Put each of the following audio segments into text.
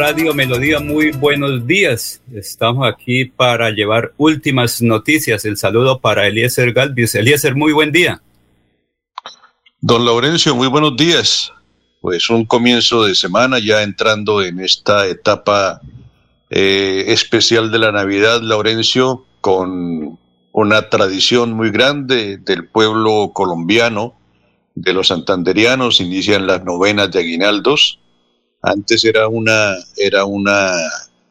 Radio Melodía, muy buenos días. Estamos aquí para llevar últimas noticias. El saludo para Eliezer Galvis. Eliezer, muy buen día. Don Laurencio, muy buenos días. Pues un comienzo de semana ya entrando en esta etapa eh, especial de la Navidad, Laurencio, con una tradición muy grande del pueblo colombiano, de los santanderianos, inician las novenas de aguinaldos antes era una, era una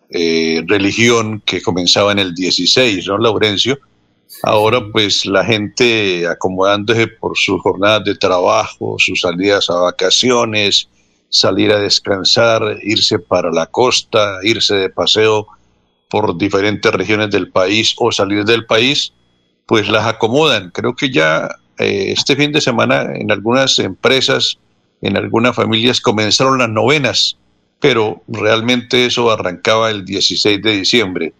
eh, religión que comenzaba en el 16, ¿no, Laurencio? Ahora pues la gente acomodándose por sus jornadas de trabajo, sus salidas a vacaciones, salir a descansar, irse para la costa, irse de paseo por diferentes regiones del país o salir del país, pues las acomodan. Creo que ya eh, este fin de semana en algunas empresas en algunas familias comenzaron las novenas, pero realmente eso arrancaba el 16 de diciembre.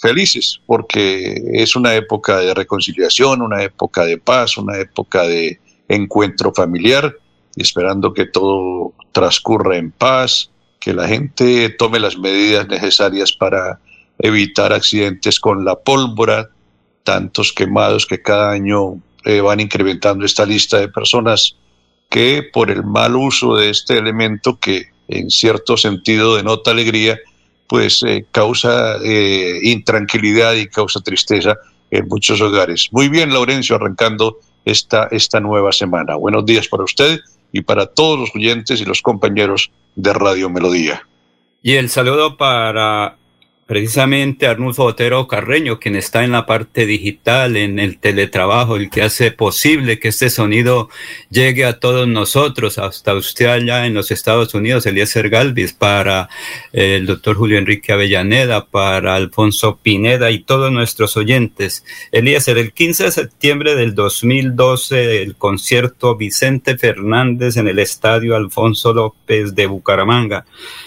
Felices, porque es una época de reconciliación, una época de paz, una época de encuentro familiar, esperando que todo transcurra en paz, que la gente tome las medidas necesarias para evitar accidentes con la pólvora, tantos quemados que cada año eh, van incrementando esta lista de personas que por el mal uso de este elemento que en cierto sentido denota alegría, pues eh, causa eh, intranquilidad y causa tristeza en muchos hogares. Muy bien, Laurencio, arrancando esta, esta nueva semana. Buenos días para usted y para todos los oyentes y los compañeros de Radio Melodía. Y el saludo para precisamente Arnulfo Otero Carreño, quien está en la parte digital, en el teletrabajo, el que hace posible que este sonido llegue a todos nosotros, hasta usted allá en los Estados Unidos, Eliezer Galvis, para eh, el doctor Julio Enrique Avellaneda, para Alfonso Pineda y todos nuestros oyentes. Eliezer, el 15 de septiembre del 2012, el concierto Vicente Fernández en el Estadio Alfonso López de Bucaramanga.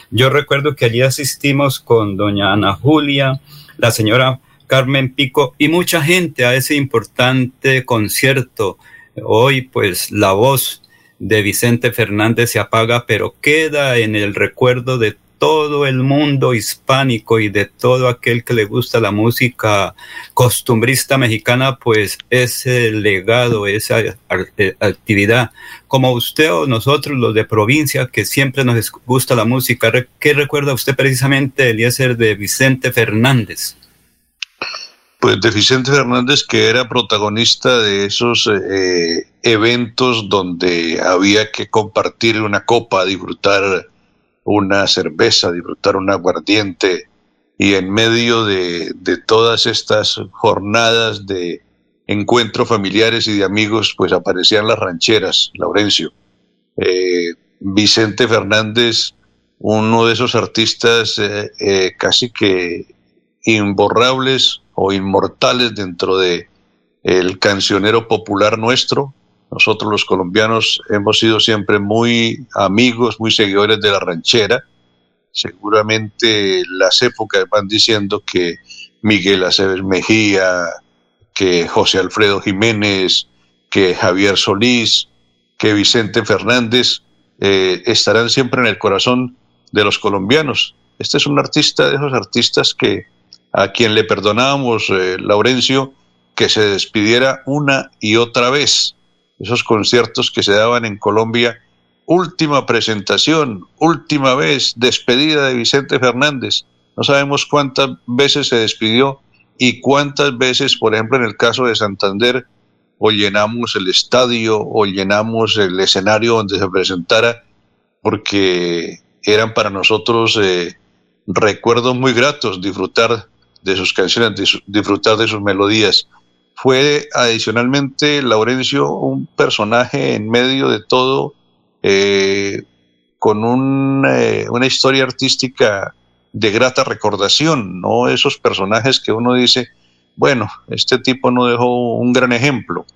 Yo recuerdo que allí asistimos con doña Ana Julia, la señora Carmen Pico y mucha gente a ese importante concierto. Hoy pues la voz de Vicente Fernández se apaga, pero queda en el recuerdo de todo el mundo hispánico y de todo aquel que le gusta la música costumbrista mexicana, pues ese legado, esa eh, actividad, como usted o nosotros los de provincia, que siempre nos gusta la música, ¿qué recuerda usted precisamente, Eliezer, de Vicente Fernández? Pues de Vicente Fernández, que era protagonista de esos eh, eventos donde había que compartir una copa, disfrutar una cerveza, disfrutar un aguardiente y en medio de, todas estas jornadas de encuentros familiares y de amigos, pues aparecían las rancheras, Laurencio. Eh, Vicente Fernández, uno de esos artistas eh, eh, casi que imborrables o inmortales dentro de el cancionero popular nuestro, nosotros los colombianos hemos sido siempre muy amigos, muy seguidores de la ranchera. Seguramente las épocas van diciendo que Miguel Aceves Mejía, que José Alfredo Jiménez, que Javier Solís, que Vicente Fernández eh, estarán siempre en el corazón de los colombianos. Este es un artista de esos artistas que a quien le perdonábamos, eh, Laurencio, que se despidiera una y otra vez esos conciertos que se daban en Colombia. Última presentación, última vez, despedida de Vicente Fernández. No sabemos cuántas veces se despidió y cuántas veces, por ejemplo, en el caso de Santander, o llenamos el estadio o llenamos el escenario donde se presentara, porque eran para nosotros eh, recuerdos muy gratos disfrutar de sus canciones, disfrutar de sus melodías fue adicionalmente Laurencio un personaje en medio de todo, eh, con eh, una historia artística de grata recordación, no esos personajes que uno dice, bueno, este tipo no dejó un gran ejemplo.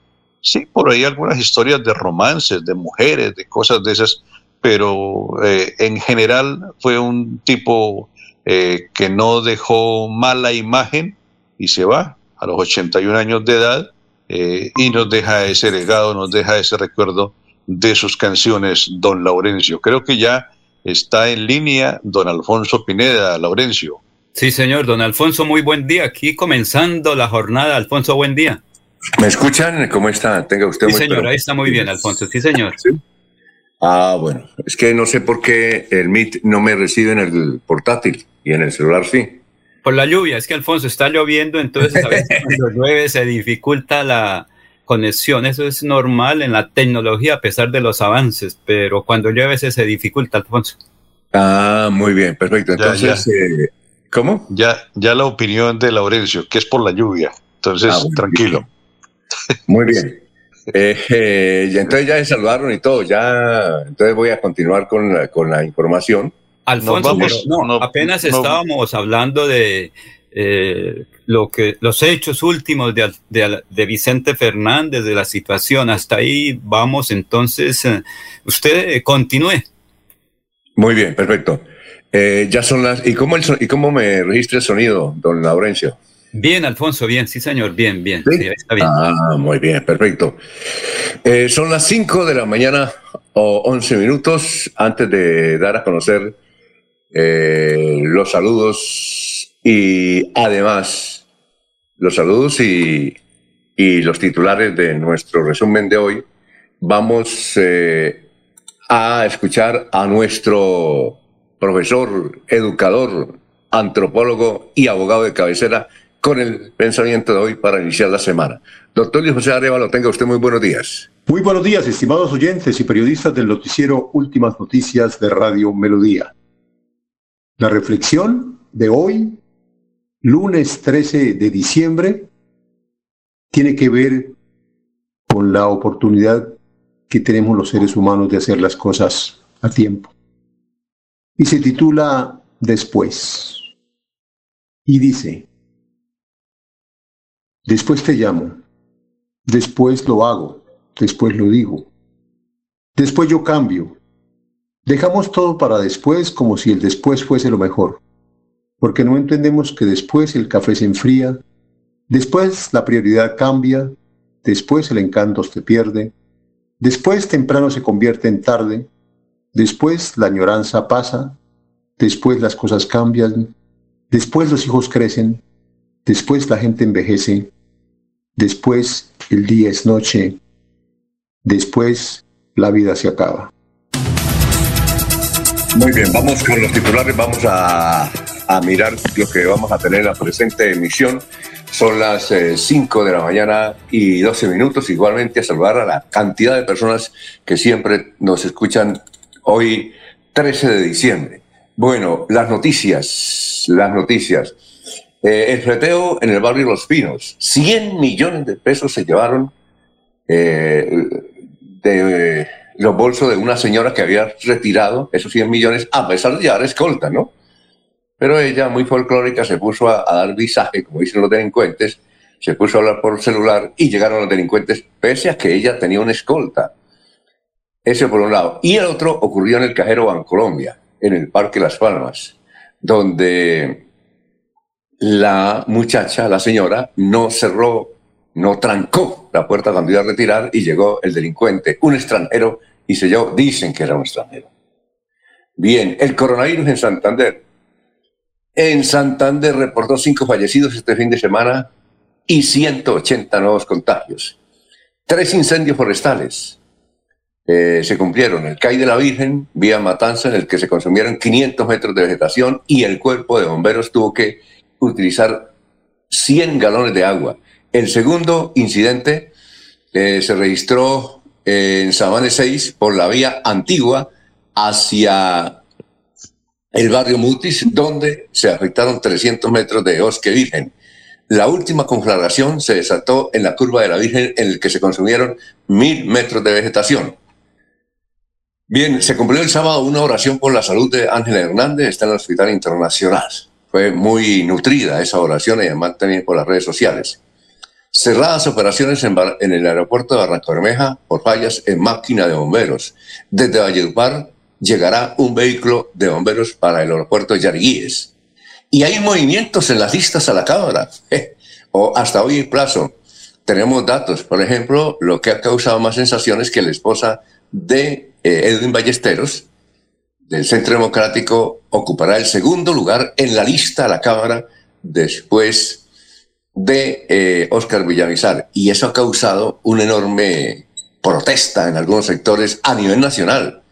Sí, por ahí algunas historias de romances, de mujeres, de cosas de esas, pero eh, en general fue un tipo que no dejó mala imagen y se va, a los 81 años de edad eh, y nos deja ese legado, nos deja ese recuerdo de sus canciones, don Laurencio. Creo que ya está en línea don Alfonso Pineda, Laurencio. Sí, señor, don Alfonso, muy buen día. Aquí comenzando la jornada. Alfonso, buen día. ¿Me escuchan? ¿Cómo está? Tenga usted Sí, señor, ahí está muy bien, Alfonso. Sí, señor. Ah, bueno, es que no sé por qué el MIT no me recibe en el portátil y en el celular sí. Por la lluvia, es que Alfonso está lloviendo, entonces a veces cuando llueve se dificulta la conexión. Eso es normal en la tecnología a pesar de los avances, pero cuando llueve se, se dificulta, Alfonso. Ah, muy bien, perfecto. Entonces, eh, ¿cómo? Ya, ya la opinión de Laurencio, que es por la lluvia. Entonces, ah, tranquilo. Muy bien. Eh, eh, y entonces ya se saludaron y todo, ya, entonces voy a continuar con con la información. Alfonso, no, apenas estábamos hablando de eh, lo que los hechos últimos de, de, Vicente Fernández, de la situación. Hasta ahí vamos, entonces, eh, usted eh, continúe. Muy bien, perfecto. ya son las. ¿y cómo, el, ¿Y cómo me registra el sonido, don Laurencio? Bien, Alfonso, bien, sí, señor, bien, bien. está bien. Ah, muy bien, perfecto. son las 5 de la mañana o 11 minutos antes de dar a conocer eh, los saludos y además los saludos y, los titulares de nuestro resumen de hoy, vamos eh, a escuchar a nuestro profesor, educador, antropólogo y abogado de cabecera con el pensamiento de hoy para iniciar la semana. Doctor Luis José Arevalo, tenga usted muy buenos días. Muy buenos días, estimados oyentes y periodistas del noticiero Últimas Noticias de Radio Melodía. La reflexión de hoy, lunes 13 de diciembre, tiene que ver con la oportunidad que tenemos los seres humanos de hacer las cosas a tiempo. Y se titula Después. Y dice, después te llamo, después lo hago, después lo digo, después yo cambio, Dejamos todo para después como si el después fuese lo mejor, porque no entendemos que después el café se enfría Después la prioridad cambia, después el encanto se pierde, después temprano se convierte en tarde, después la añoranza pasa, después las cosas cambian, después los hijos crecen, después la gente envejece, después el día es noche, después la vida se acaba. Muy bien, vamos con los titulares, vamos a, mirar lo que vamos a tener en la presente emisión. Son las 5 eh, de la mañana y 12 minutos. Igualmente a saludar a la cantidad de personas que siempre nos escuchan hoy 13 de diciembre. Bueno, las noticias, las noticias. Eh, el fleteo en el barrio Los Pinos. 100 millones de pesos se llevaron eh, de los bolsos de una señora que había retirado esos 100 millones, a pesar de llevar escolta, ¿no? Pero ella, muy folclórica, se puso a, dar visaje, como dicen los delincuentes, se puso a hablar por celular y llegaron los delincuentes, pese a que ella tenía una escolta. Ese por un lado. Y el otro ocurrió en el cajero Bancolombia, en el Parque Las Palmas, donde la muchacha, la señora, no cerró no trancó la puerta cuando iba a retirar y llegó el delincuente, un extranjero, y se yo, dicen que era un extranjero. Bien, el coronavirus en Santander. En Santander reportó cinco fallecidos este fin de semana y 180 nuevos contagios. Tres incendios forestales eh, se cumplieron. El CAI de la Virgen, vía Matanza, en el que se consumieron 500 metros de vegetación y el cuerpo de bomberos tuvo que utilizar 100 galones de agua. El segundo incidente eh, se registró en Sabane 6 por la vía antigua hacia el barrio Mutis, donde se afectaron 300 metros de bosque virgen. La última conflagración se desató en la curva de la Virgen, en el que se consumieron mil metros de vegetación. Bien, se cumplió el sábado una oración por la salud de Ángela Hernández, está en el Hospital Internacional. Fue muy nutrida esa oración y además también por las redes sociales. Cerradas operaciones en, el aeropuerto de Barranca Bermeja por fallas en máquina de bomberos. Desde Valledupar llegará un vehículo de bomberos para el aeropuerto de Yariguíes. Y hay movimientos en las listas a la Cámara. o hasta hoy en plazo. Tenemos datos. Por ejemplo, lo que ha causado más sensaciones que la esposa de eh, Edwin Ballesteros, del Centro Democrático, ocupará el segundo lugar en la lista a la Cámara después de eh, Oscar Villamizar. Y eso ha causado una enorme protesta en algunos sectores a nivel nacional.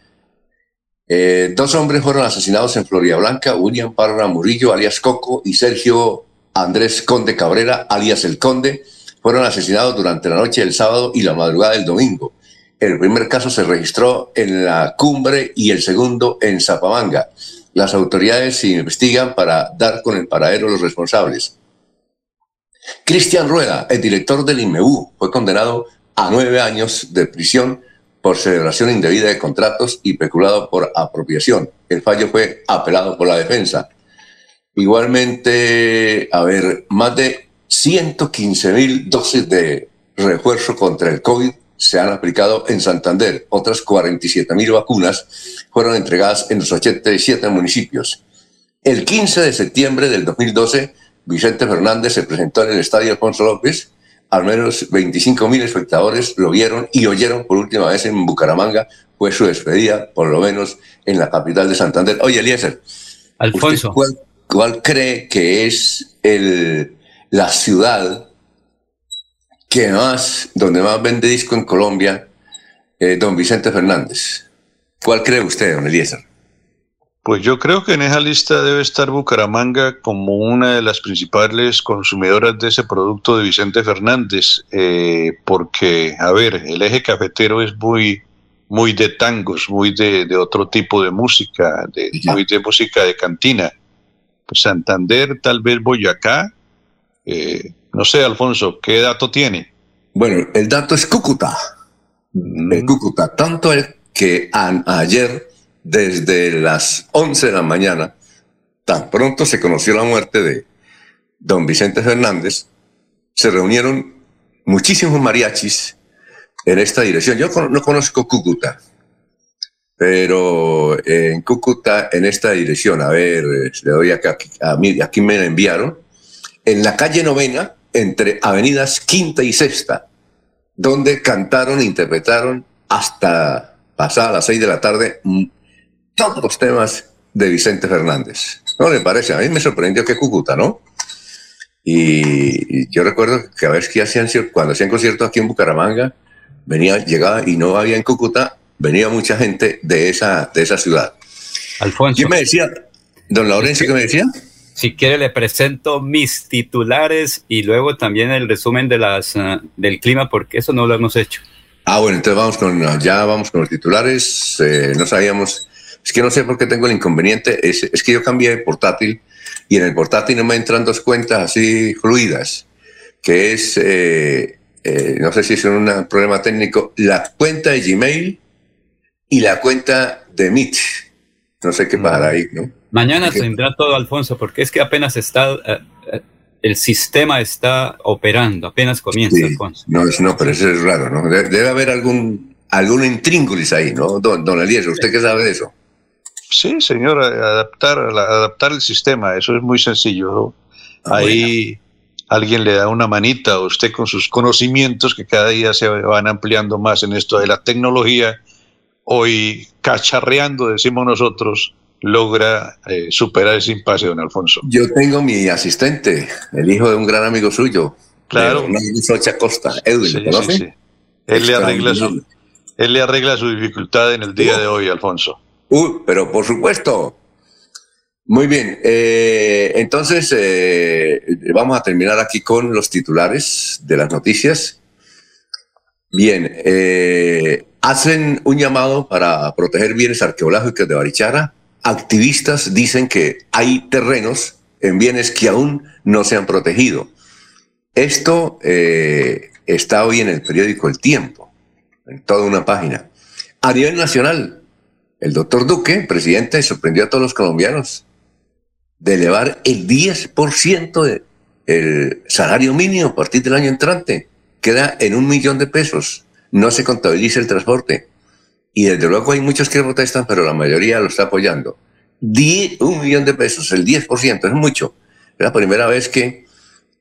Eh, dos hombres fueron asesinados en Florida Blanca, William Parra Murillo, alias Coco, y Sergio Andrés Conde Cabrera, alias El Conde, fueron asesinados durante la noche del sábado y la madrugada del domingo. El primer caso se registró en la cumbre y el segundo en Zapamanga. Las autoridades investigan para dar con el paradero a los responsables. Cristian Rueda, el director del IMEU, fue condenado a nueve años de prisión por celebración indebida de contratos y peculado por apropiación. El fallo fue apelado por la defensa. Igualmente, a ver, más de 115 mil dosis de refuerzo contra el COVID se han aplicado en Santander. Otras 47 mil vacunas fueron entregadas en los 87 municipios. El 15 de septiembre del 2012, Vicente Fernández se presentó en el Estadio Alfonso López. Al menos 25.000 espectadores lo vieron y oyeron por última vez en Bucaramanga. Fue su despedida, por lo menos en la capital de Santander. Oye, Eliezer. Alfonso. Cuál, cree que es el, la ciudad que más, donde más vende disco en Colombia, eh, don Vicente Fernández? ¿Cuál cree usted, don Eliezer? Pues yo creo que en esa lista debe estar Bucaramanga como una de las principales consumidoras de ese producto de Vicente Fernández, eh, porque, a ver, el eje cafetero es muy, muy de tangos, muy de, otro tipo de música, de, muy de música de cantina. Pues Santander, tal vez Boyacá, eh, no sé, Alfonso, ¿qué dato tiene? Bueno, el dato es Cúcuta. Mm. El Cúcuta, tanto el que ayer desde las 11 de la mañana, tan pronto se conoció la muerte de don Vicente Fernández, se reunieron muchísimos mariachis en esta dirección. Yo no conozco Cúcuta, pero en Cúcuta, en esta dirección, a ver, le doy acá, a mí, aquí me enviaron, en la calle novena, entre avenidas Quinta y Sexta, donde cantaron e interpretaron hasta pasadas las seis de la tarde todos los temas de Vicente Fernández. ¿No le parece? A mí me sorprendió que Cúcuta, ¿no? Y, yo recuerdo que a veces que hacían, cuando hacían conciertos aquí en Bucaramanga, venía, llegaba y no había en Cúcuta, venía mucha gente de esa, de esa ciudad. Alfonso. ¿Quién me decía? Don Laurencio, ¿qué me decía? Si quiere le presento mis titulares y luego también el resumen de las, uh, del clima, porque eso no lo hemos hecho. Ah, bueno, entonces vamos con, ya vamos con los titulares. Eh, no sabíamos, es que no sé por qué tengo el inconveniente, es, es que yo cambié de portátil y en el portátil no me entran dos cuentas así fluidas, que es, eh, eh, no sé si es un problema técnico, la cuenta de Gmail y la cuenta de Meet. No sé qué mm. pasa ahí, ¿no? Mañana tendrá todo, Alfonso, porque es que apenas está, eh, el sistema está operando, apenas comienza, Alfonso. No, no, pero eso es raro, ¿no? Debe, haber algún, algún intríngulis ahí, ¿no? Don, don Eliezer, ¿usted qué sabe de eso? Sí, señor, adaptar, adaptar el sistema, eso es muy sencillo. Ah, Ahí alguien le da una manita a usted con sus conocimientos que cada día se van ampliando más en esto de la tecnología. Hoy, cacharreando, decimos nosotros, logra eh, superar ese impasse, don Alfonso. Yo tengo mi asistente, el hijo de un gran amigo suyo. Claro. Socha Costa, Edwin, sí, Él, le arregla su, él le arregla su dificultad en el día de hoy, Alfonso. Uy, pero por supuesto. Muy bien, eh, entonces eh, vamos a terminar aquí con los titulares de las noticias. Bien, eh, hacen un llamado para proteger bienes arqueológicos de Barichara. Activistas dicen que hay terrenos en bienes que aún no se han protegido. Esto está hoy en el periódico El Tiempo, en toda una página. A nivel nacional, el doctor Duque, presidente, sorprendió a todos los colombianos de elevar el 10% del salario mínimo a partir del año entrante. Queda en un millón de pesos. No se contabiliza el transporte. Y desde luego hay muchos que protestan, pero la mayoría lo está apoyando. un millón de pesos, el 10%, es mucho. Es la primera vez que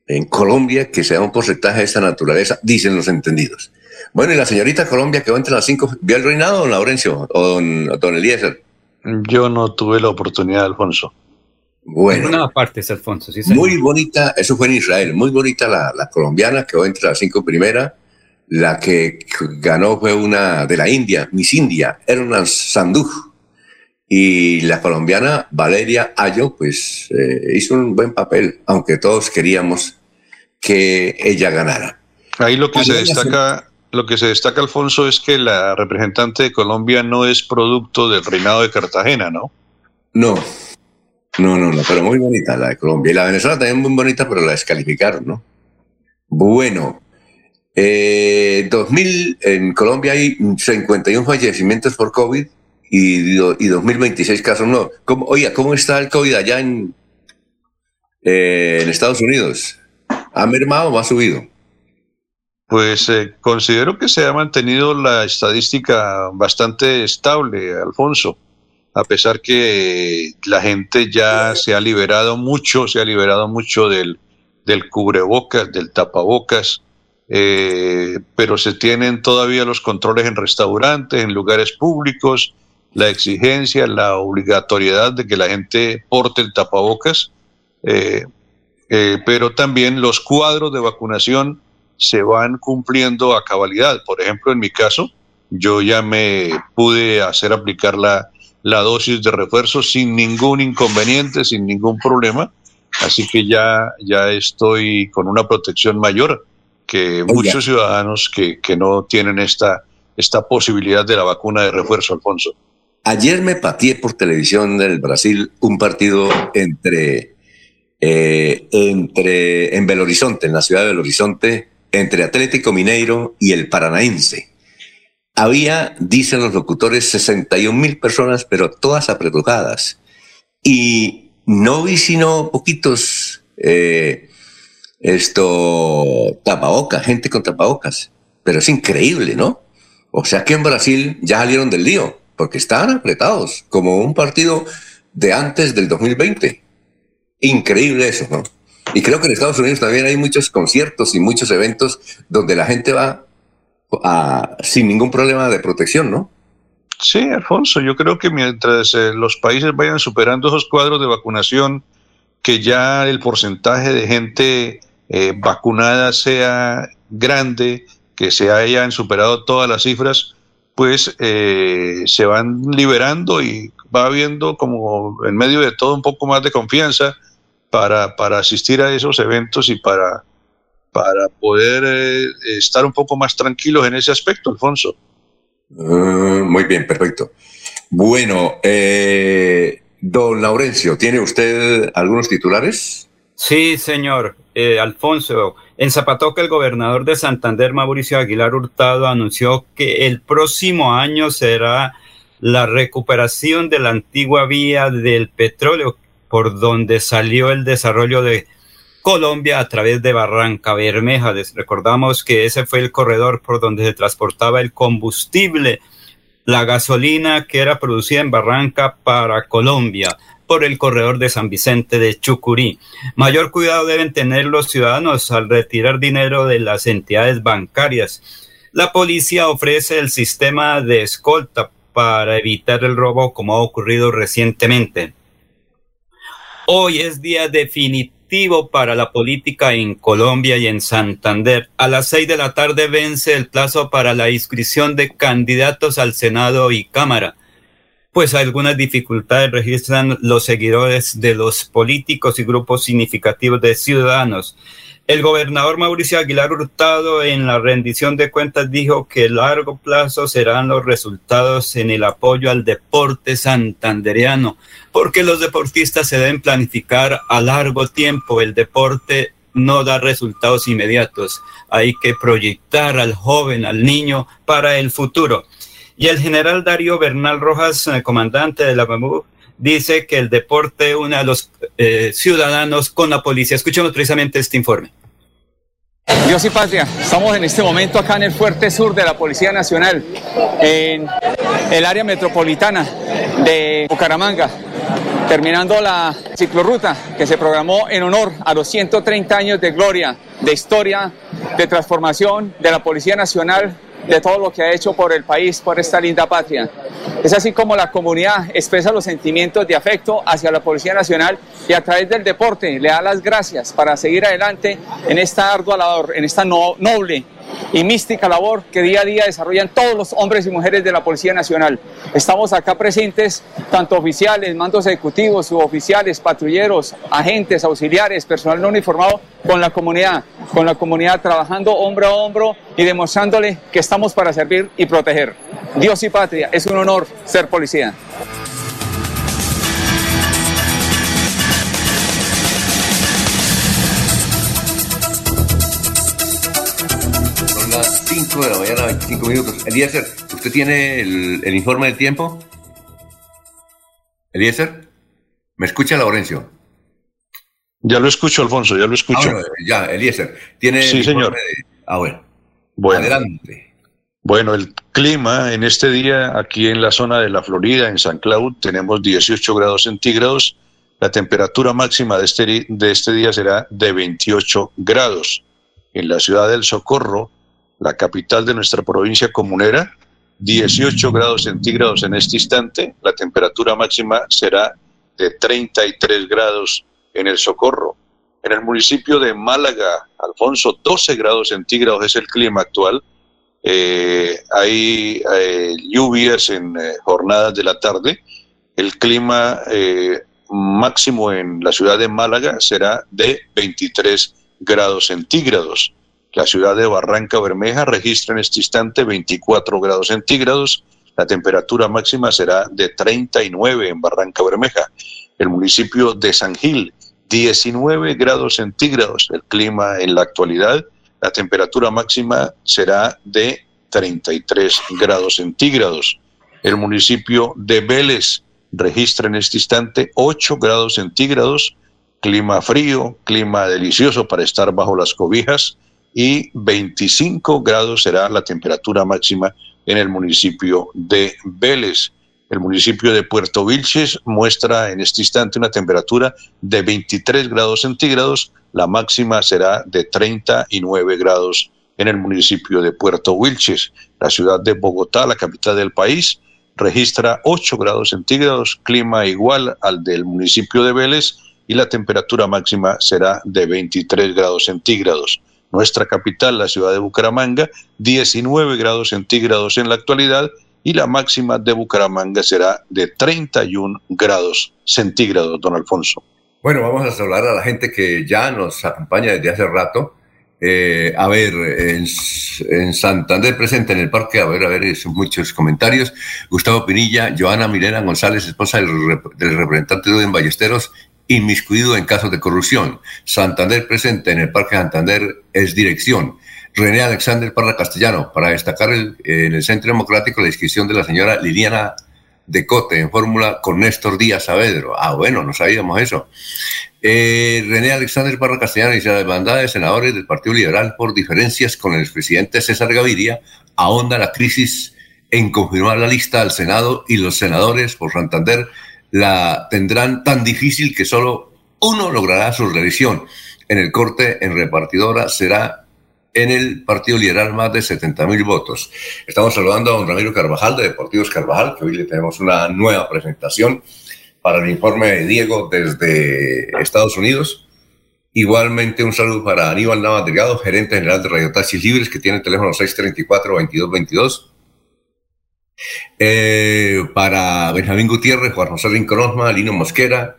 en Colombia que se da un porcentaje de esta naturaleza, dicen los entendidos. Bueno, y la señorita Colombia que va entre las cinco, ¿vio el reinado, don Laurencio o don, don Eliezer? Yo no tuve la oportunidad, Alfonso. Bueno. Una parte es Alfonso, sí. Muy bonita, eso fue en Israel, muy bonita la, la colombiana que va entre las cinco primeras. La que ganó fue una de la India, Miss India, una Sanduj. Y la colombiana Valeria Ayo, pues eh, hizo un buen papel, aunque todos queríamos que ella ganara. Ahí lo que se destaca, lo que se destaca, Alfonso, es que la representante de Colombia no es producto del reinado de Cartagena, ¿no? No, no, no, no, pero muy bonita la de Colombia. Y la de Venezuela también muy bonita, pero la descalificaron, ¿no? Bueno, eh, 2000, en Colombia hay 51 fallecimientos por COVID y, y 2026 casos. ¿Cómo, oiga, ¿cómo está el COVID allá eh, en Estados Unidos? ¿Ha mermado o ha subido? Pues eh, considero que se ha mantenido la estadística bastante estable, Alfonso, a pesar que la gente ya se ha liberado mucho, se ha liberado mucho del, del cubrebocas, del tapabocas, eh, pero se tienen todavía los controles en restaurantes, en lugares públicos, la exigencia, la obligatoriedad de que la gente porte el tapabocas, eh, pero también los cuadros de vacunación se van cumpliendo a cabalidad. Por ejemplo, en mi caso, yo ya me pude hacer aplicar la, la dosis de refuerzo sin ningún inconveniente, sin ningún problema. Así que ya, ya estoy con una protección mayor que muchos ciudadanos que, que, no tienen esta, esta posibilidad de la vacuna de refuerzo, Alfonso. Ayer me pateé por televisión del Brasil un partido entre, eh, entre en Belo Horizonte, en la ciudad de Belo Horizonte, entre Atlético Mineiro y el Paranaense. Había, dicen los locutores, 61 mil personas, pero todas apretujadas. Y no vi sino poquitos, eh, esto, tapabocas, gente con tapabocas. Pero es increíble, ¿no? O sea que en Brasil ya salieron del lío, porque estaban apretados, como un partido de antes del 2020. Increíble eso, ¿no? Y creo que en Estados Unidos también hay muchos conciertos y muchos eventos donde la gente va sin ningún problema de protección, ¿no? Sí, Alfonso, yo creo que mientras eh, los países vayan superando esos cuadros de vacunación, que ya el porcentaje de gente eh, vacunada sea grande, que se hayan superado todas las cifras, pues eh, se van liberando y va habiendo como en medio de todo un poco más de confianza para, para asistir a esos eventos y para, para poder estar un poco más tranquilos en ese aspecto, Alfonso. Ah, muy bien, perfecto. Bueno, eh, don Laurencio, ¿tiene usted algunos titulares? Sí, señor. Eh, Alfonso, en Zapatoca el gobernador de Santander, Mauricio Aguilar Hurtado, anunció que el próximo año será la recuperación de la antigua vía del petróleo por donde salió el desarrollo de Colombia a través de Barranca Bermeja. Recordamos que ese fue el corredor por donde se transportaba el combustible, la gasolina que era producida en Barranca para Colombia por el corredor de San Vicente de Chucurí. Mayor cuidado deben tener los ciudadanos al retirar dinero de las entidades bancarias. La policía ofrece el sistema de escolta para evitar el robo como ha ocurrido recientemente. Hoy es día definitivo para la política en Colombia y en Santander. A las seis de la tarde vence el plazo para la inscripción de candidatos al Senado y Cámara. Pues algunas dificultades registran los seguidores de los políticos y grupos significativos de ciudadanos. El gobernador Mauricio Aguilar Hurtado en la rendición de cuentas dijo que a largo plazo serán los resultados en el apoyo al deporte santandereano, porque los deportistas se deben planificar a largo tiempo. El deporte no da resultados inmediatos. Hay que proyectar al joven, al niño, para el futuro. Y el general Darío Bernal Rojas, eh, comandante de la BAMU, dice que el deporte une a los eh, ciudadanos con la policía. Escuchemos precisamente este informe. Dios y patria, estamos en este momento acá en el fuerte sur de la Policía Nacional, en el área metropolitana de Bucaramanga, terminando la ciclorruta que se programó en honor a los 130 años de gloria, de historia, de transformación de la Policía Nacional de todo lo que ha hecho por el país, por esta linda patria. Es así como la comunidad expresa los sentimientos de afecto hacia la Policía Nacional y a través del deporte le da las gracias para seguir adelante en esta ardua labor, en esta noble y mística labor que día a día desarrollan todos los hombres y mujeres de la Policía Nacional. Estamos acá presentes, tanto oficiales, mandos ejecutivos, suboficiales, patrulleros, agentes, auxiliares, personal no uniformado, con la comunidad, con la comunidad trabajando hombro a hombro y demostrándole que estamos para servir y proteger. Dios y patria, es un honor ser policía. De la mañana, 25 minutos. Eliezer, ¿usted tiene el, informe del tiempo? Eliezer, ¿me escucha Laurencio? Ya lo escucho, Alfonso, ya lo escucho. Ah, ya, Eliezer, ¿tiene sí, señor. Ah, bueno. bueno. Adelante. Bueno, el clima en este día aquí en la zona de la Florida, en San Cloud, tenemos 18 grados centígrados. La temperatura máxima de este, de este día será de 28 grados. En la ciudad del Socorro, la capital de nuestra provincia comunera, 18 grados centígrados en este instante, la temperatura máxima será de 33 grados en el Socorro. En el municipio de Málaga, Alfonso, 12 grados centígrados es el clima actual. Eh, hay eh, lluvias en eh, jornadas de la tarde. El clima máximo en la ciudad de Málaga será de 23 grados centígrados. La ciudad de Barranca Bermeja registra en este instante 24 grados centígrados. La temperatura máxima será de 39 en Barranca Bermeja. El municipio de San Gil, 19 grados centígrados. El clima en la actualidad, la temperatura máxima será de 33 grados centígrados. El municipio de Vélez registra en este instante 8 grados centígrados. Clima frío, clima delicioso para estar bajo las cobijas y 25 grados será la temperatura máxima en el municipio de Vélez. El municipio de Puerto Vilches muestra en este instante una temperatura de 23 grados centígrados. La máxima será de 39 grados en el municipio de Puerto Wilches. La ciudad de Bogotá, la capital del país, registra 8 grados centígrados, clima igual al del municipio de Vélez y la temperatura máxima será de 23 grados centígrados. Nuestra capital, la ciudad de Bucaramanga, 19 grados centígrados en la actualidad y la máxima de Bucaramanga será de 31 grados centígrados, don Alfonso. Bueno, vamos a saludar a la gente que ya nos acompaña desde hace rato. Eh, a ver, en, Santander presente en el parque, a ver, a ver, son muchos comentarios. Gustavo Pinilla, Joana Milena González, esposa del, del representante de Ballesteros, inmiscuido en casos de corrupción. Santander presente en el Parque Santander es dirección. René Alexander Parra Castellano, para destacar en el Centro Democrático la inscripción de la señora Liliana de Cote en fórmula con Néstor Díaz Saavedra. Ah, bueno, no sabíamos eso. Eh, René Alexander Parra Castellano y la bandada de senadores del Partido Liberal por diferencias con el expresidente César Gaviria ahonda la crisis en confirmar la lista al Senado y los senadores por Santander la tendrán tan difícil que solo uno logrará su revisión. En el corte en repartidora será en el Partido Liberal más de 70 mil votos. Estamos saludando a don Ramiro Carvajal de Deportivos Carvajal, que hoy le tenemos una nueva presentación para el informe de Diego desde Estados Unidos. Igualmente un saludo para Aníbal Navas Delgado, gerente general de Radio Taxis Libres, que tiene el teléfono 634-2222. Eh, para Benjamín Gutiérrez, Juan José Rincón Lino Mosquera.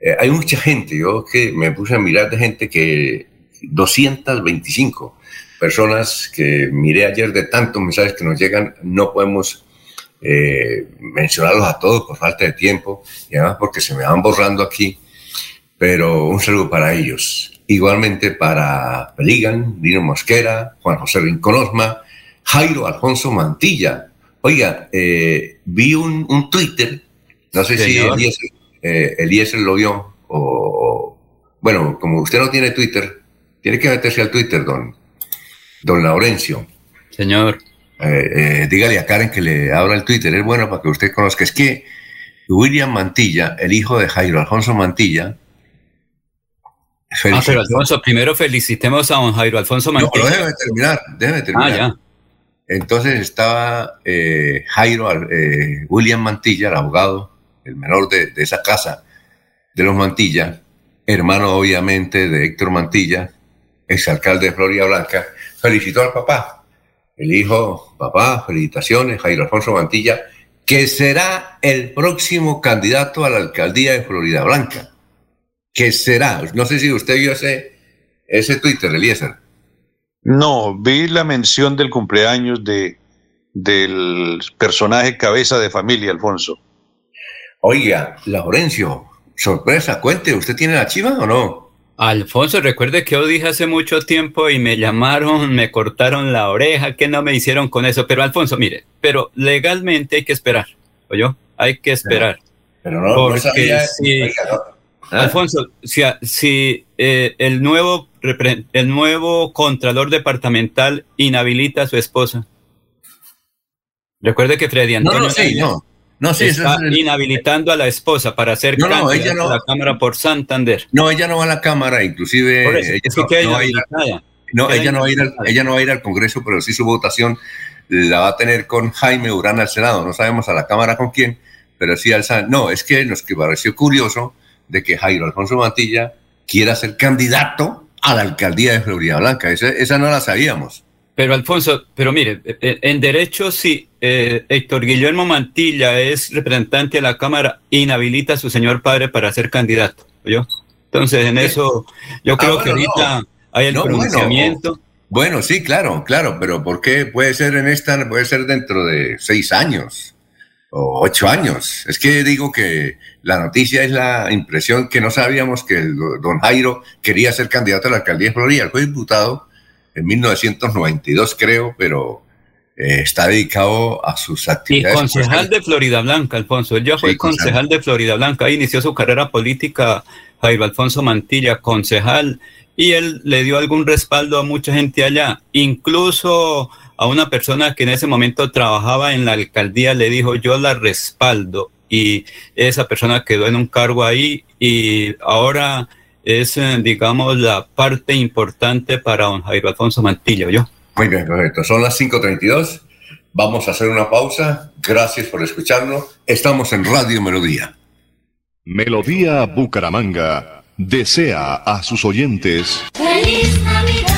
Eh, hay mucha gente, yo que me puse a mirar de gente que 225 personas que miré ayer de tantos mensajes que nos llegan, no podemos eh, mencionarlos a todos por falta de tiempo y además porque se me van borrando aquí, pero un saludo para ellos. Igualmente para Peligan, Lino Mosquera, Juan José Rincón Jairo Alfonso Mantilla, Oiga, eh, vi un, un, Twitter, no sé si Eliezer, eh, lo vio, o, bueno, como usted no tiene Twitter, tiene que meterse al Twitter, don, don Laurencio. Señor. Eh, eh, dígale a Karen que le abra el Twitter, es bueno para que usted conozca. Es que William Mantilla, el hijo de Jairo Alfonso Mantilla, Ah, pero Alfonso, primero felicitemos a don Jairo Alfonso Mantilla. No, déjeme terminar, déjeme terminar. Ah, ya. Entonces estaba eh, Jairo, eh, William Mantilla, el abogado, el menor de, esa casa de los Mantilla, hermano obviamente de Héctor Mantilla, exalcalde de Florida Blanca, felicitó al papá. El hijo, papá, felicitaciones, Jairo Alfonso Mantilla, que será el próximo candidato a la alcaldía de Florida Blanca. Que será, no sé si usted vio ese, ese Twitter, Eliezer. No, vi la mención del cumpleaños de, del personaje cabeza de familia, Alfonso. Oiga, Laurencio, sorpresa, cuente, ¿usted tiene la chiva o no? Alfonso, recuerde que yo dije hace mucho tiempo y me llamaron, me cortaron la oreja, que no me hicieron con eso. Pero Alfonso, mire, pero legalmente hay que esperar, ¿oyó? Hay que esperar. Pero, no, porque si, Alfonso, si, si eh, el nuevo el nuevo contralor departamental inhabilita a su esposa. Recuerde que Freddy Antonio no, está inhabilitando a la esposa para hacer no, no, ella no, a la Cámara por Santander. No, ella no va a la Cámara, inclusive ella, no, va a ir, no, ella no va a ir al, ella no va a ir al Congreso, pero sí su votación la va a tener con Jaime Urán al Senado. No sabemos a la Cámara con quién, pero sí al Senado. No, es que nos pareció curioso de que Jairo Alfonso Mantilla quiera ser candidato a la alcaldía de Florida Blanca. Esa, no la sabíamos. Pero Alfonso, pero mire, eh, eh, en derecho si eh, Héctor Guillermo Mantilla es representante de la Cámara, inhabilita a su señor padre para ser candidato. ¿yo? Entonces, en eso, yo ah, creo que ahorita hay el pronunciamiento. Bueno, sí, claro, claro, pero ¿por qué puede ser en esta, puede ser dentro de seis años? O ocho años. Es que digo que la noticia es la impresión que no sabíamos que el don Jairo quería ser candidato a la alcaldía de Florida. Fue diputado en 1992, creo, pero eh, está dedicado a sus actividades. Y concejal de Florida Blanca, Alfonso. Él ya fue concejal de Florida Blanca. Ahí inició su carrera política Jairo Alfonso Mantilla, concejal. Y él le dio algún respaldo a mucha gente allá, incluso a una persona que en ese momento trabajaba en la alcaldía, le dijo, yo la respaldo. Y esa persona quedó en un cargo ahí y ahora es, eh, digamos, la parte importante para don Jairo Alfonso Mantilla, ¿yo? Muy bien, perfecto. Son las 5.32. Vamos a hacer una pausa. Gracias por escucharnos. Estamos en Radio Melodía. Melodía Bucaramanga desea a sus oyentes. ¡Feliz Navidad!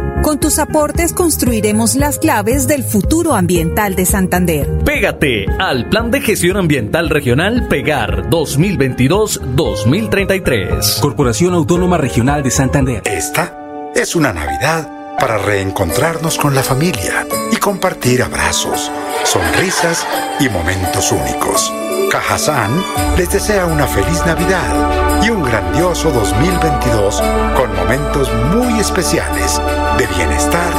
Con tus aportes construiremos las claves del futuro ambiental de Santander. Pégate al Plan de Gestión Ambiental Regional Pegar 2022-2033. Corporación Autónoma Regional de Santander. Esta es una Navidad para reencontrarnos con la familia y compartir abrazos, sonrisas y momentos únicos. Cajazán les desea una feliz Navidad y un grandioso 2022 con momentos muy especiales de bienestar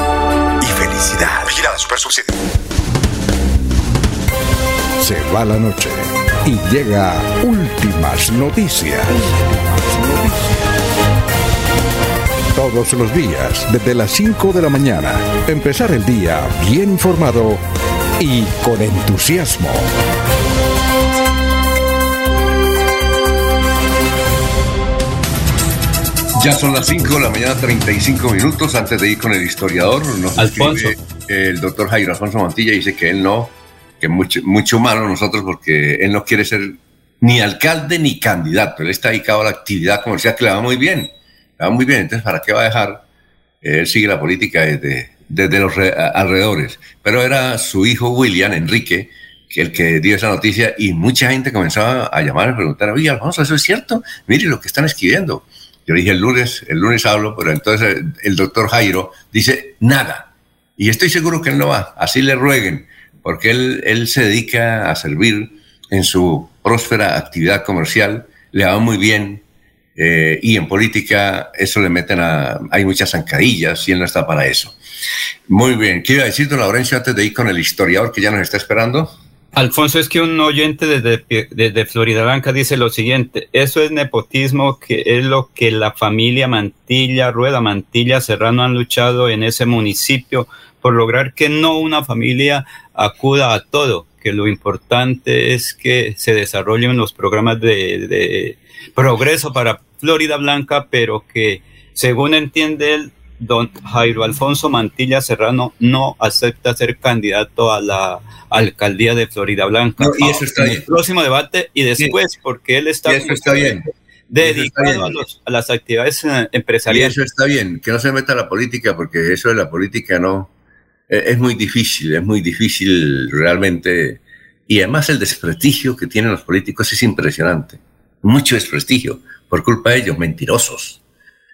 y felicidad. Vigilada Super Subsidio. Se va la noche y llega últimas noticias. Todos los días, desde las 5 de la mañana, empezar el día bien informado y con entusiasmo. Ya son las 5 de la mañana, 35 minutos. Antes de ir con el historiador, nos Alfonso. el doctor Jairo Alfonso Mantilla. Dice que él no, que mucho, mucho malo nosotros porque él no quiere ser ni alcalde ni candidato. Él está dedicado a la actividad comercial que le va muy bien. Le va muy bien. Entonces, ¿para qué va a dejar? Él sigue la política desde, desde los re- a- alrededores. Pero era su hijo William, Enrique, que el que dio esa noticia y mucha gente comenzaba a llamar y preguntar, oye, Alfonso, ¿eso es cierto? Mire lo que están escribiendo. Yo dije el lunes, el lunes hablo, pero entonces el, doctor Jairo dice nada. Y estoy seguro que él no va, así le rueguen, porque él, él se dedica a servir en su próspera actividad comercial, le va muy bien, eh, y en política eso le meten a... Hay muchas zancadillas y él no está para eso. Muy bien, ¿qué iba a decir, don Laurencio, antes de ir con el historiador que ya nos está esperando? Alfonso, es que un oyente desde, Florida Blanca dice lo siguiente, eso es nepotismo, que es lo que la familia Mantilla, Rueda Mantilla, Serrano han luchado en ese municipio por lograr que no una familia acuda a todo, que lo importante es que se desarrollen los programas de, de progreso para Florida Blanca, pero que según entiende él, don Jairo Alfonso Mantilla Serrano no acepta ser candidato a la alcaldía de Florida Blanca. No, y eso está En bien. el próximo debate y después, porque él está, Y eso está bien. dedicado Eso está a, bien. los- a las actividades eh, Y empresariales. eso está bien, que no se meta a la política, porque eso de la política no. eh, Es muy difícil, es muy difícil realmente. Y además el desprestigio que tienen los políticos es impresionante. Mucho desprestigio por culpa de ellos, mentirosos.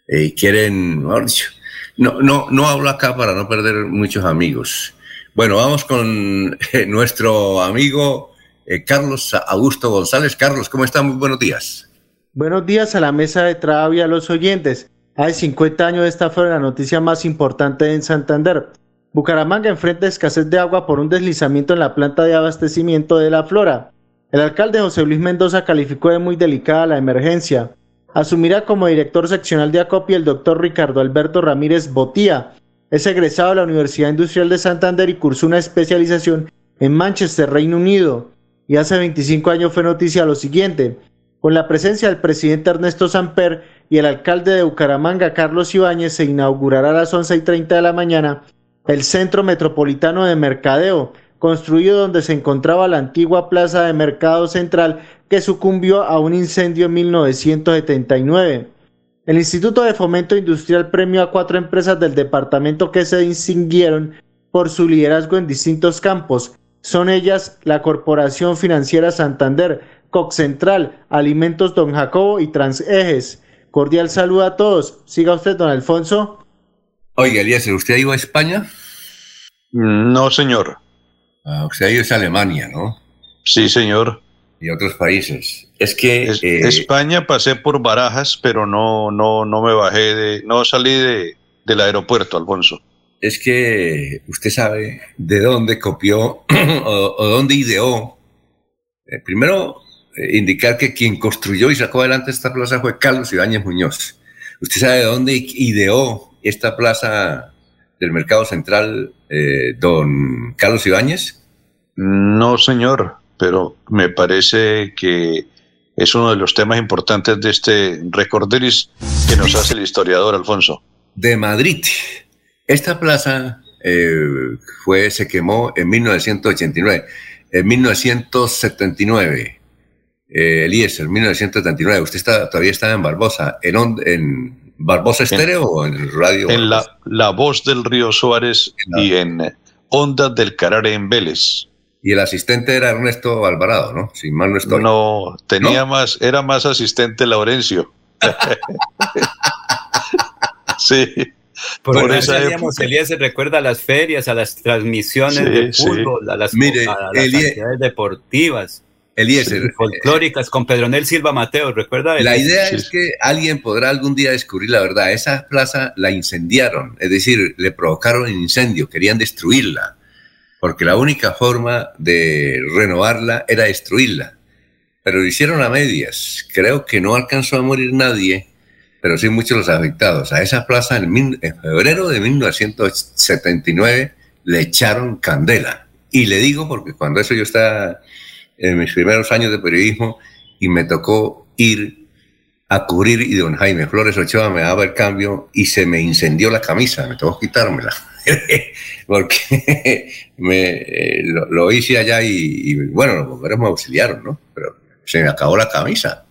Eh, quieren, mejor dicho, No, no, no hablo acá para no perder muchos amigos. Bueno, vamos con eh, nuestro amigo eh, Carlos Augusto González. Carlos, ¿cómo está? Muy buenos días. Buenos días a la mesa de trabajo y a los oyentes. Hace 50 años esta fue la noticia más importante en Santander. Bucaramanga enfrenta escasez de agua por un deslizamiento en la planta de abastecimiento de la Flora. El alcalde José Luis Mendoza calificó de muy delicada la emergencia. Asumirá como director seccional de ACOPI el doctor Ricardo Alberto Ramírez Botía. Es egresado de la Universidad Industrial de Santander y cursó una especialización en Manchester, Reino Unido. Y hace 25 años fue noticia lo siguiente. Con la presencia del presidente Ernesto Samper y el alcalde de Bucaramanga, Carlos Ibáñez, se inaugurará a las 11 y 30 de la mañana el Centro Metropolitano de Mercadeo, construido donde se encontraba la antigua plaza de Mercado Central que sucumbió a un incendio en 1979. El Instituto de Fomento Industrial premió a cuatro empresas del departamento que se distinguieron por su liderazgo en distintos campos. Son ellas la Corporación Financiera Santander, Coc Central, Alimentos Don Jacobo y Transejes. Cordial saludo a todos. Siga usted, don Alfonso. Oiga, Elías, ¿usted ha ido a España? No, señor. Ah, usted ha ido a Alemania, ¿no? Sí, señor. Y otros países. Es que Es- eh, España pasé por Barajas, pero no, no, no me bajé de, no salí de, del aeropuerto, Alfonso. es que usted sabe de dónde copió o, o dónde ideó. Eh, primero, eh, indicar que quien construyó y sacó adelante esta plaza fue Carlos Ibáñez Muñoz. ¿Usted sabe de dónde ideó esta plaza del Mercado Central eh, don Carlos Ibáñez? No, señor, pero me parece que es uno de los temas importantes de este recorderis que nos hace el historiador, Alfonso. de Madrid. Esta plaza eh, fue, se quemó en 1989. En 1979, eh, Eliezer, 1979. Usted está, todavía estaba en Barbosa. ¿En, en Barbosa Estéreo o en el radio? En la, la voz del río Suárez y en Ondas del Carare en Vélez. Y el asistente era Ernesto Alvarado, ¿no? Si mal no estoy. No, tenía más, era más asistente Laurencio. sí. Por, Por esa época. Elías se recuerda a las ferias, a las transmisiones Sí, de sí. fútbol, a las, Mire, a las Elie- actividades deportivas. Eliezer, y folclóricas con Pedronel Silva Mateo, ¿recuerda? La idea es que alguien podrá algún día descubrir la verdad. Esa plaza la incendiaron, es decir, le provocaron un incendio, querían destruirla, porque la única forma de renovarla era destruirla. Pero lo hicieron a medias. Creo que no alcanzó a morir nadie, pero sí muchos los afectados. A esa plaza en, mil- en febrero de 1979 le echaron candela. Y le digo porque cuando eso yo estaba en mis primeros años de periodismo y me tocó ir a cubrir y don Jaime Flores Ochoa me daba el cambio y se me incendió la camisa, me tocó quitármela. Porque me, eh, lo, lo hice allá y, y, bueno, los bomberos me auxiliaron, ¿no? Pero se me acabó la camisa.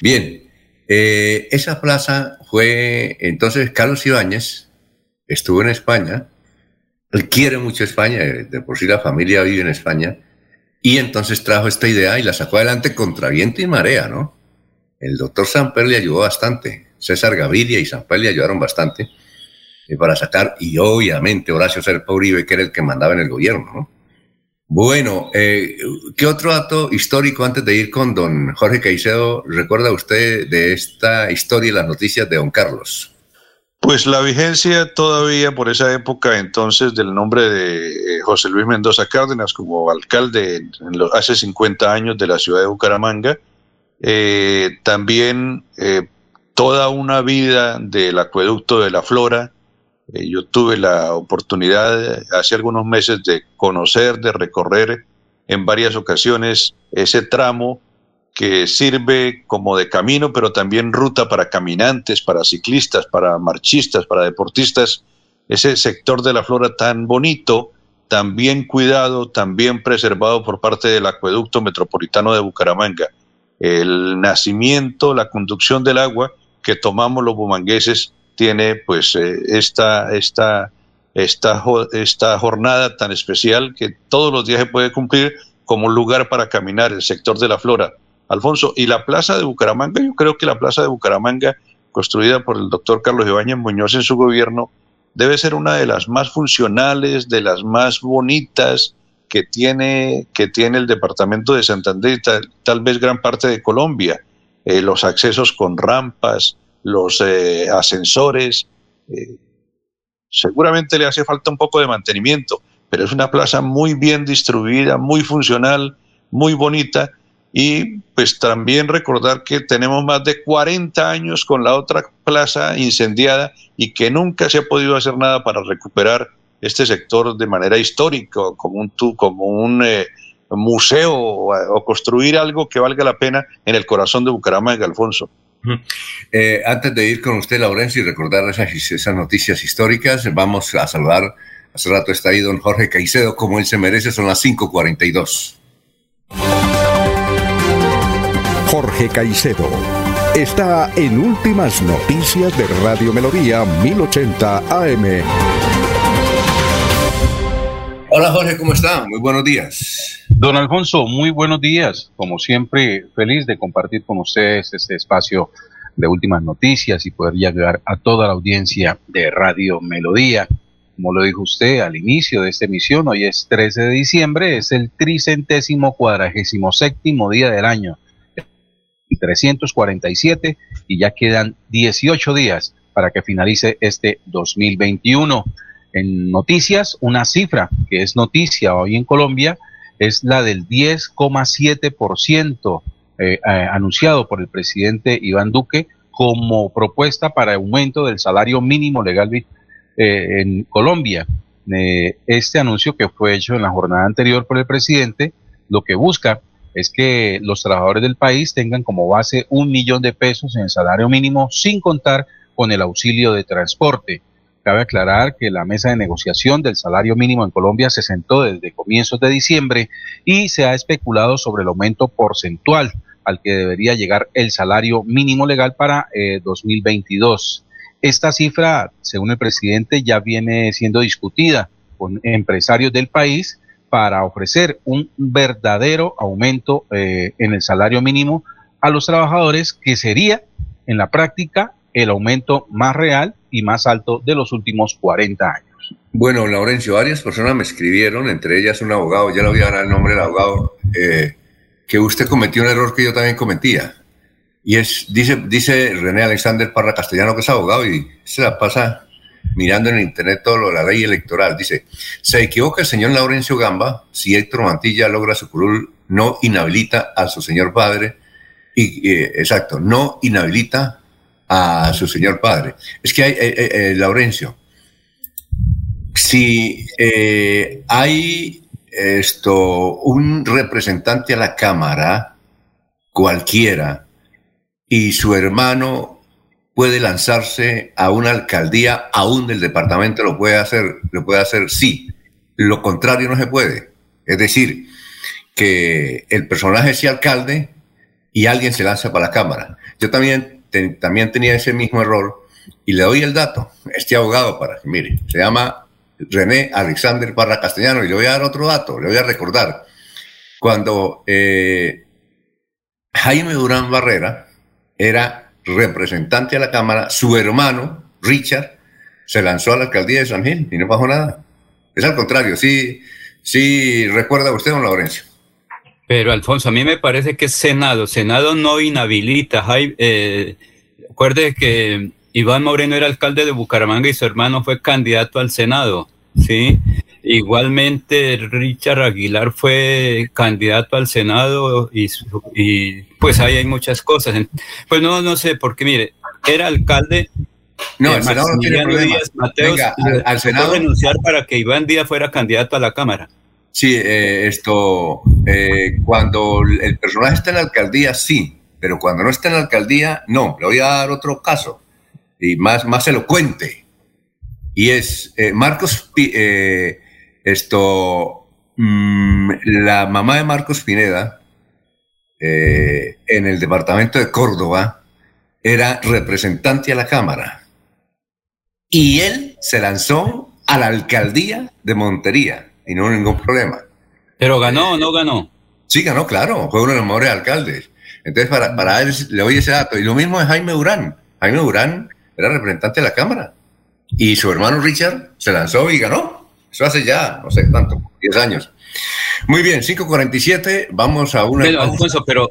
Bien, eh, esa plaza fue, entonces Carlos Ibáñez estuvo en España, él quiere mucho España, de de por sí la familia vive en España, y entonces trajo esta idea y la sacó adelante contra viento y marea, ¿no? El doctor Samper le ayudó bastante, César Gaviria y Samper le ayudaron bastante eh, para sacar, y obviamente Horacio Serpa Uribe, que era el que mandaba en el gobierno, ¿no? Bueno, eh, ¿qué otro dato histórico antes de ir con don Jorge Caicedo recuerda usted de esta historia y las noticias de don Carlos? Pues la vigencia todavía por esa época entonces del nombre de eh, José Luis Mendoza Cárdenas como alcalde en los- hace 50 años de la ciudad de Bucaramanga. Eh, también eh, toda una vida del acueducto de la Flora. Eh, yo tuve la oportunidad hace algunos meses de conocer, de recorrer en varias ocasiones ese tramo que sirve como de camino, pero también ruta para caminantes, para ciclistas, para marchistas, para deportistas. Ese sector de la flora tan bonito, tan bien cuidado, tan bien preservado por parte del acueducto metropolitano de Bucaramanga. El nacimiento, la conducción del agua que tomamos los bumangueses tiene pues eh, esta, esta, esta, esta jornada tan especial que todos los días se puede cumplir como lugar para caminar, el sector de la flora. Alfonso, y la plaza de Bucaramanga, yo creo que la plaza de Bucaramanga, construida por el doctor Carlos Ibáñez Muñoz en su gobierno, debe ser una de las más funcionales, de las más bonitas que tiene, que tiene el departamento de Santander y tal, tal vez gran parte de Colombia. Eh, los accesos con rampas, los eh, ascensores. eh, seguramente le hace falta un poco de mantenimiento, pero es una plaza muy bien distribuida, muy funcional, muy bonita. Y pues también recordar que tenemos más de 40 años con la otra plaza incendiada y que nunca se ha podido hacer nada para recuperar este sector de manera histórica, como un, como un eh, museo o construir algo que valga la pena en el corazón de Bucaramanga, Alfonso. Eh, antes de ir con usted, Laurencio, y recordar esas, esas noticias históricas, vamos a saludar. Hace rato está ahí don Jorge Caicedo, como él se merece, son las 5:42. Jorge Caicedo está en Últimas Noticias de Radio Melodía 1080 AM. Hola Jorge, ¿cómo está? Muy buenos días. Don Alfonso, muy buenos días. Como siempre, feliz de compartir con ustedes este espacio de últimas noticias y poder llegar a toda la audiencia de Radio Melodía. Como lo dijo usted al inicio de esta emisión, hoy es 13 de diciembre, es el tricentésimo cuadragésimo séptimo día del año, 347, y ya quedan 18 días para que finalice este 2021. En noticias, una cifra que es noticia hoy en Colombia es la del 10,7% eh, eh, anunciado por el presidente Iván Duque como propuesta para aumento del salario mínimo legal eh, en Colombia. Eh, este anuncio que fue hecho en la jornada anterior por el presidente lo que busca es que los trabajadores del país tengan como base un millón de pesos en salario mínimo sin contar con el auxilio de transporte. Cabe aclarar que la mesa de negociación del salario mínimo en Colombia se sentó desde comienzos de diciembre y se ha especulado sobre el aumento porcentual al que debería llegar el salario mínimo legal para eh, 2022. Esta cifra, según el presidente, ya viene siendo discutida con empresarios del país para ofrecer un verdadero aumento eh, en el salario mínimo a los trabajadores, que sería en la práctica el aumento más real y más alto de los últimos 40 años. Bueno, Laurencio, varias personas me escribieron, entre ellas un abogado, ya le voy a dar el nombre del abogado, eh, que usted cometió un error que yo también cometía. Y es, dice, dice René Alexander Parra Castellano, que es abogado y se la pasa mirando en internet todo lo de la ley electoral. Dice, se equivoca el señor Laurencio Gamba si Héctor Mantilla logra su curul, no inhabilita a su señor padre, y eh, exacto, no inhabilita a su señor padre. Es que hay, eh, eh, Laurencio, si hay esto, un representante a la Cámara, cualquiera, y su hermano puede lanzarse a una alcaldía, aún del departamento lo puede hacer, lo puede hacer, sí. Lo contrario no se puede. Es decir, que el personaje sea alcalde y alguien se lanza para la Cámara. Yo también, también tenía ese mismo error y le doy el dato, este abogado para que mire, se llama René Alexander Parra Castellano y le voy a dar otro dato, le voy a recordar. Cuando eh, Jaime Durán Barrera era representante a la Cámara, su hermano, Richard, se lanzó a la alcaldía de San Gil y no pasó nada. Es al contrario, sí, sí recuerda usted, don Laurencio. Pero Alfonso, a mí me parece que es Senado. Senado no inhabilita. Hay, eh, que Iván Moreno era alcalde de Bucaramanga y su hermano fue candidato al Senado. ¿sí? Igualmente Richard Aguilar fue candidato al Senado y, y pues ahí hay muchas cosas. Pues no, no sé, porque mire, era alcalde no, el Senado no tiene problema. Díaz Mateos, Venga, al, al Senado. renunciar para que Iván Díaz fuera candidato a la Cámara. Sí, eh, esto, eh, cuando el personaje está en la alcaldía, sí, pero cuando no está en la alcaldía, no. Le voy a dar otro caso, y más, más elocuente. Y es eh, Marcos, esto, mmm, la mamá de Marcos Pineda, en el departamento de Córdoba, era representante a la Cámara. Y él se lanzó a la alcaldía de Montería y no hubo ningún problema. ¿Pero ganó o no ganó? Sí, ganó, claro, fue uno de los mejores alcaldes. Entonces, para, para él le doy ese dato. Y lo mismo de Jaime Durán. Jaime Durán era representante de la Cámara. Y su hermano Richard se lanzó y ganó. Eso hace ya, no sé cuánto, 10 años. Muy bien, 5.47, vamos a una... Pero, Alfonso, pero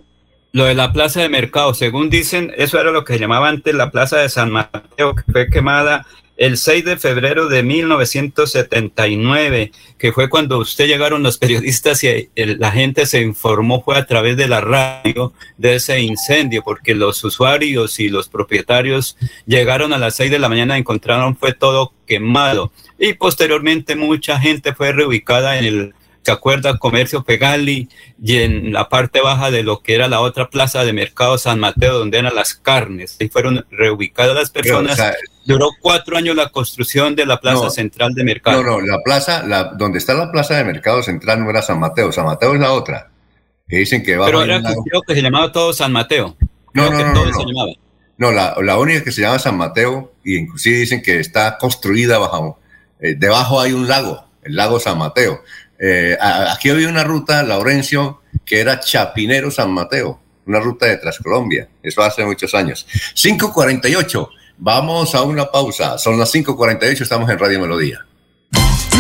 lo de la plaza de mercado, según dicen, eso era lo que se llamaba antes la plaza de San Mateo, que fue quemada el 6 de febrero de 1979, que fue cuando usted llegaron los periodistas y la gente se informó, fue a través de la radio de ese incendio, porque los usuarios y los propietarios llegaron a las 6 de la mañana, encontraron fue todo quemado y posteriormente mucha gente fue reubicada en el ¿se acuerda? Comercio Pegali y en la parte baja de lo que era la otra plaza de mercado San Mateo, donde eran las carnes. Ahí fueron reubicadas las personas. Pero, o sea, Duró cuatro años la construcción de la plaza No. central de mercado. No, no, la plaza, la, donde está la plaza de mercado central no era San Mateo, San Mateo es la otra. Que dicen que va Pero era creo que se llamaba todo San Mateo. No, Creo no, que no, todo no, se llamaba. No, la, la única que se llama San Mateo, y inclusive dicen que está construida bajo, eh, debajo hay un lago, el lago San Mateo. Eh, a- aquí había una ruta, Laurencio, que era Chapinero San Mateo, una ruta de Transcolombia, eso hace muchos años. 5.48, vamos a una pausa, son las 5.48, estamos en Radio Melodía.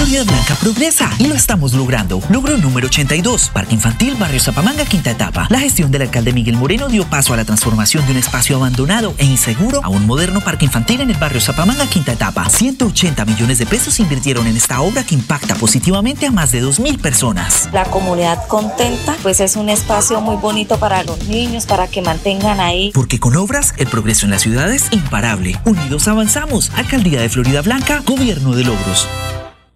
Florida Blanca progresa y lo estamos logrando. Logro número 82, Parque Infantil Barrio Zapamanga, quinta etapa. La gestión del alcalde Miguel Moreno dio paso a la transformación de un espacio abandonado e inseguro a un moderno parque infantil en el barrio Zapamanga, quinta etapa. 180 millones de pesos se invirtieron en esta obra que impacta positivamente a más de 2.000 personas. La comunidad contenta, pues es un espacio muy bonito para los niños, para que mantengan ahí. Porque con obras, el progreso en la ciudad es imparable. Unidos avanzamos. Alcaldía de Florida Blanca, Gobierno de Logros.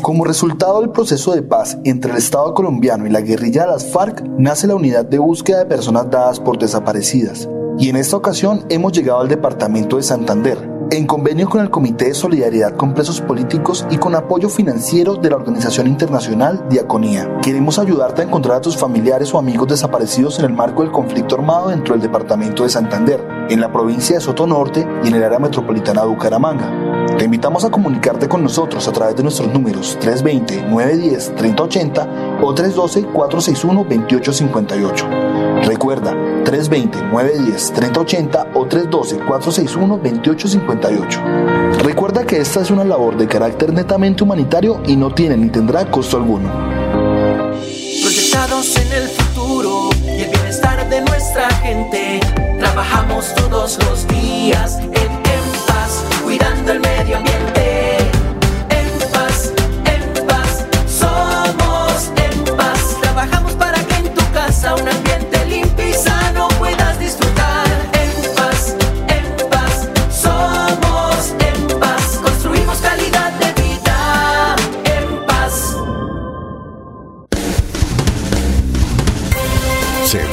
Como resultado del proceso de paz entre el Estado colombiano y la guerrilla las FARC, nace la unidad de búsqueda de personas dadas por desaparecidas. Y en esta ocasión hemos llegado al departamento de Santander, en convenio con el Comité de Solidaridad con Presos Políticos y con apoyo financiero de la organización internacional Diaconía. Queremos ayudarte a encontrar a tus familiares o amigos desaparecidos en el marco del conflicto armado dentro del departamento de Santander, en la provincia de Soto Norte y en el área metropolitana de Bucaramanga. Te invitamos a comunicarte con nosotros a través de nuestros números 320-910-3080 o 312-461-2858. Recuerda, 320-910-3080 o 312-461-2858. Recuerda que esta es una labor de carácter netamente humanitario y no tiene ni tendrá costo alguno. Proyectados en el futuro y el bienestar de nuestra gente. Trabajamos todos los días en, paz, cuidando el medio ambiente. En paz,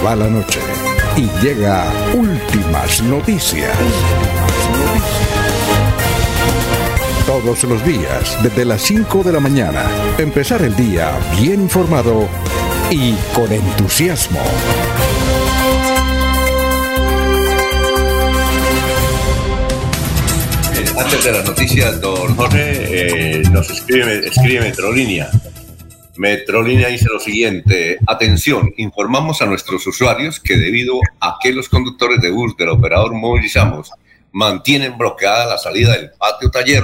va la noche y llega últimas noticias. Todos los días, desde las 5 de la mañana, empezar el día bien informado y con entusiasmo. Antes de las noticias, don Jorge, eh, nos escribe Metrolínea. Metrolínea dice lo siguiente, atención, informamos a nuestros usuarios que debido a que los conductores de bus del operador Movilizamos mantienen bloqueada la salida del patio taller,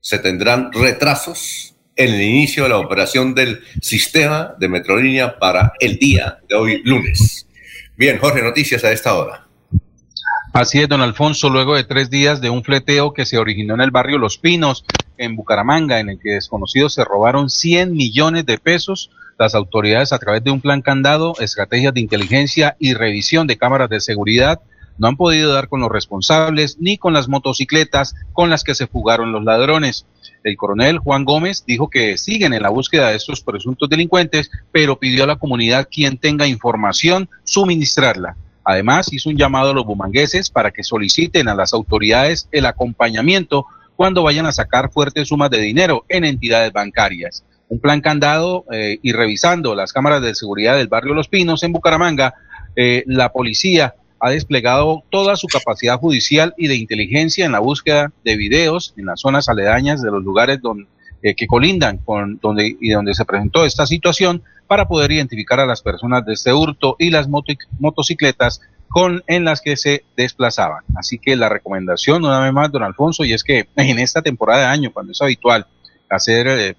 se tendrán retrasos en el inicio de la operación del sistema de Metrolínea para el día de hoy lunes. Bien, Jorge, noticias a esta hora. Así es, don Alfonso, luego de tres días de un fleteo que se originó en el barrio Los Pinos, en Bucaramanga, en el que desconocidos se robaron 100 millones de pesos, las autoridades a través de un plan candado, estrategias de inteligencia y revisión de cámaras de seguridad no han podido dar con los responsables ni con las motocicletas con las que se fugaron los ladrones. El coronel Juan Gómez dijo que siguen en la búsqueda de estos presuntos delincuentes, pero pidió a la comunidad quien tenga información suministrarla. Además, hizo un llamado a los bumangueses para que soliciten a las autoridades el acompañamiento cuando vayan a sacar fuertes sumas de dinero en entidades bancarias. Un plan candado eh, y revisando las cámaras de seguridad del barrio Los Pinos en Bucaramanga, eh, la policía ha desplegado toda su capacidad judicial y de inteligencia en la búsqueda de videos en las zonas aledañas de los lugares donde, eh, que colindan con donde y donde se presentó esta situación para poder identificar a las personas de este hurto y las motocicletas con en las que se desplazaban. Así que la recomendación una vez más, don Alfonso, y es que en esta temporada de año, cuando es habitual hacer eh,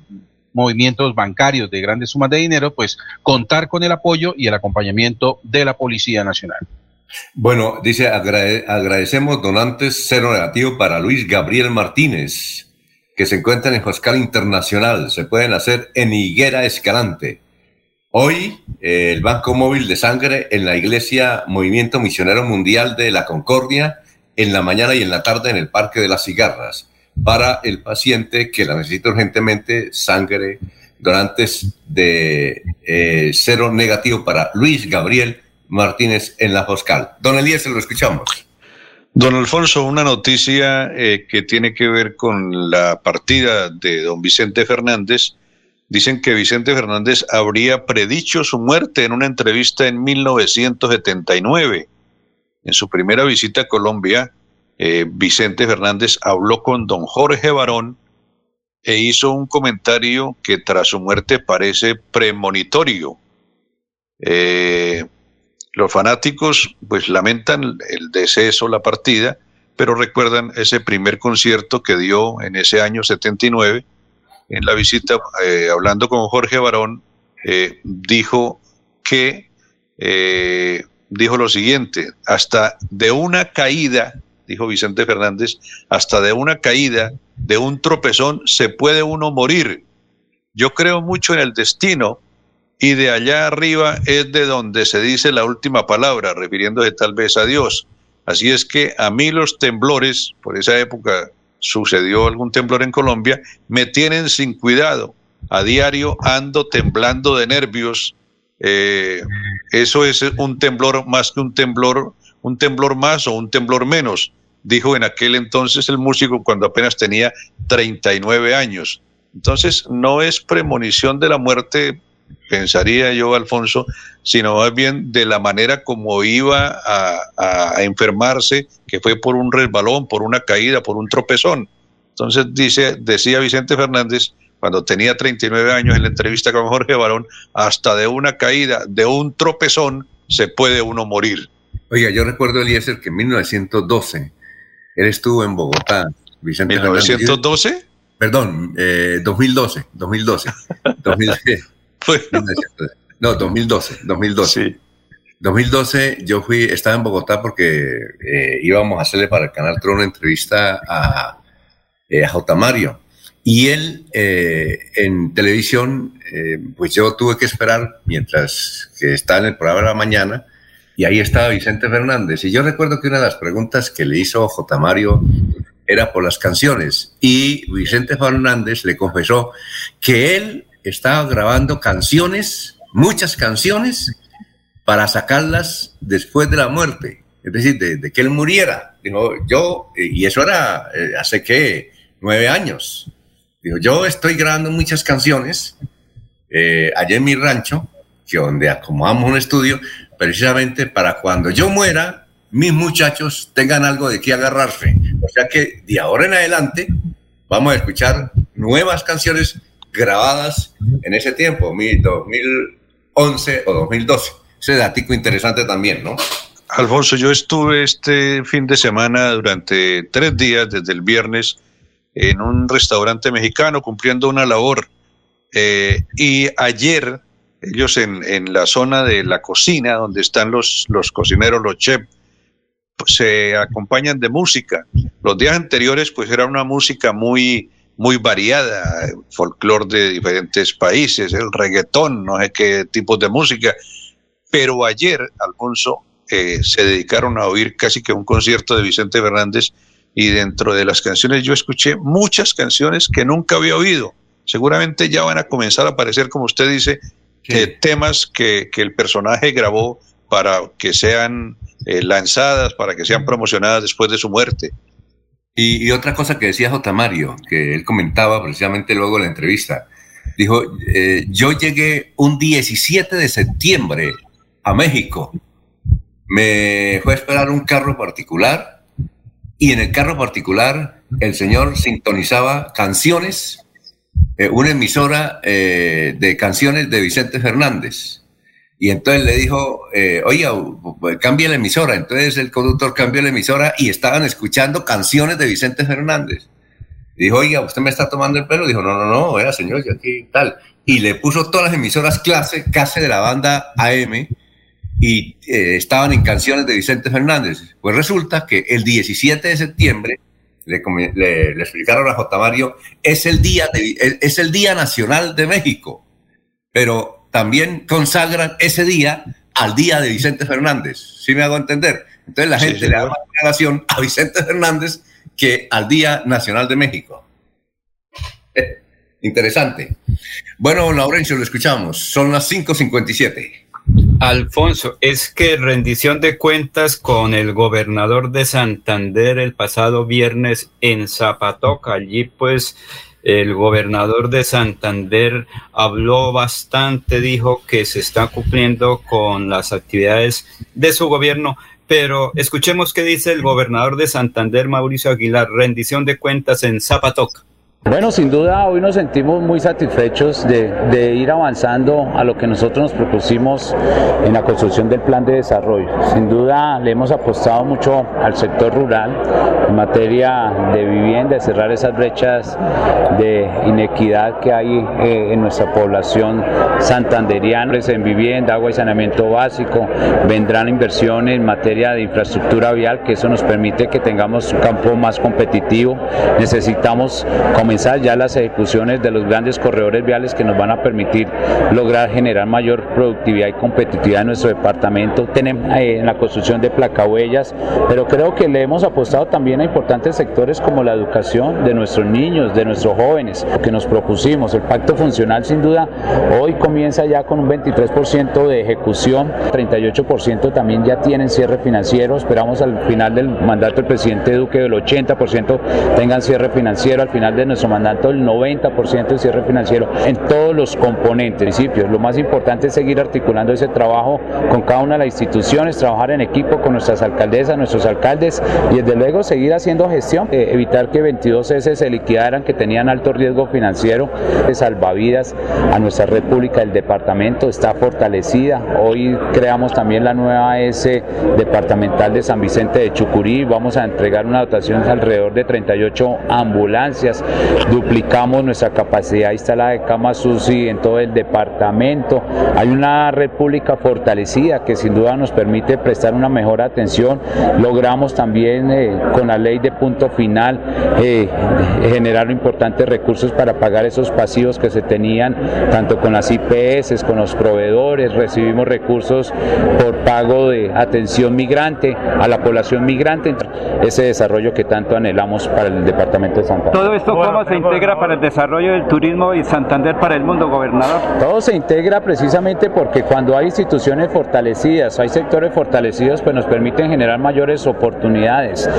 movimientos bancarios de grandes sumas de dinero, pues contar con el apoyo y el acompañamiento de la Policía Nacional. Bueno, dice, agradecemos donantes cero negativo para Luis Gabriel Martínez, que se encuentra en Joscal Internacional. Se pueden hacer en Higuera Escalante. Hoy, eh, el Banco Móvil de Sangre en la Iglesia Movimiento Misionero Mundial de la Concordia, en la mañana y en la tarde en el Parque de las Cigarras, para el paciente que la necesita urgentemente, sangre, donantes de eh, cero negativo para Luis Gabriel Martínez en la Foscal. Don Elías, lo escuchamos. Don Alfonso, una noticia eh, que tiene que ver con la partida de don Vicente Fernández. Dicen que Vicente Fernández habría predicho su muerte en una entrevista en 1979. En su primera visita a Colombia, eh, Vicente Fernández habló con don Jorge Barón e hizo un comentario que tras su muerte parece premonitorio. Eh, los fanáticos pues lamentan el deceso, la partida, pero recuerdan ese primer concierto que dio en ese año 79. En la visita, eh, hablando con Jorge Barón, eh, dijo que, eh, dijo lo siguiente, hasta de una caída, dijo Vicente Fernández, hasta de una caída, de un tropezón, se puede uno morir. Yo creo mucho en el destino, y de allá arriba es de donde se dice la última palabra, refiriéndose tal vez a Dios. Así es que a mí los temblores, por esa época sucedió algún temblor en Colombia, me tienen sin cuidado. A diario ando temblando de nervios. Eh, eso es un temblor más que un temblor, un temblor más o un temblor menos, dijo en aquel entonces el músico cuando apenas tenía 39 años. Entonces no es premonición de la muerte pensaría yo, Alfonso, sino más bien de la manera como iba a, enfermarse, que fue por un resbalón, por una caída, por un tropezón. Entonces dice, decía Vicente Fernández, cuando tenía 39 años en la entrevista con Jorge Barón, hasta de una caída, de un tropezón, se puede uno morir. Oiga, yo recuerdo, Eliezer, que en 1912 él estuvo en Bogotá. Vicente ¿1912? Perdón, 2012, 2012. 2012 no, 2012, 2012. 2012 yo fui, estaba en Bogotá porque eh, íbamos a hacerle para el Canal Trono una entrevista a, eh, a J. Mario. Y él eh, en televisión, pues yo tuve que esperar mientras que estaba en el programa de la mañana y ahí estaba Vicente Fernández. Y yo recuerdo que una de las preguntas que le hizo J. Mario era por las canciones y Vicente Fernández le confesó que él estaba grabando canciones, muchas canciones, para sacarlas después de la muerte, es decir, de, que él muriera. Dijo, yo, y eso era eh, hace que nueve años. Dijo, yo estoy grabando muchas canciones eh, allá en mi rancho, que donde acomodamos un estudio, precisamente para cuando yo muera, mis muchachos tengan algo de qué agarrarse. O sea que de ahora en adelante vamos a escuchar nuevas canciones grabadas en ese tiempo, 2011 o 2012. Ese dato interesante también, ¿no? Alfonso, yo estuve este fin de semana durante tres días, desde el viernes, en un restaurante mexicano cumpliendo una labor. Eh, y ayer, ellos en, en, la zona de la cocina, donde están los, los cocineros, los chefs, se acompañan de música. Los días anteriores pues era una música muy muy variada, folclore de diferentes países, el reggaetón, no sé qué tipos de música. Pero ayer, Alfonso, eh, se dedicaron a oír casi que un concierto de Vicente Fernández y dentro de las canciones yo escuché muchas canciones que nunca había oído. Seguramente ya van a comenzar a aparecer, como usted dice, eh, temas que, que, el personaje grabó para que sean eh, lanzadas, para que sean promocionadas después de su muerte. Y, otra cosa que decía J. Mario, que él comentaba precisamente luego en la entrevista, dijo, eh, yo llegué un 17 de septiembre a México, me fue a esperar un carro particular y en el carro particular el señor sintonizaba canciones, eh, una emisora eh, de canciones de Vicente Fernández. Y entonces le dijo, eh, oye, cambia la emisora. Entonces el conductor cambió la emisora y estaban escuchando canciones de Vicente Fernández. dijo, oiga, ¿usted me está tomando el pelo? Dijo, no, no, no, era señor, yo aquí tal. Y le puso todas las emisoras clase, clase de la banda AM y eh, estaban en canciones de Vicente Fernández. Pues resulta que el 17 de septiembre, le, le, explicaron a J. Mario, es el, día es el Día Nacional de México. Pero también consagran ese día al día de Vicente Fernández. ¿Sí me hago entender? Entonces la gente le da más relación a Vicente Fernández que al Día Nacional de México. interesante. Bueno, Laurencio, lo escuchamos. Son las 5.57. Alfonso, es que rendición de cuentas con el gobernador de Santander el pasado viernes en Zapatoca. Allí pues el gobernador de Santander habló bastante, dijo que se está cumpliendo con las actividades de su gobierno, pero escuchemos qué dice el gobernador de Santander, Mauricio Aguilar, rendición de cuentas en Zapatoca. Bueno, sin duda hoy nos sentimos muy satisfechos de, ir avanzando a lo que nosotros nos propusimos en la construcción del plan de desarrollo. Sin duda le hemos apostado mucho al sector rural en materia de vivienda, de cerrar esas brechas de inequidad que hay eh, en nuestra población santanderiana, en vivienda, agua y saneamiento básico, vendrán inversiones en materia de infraestructura vial, que eso nos permite que tengamos un campo más competitivo. Necesitamos comenzar ya las ejecuciones de los grandes corredores viales que nos van a permitir lograr generar mayor productividad y competitividad en nuestro departamento. Tenemos eh, en la construcción de placahuellas, pero creo que le hemos apostado también a importantes sectores como la educación de nuestros niños, de nuestros jóvenes, lo que nos propusimos. El pacto funcional sin duda hoy comienza ya con un 23% de ejecución, 38% también ya tienen cierre financiero. Esperamos al final del mandato del presidente Duque del 80% tengan cierre financiero al final de nuestro mandato el 90% de cierre financiero en todos los componentes, principios. Lo más importante es seguir articulando ese trabajo con cada una de las instituciones, trabajar en equipo con nuestras alcaldesas, nuestros alcaldes y desde luego seguir haciendo gestión, eh, evitar que 22 S se liquidaran que tenían alto riesgo financiero, de salvavidas a nuestra república, el departamento está fortalecida. Hoy creamos también la nueva S departamental de San Vicente de Chucurí, vamos a entregar una dotación de alrededor de 38 ambulancias duplicamos nuestra capacidad instalada de camas UCI en todo el departamento. Hay una república fortalecida que sin duda nos permite prestar una mejor atención. Logramos también eh, con la ley de punto final eh, generar importantes recursos para pagar esos pasivos que se tenían tanto con las IPS, con los proveedores. Recibimos recursos por pago de atención migrante a la población migrante. Ese desarrollo que tanto anhelamos para el departamento de Santa Todo esto ¿Cómo se integra para el desarrollo del turismo y Santander para el mundo, gobernador? Todo se integra precisamente porque cuando hay instituciones fortalecidas, hay sectores fortalecidos, pues nos permiten generar mayores oportunidades.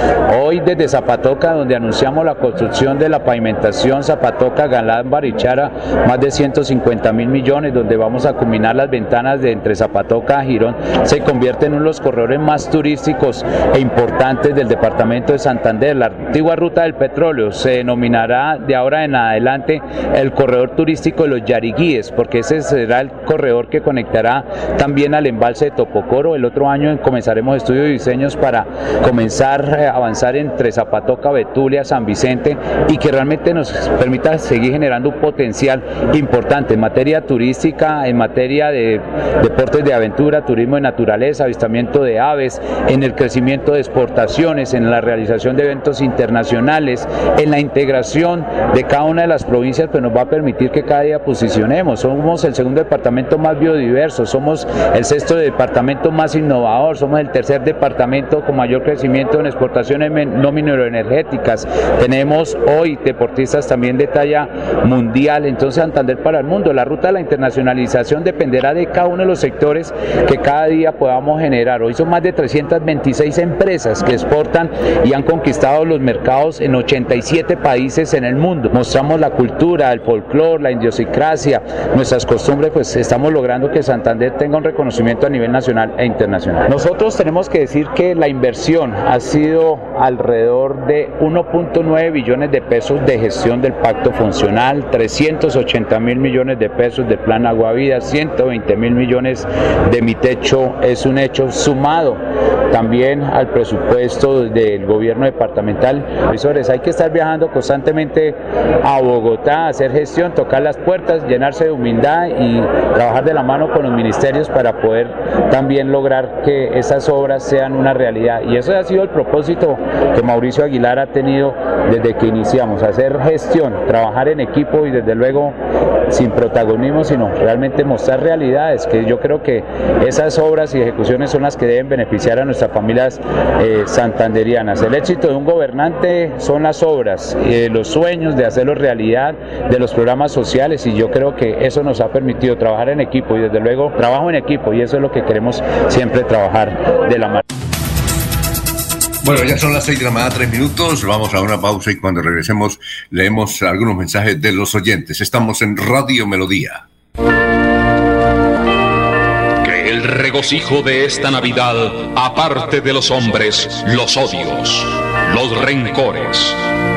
Hoy desde Zapatoca, donde anunciamos la construcción de la pavimentación Zapatoca, Galán, Barichara, más de 150 mil millones, donde vamos a culminar las ventanas de entre Zapatoca a Girón, se convierte en uno de los corredores más turísticos e importantes del departamento de Santander. La antigua ruta del petróleo se denominará de ahora en adelante el corredor turístico de los Yariguíes, porque ese será el corredor que conectará también al embalse de Topocoro. El otro año comenzaremos estudios y diseños para comenzar a avanzar entre Zapatoca, Betulia, San Vicente y que realmente nos permita seguir generando un potencial importante en materia turística, en materia de deportes de aventura, turismo de naturaleza, avistamiento de aves, en el crecimiento de exportaciones, en la realización de eventos internacionales, en la integración de cada una de las provincias, pues nos va a permitir que cada día posicionemos. Somos el segundo departamento más biodiverso, somos el sexto departamento más innovador, somos el tercer departamento con mayor crecimiento en exportaciones no mineroenergéticas. Tenemos hoy deportistas también de talla mundial, entonces Santander para el mundo. La ruta de la internacionalización dependerá de cada uno de los sectores que cada día podamos generar. Hoy son más de 326 empresas que exportan y han conquistado los mercados en 87 países en el mundo. Mostramos la cultura, el folclore, la idiosincrasia, nuestras costumbres, pues estamos logrando que Santander tenga un reconocimiento a nivel nacional e internacional. Nosotros tenemos que decir que la inversión ha sido alrededor de 1.9 billones de pesos de gestión del pacto funcional, 380 mil millones de pesos del plan Agua Vida, 120 mil millones de mi techo es un hecho sumado también al presupuesto del gobierno departamental. Hay que estar viajando constantemente a Bogotá, hacer gestión, tocar las puertas, llenarse de humildad y trabajar de la mano con los ministerios para poder también lograr que esas obras sean una realidad. Y eso ha sido el propósito que Mauricio Aguilar ha tenido desde que iniciamos, hacer gestión, trabajar en equipo y desde luego sin protagonismo, sino realmente mostrar realidades, que yo creo que esas obras y ejecuciones son las que deben beneficiar a nuestras familias eh, santanderianas. El éxito de un gobernante son las obras, eh, los sueños de hacerlo realidad, de los programas sociales y yo creo que eso nos ha permitido trabajar en equipo y desde luego trabajo en equipo y eso es lo que queremos siempre trabajar de la mano. Bueno, ya son las seis de la mañana, tres minutos. Vamos a una pausa y cuando regresemos leemos algunos mensajes de los oyentes. Estamos en Radio Melodía. Que el regocijo de esta Navidad aparte de los hombres los odios, los rencores,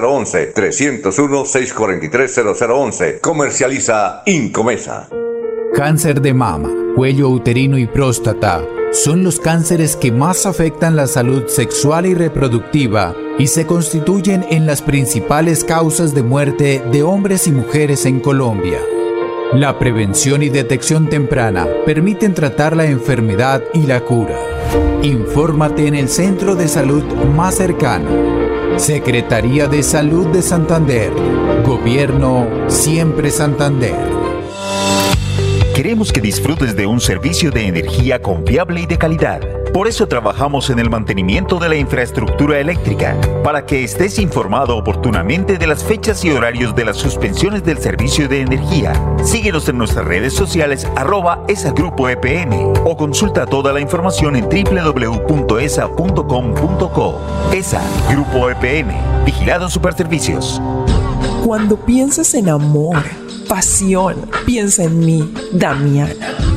301-643-0011. 301-643-0011. Comercializa Incomesa. Cáncer de mama, cuello uterino y próstata son los cánceres que más afectan la salud sexual y reproductiva y se constituyen en las principales causas de muerte de hombres y mujeres en Colombia. La prevención y detección temprana permiten tratar la enfermedad y la cura. Infórmate en el centro de salud más cercano. Secretaría de Salud de Santander. Gobierno Siempre Santander. Queremos que disfrutes de un servicio de energía confiable y de calidad. Por eso trabajamos en el mantenimiento de la infraestructura eléctrica, para que estés informado oportunamente de las fechas y horarios de las suspensiones del servicio de energía. Síguenos en nuestras redes sociales arroba esagrupo EPM o consulta toda la información en www.esa.com.co. ESA, Grupo EPM, Vigilado Superservicios. Cuando piensas en amor, pasión, piensa en mí, Damiana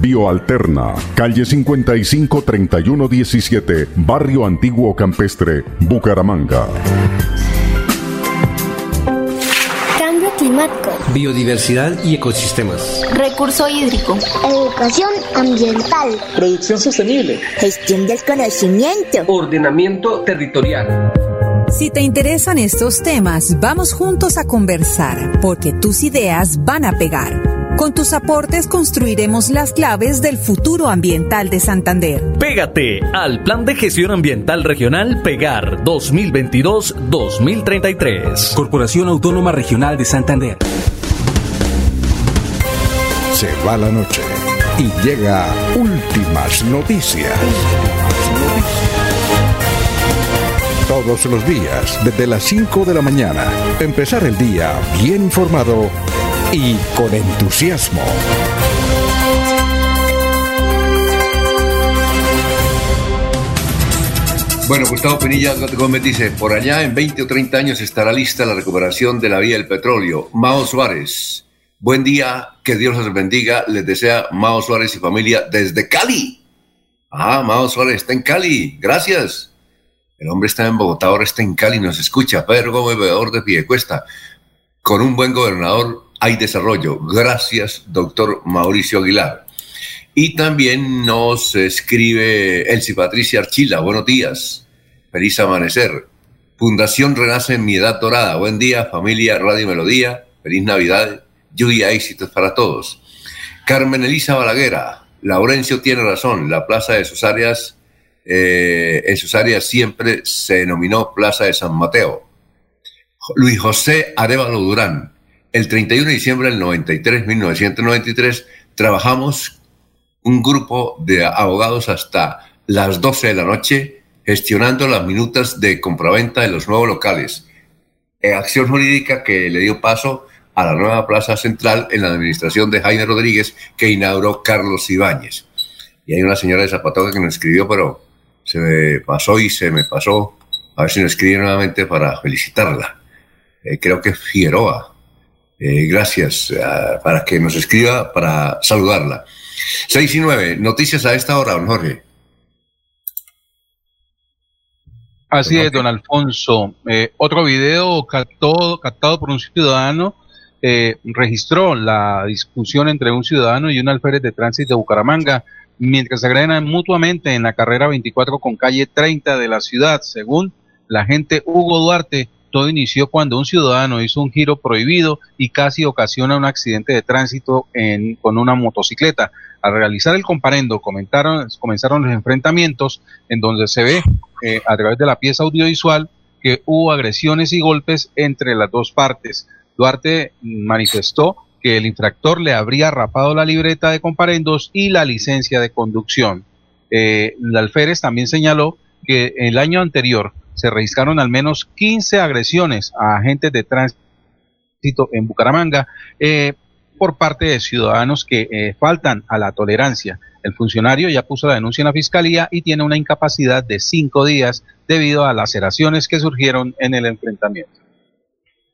Bioalterna, calle 55 17, Barrio Antiguo Campestre, Bucaramanga. Cambio climático. Biodiversidad y ecosistemas. Recurso hídrico. Educación ambiental. Producción sostenible. Gestión del conocimiento. Ordenamiento territorial. Si te interesan estos temas, vamos juntos a conversar, porque tus ideas van a pegar. Con tus aportes construiremos las claves del futuro ambiental de Santander. Pégate al Plan de Gestión Ambiental Regional Pegar 2022-2033. Corporación Autónoma Regional de Santander. Se va la noche y llega últimas noticias. Todos los días, desde las 5 de la mañana, empezar el día bien informado y con entusiasmo. Bueno, Gustavo Pinilla Gómez dice, por allá en 20 o 30 años estará lista la recuperación de la vía del petróleo. Mao Suárez, buen día, que Dios los bendiga, les desea Mao Suárez y familia desde Cali. Ah, Mao Suárez está en Cali, gracias. El hombre está en Bogotá, ahora está en Cali, nos escucha. Pedro Gómez, bebedor de Piedecuesta. Con un buen gobernador hay desarrollo. Gracias, doctor Mauricio Aguilar. Y también nos escribe Elsie Patricia Archila. Buenos días. Feliz amanecer. Fundación Renace en mi edad dorada. Buen día, familia Radio Melodía. Feliz Navidad. Lluvia éxitos para todos. Carmen Elisa Balaguera. Laurencio tiene razón. La plaza de sus áreas, eh, en sus áreas siempre se denominó Plaza de San Mateo. Luis José Arevalo Durán. El 31 de diciembre del 93, 1993, trabajamos un grupo de abogados hasta las 12 de la noche gestionando las minutas de compraventa de los nuevos locales. Eh, acción jurídica que le dio paso a la nueva plaza central en la administración de Jaime Rodríguez que inauguró Carlos Ibáñez. Y hay una señora de Zapatoca que nos escribió, pero se me pasó y se me pasó. A ver si nos escribe nuevamente para felicitarla. Eh, creo que Figueroa. Eh, gracias eh, para que nos escriba para saludarla. 6 y 9, noticias a esta hora, don Jorge. Así es, don Alfonso. Eh, otro video captado, captado por un ciudadano registró la discusión entre un ciudadano y un alférez de tránsito de Bucaramanga mientras se agregan mutuamente en la carrera 24 con calle 30 de la ciudad. Según la agente Hugo Duarte, todo inició cuando un ciudadano hizo un giro prohibido y casi ocasiona un accidente de tránsito en, con una motocicleta. Al realizar el comparendo comentaron, comenzaron los enfrentamientos en donde se ve eh, a través de la pieza audiovisual que hubo agresiones y golpes entre las dos partes. Duarte manifestó que el infractor le habría rapado la libreta de comparendos y la licencia de conducción. Eh, el alférez también señaló que el año anterior se registraron al menos 15 agresiones a agentes de tránsito en Bucaramanga eh, por parte de ciudadanos que eh, faltan a la tolerancia. El funcionario ya puso la denuncia en la fiscalía y tiene una incapacidad de cinco días debido a laceraciones que surgieron en el enfrentamiento.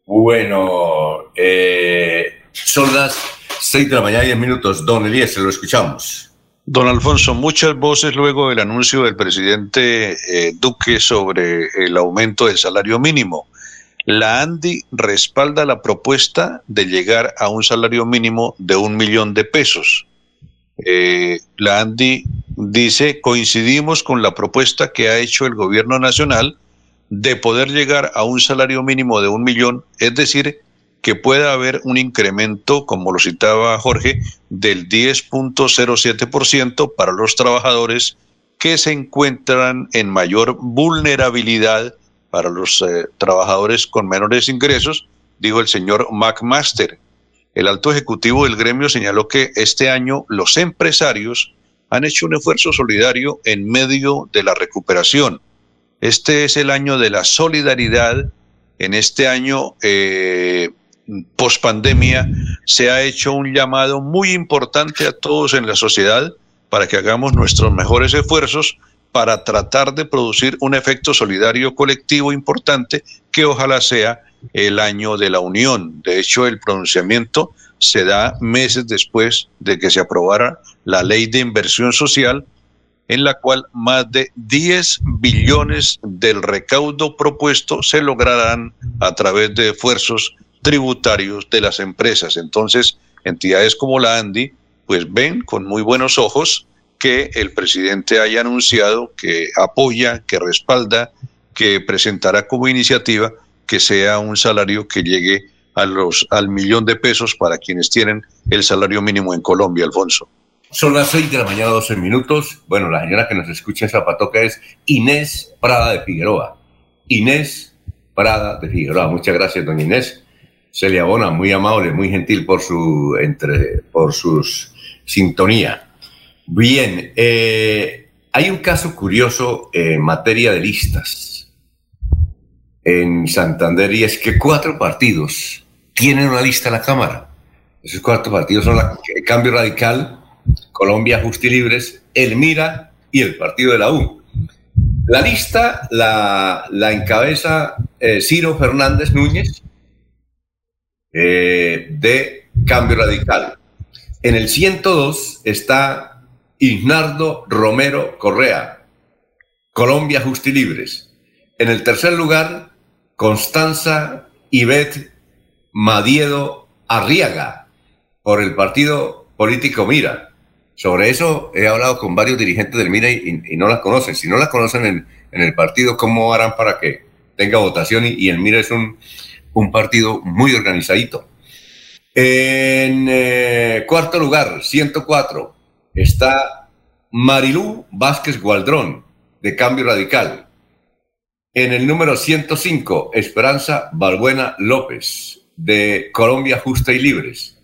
Bueno, eh, son las 6 de la mañana y 10 minutos. Don Elías, lo escuchamos. Don Alfonso, muchas voces luego del anuncio del presidente eh, Duque sobre el aumento del salario mínimo. La ANDI respalda la propuesta de llegar a un salario mínimo de un millón de pesos. Eh, la ANDI dice, coincidimos con la propuesta que ha hecho el gobierno nacional de poder llegar a un salario mínimo de un millón, es decir, que pueda haber un incremento, como lo citaba Jorge, del 10.07% para los trabajadores que se encuentran en mayor vulnerabilidad para los eh, trabajadores con menores ingresos, dijo el señor McMaster. El alto ejecutivo del gremio señaló que este año los empresarios han hecho un esfuerzo solidario en medio de la recuperación. Este es el año de la solidaridad. En este año eh, post pandemia se ha hecho un llamado muy importante a todos en la sociedad para que hagamos nuestros mejores esfuerzos para tratar de producir un efecto solidario colectivo importante que ojalá sea el año de la unión. De hecho, el pronunciamiento se da meses después de que se aprobara la ley de inversión social, en la cual más de 10 billones del recaudo propuesto se lograrán a través de esfuerzos tributarios de las empresas. Entonces, entidades como la ANDI, pues ven con muy buenos ojos que el presidente haya anunciado que apoya, que respalda, que presentará como iniciativa que sea un salario que llegue a los, al millón de pesos para quienes tienen el salario mínimo en Colombia, Alfonso. Son las seis de la mañana, 12 minutos. Bueno, la señora que nos escucha en Zapatoca es Inés Prada de Figueroa. Inés Prada de Figueroa. Muchas gracias, doña Inés. Celia Bona, muy amable, muy gentil por su entre, por sus sintonía. Bien, eh, hay un caso curioso en materia de listas en Santander y es que cuatro partidos tienen una lista en la Cámara. Esos cuatro partidos son la Cambio Radical, Colombia Justa y Libres, El Mira y el Partido de la U. La lista la, la encabeza eh, Ciro Fernández Núñez, eh, de Cambio Radical. En el 102 está Ignardo Romero Correa, Colombia Justi Libres. En el tercer lugar, Constanza Ibet Madiedo Arriaga, por el partido político Mira. Sobre eso he hablado con varios dirigentes del Mira y, no la conocen. Si no la conocen en, el partido, ¿cómo harán para que tenga votación? y el Mira es un, un partido muy organizadito. En eh, cuarto lugar, 104, está Marilú Vázquez Gualdrón, de Cambio Radical. En el número 105, Esperanza Balbuena López, de Colombia Justa y Libres.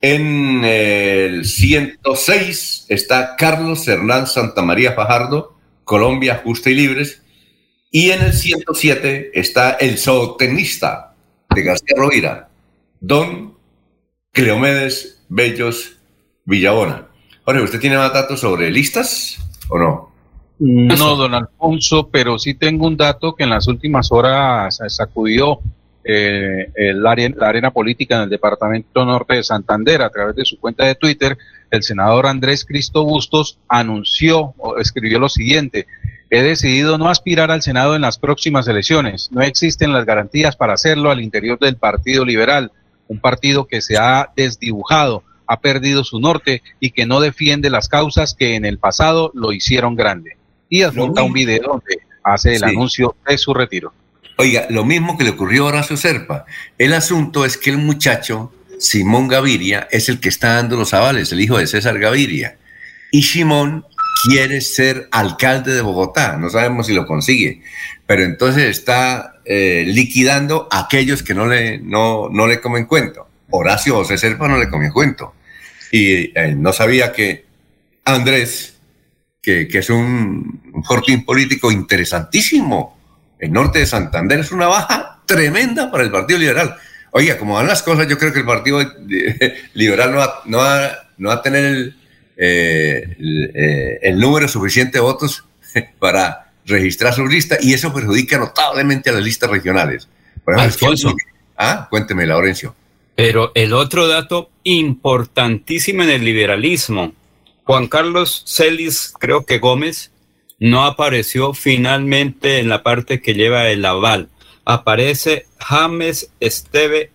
En el 106 está Carlos Hernán Santamaría Fajardo, Colombia Justa y Libres. Y en el 107 está el zootenista de García Rovira, don Cleomedes Bellos Villabona. Jorge, ¿usted tiene más datos sobre listas o no? No, don Alfonso, pero sí tengo un dato que en las últimas horas sacudió eh, el área, la arena política en el departamento norte de Santander a través de su cuenta de Twitter. El senador Andrés Cristo Bustos anunció o escribió lo siguiente He decidido no aspirar al Senado en las próximas elecciones. No existen las garantías para hacerlo al interior del Partido Liberal, un partido que se ha desdibujado, ha perdido su norte y que no defiende las causas que en el pasado lo hicieron grande. Y adjunta un video donde hace el anuncio de su retiro. Oiga, lo mismo que le ocurrió a Horacio Serpa. El asunto es que el muchacho, Simón Gaviria, es el que está dando los avales, el hijo de César Gaviria. Y Simón quiere ser alcalde de Bogotá, no sabemos si lo consigue, pero entonces está eh, liquidando a aquellos que no le, no, no le comen cuento. Horacio José Serpa no le comió cuento. Y eh, no sabía que Andrés, que, es un, un político interesantísimo, el norte de Santander es una baja tremenda para el Partido Liberal. Oiga, como van las cosas, yo creo que el Partido Liberal no va, no no va a tener el, eh, eh, el, número suficiente de votos para registrar su lista y eso perjudica notablemente a las listas regionales. Alfonso. Ah, cuénteme, Laurencio. Pero el otro dato importantísimo en el liberalismo, Juan Carlos Celis, creo que Gómez, no apareció finalmente en la parte que lleva el aval. Aparece James Esteve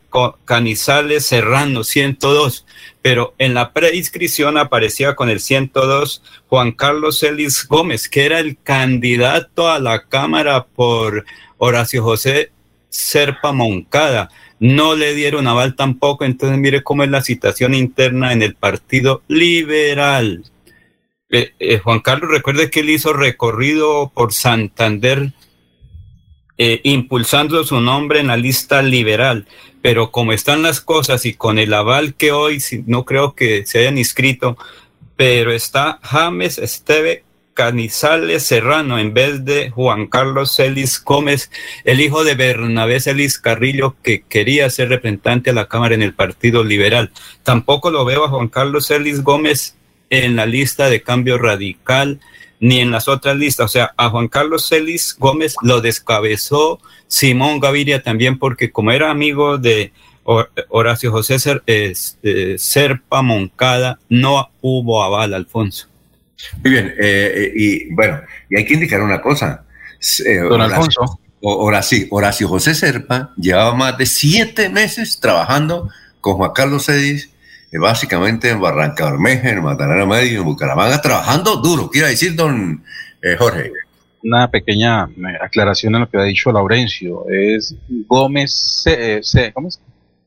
Canizales Serrano, 102 pero en la preinscripción aparecía con el 102 Juan Carlos Celis Gómez, que era el candidato a la Cámara por Horacio José Serpa Moncada. No le dieron aval tampoco, entonces mire cómo es la situación interna en el Partido Liberal. Eh, eh, Juan Carlos, recuerde que él hizo recorrido por Santander eh, impulsando su nombre en la lista liberal pero como están las cosas y con el aval que hoy no creo que se hayan inscrito, pero está James Esteve Canizales Serrano en vez de Juan Carlos Celis Gómez, el hijo de Bernabé Celis Carrillo, que quería ser representante a la Cámara en el Partido Liberal. Tampoco lo veo a Juan Carlos Celis Gómez en la lista de cambio radical ni en las otras listas. O sea, a Juan Carlos Celis Gómez lo descabezó Simón Gaviria también porque como era amigo de Horacio José Serpa Moncada, no hubo aval, Alfonso. Muy bien, eh, eh, y bueno, y hay que indicar una cosa. Eh, Don Alfonso. Horacio, Horacio José Serpa llevaba más de siete meses trabajando con Juan Carlos Celis básicamente en Barranca Bermeja, en Matarana Medio, en Bucaramanga, trabajando duro. Quiere decir, don Jorge. Una pequeña aclaración en lo que ha dicho Laurencio. ¿Es Gómez, ¿cómo es?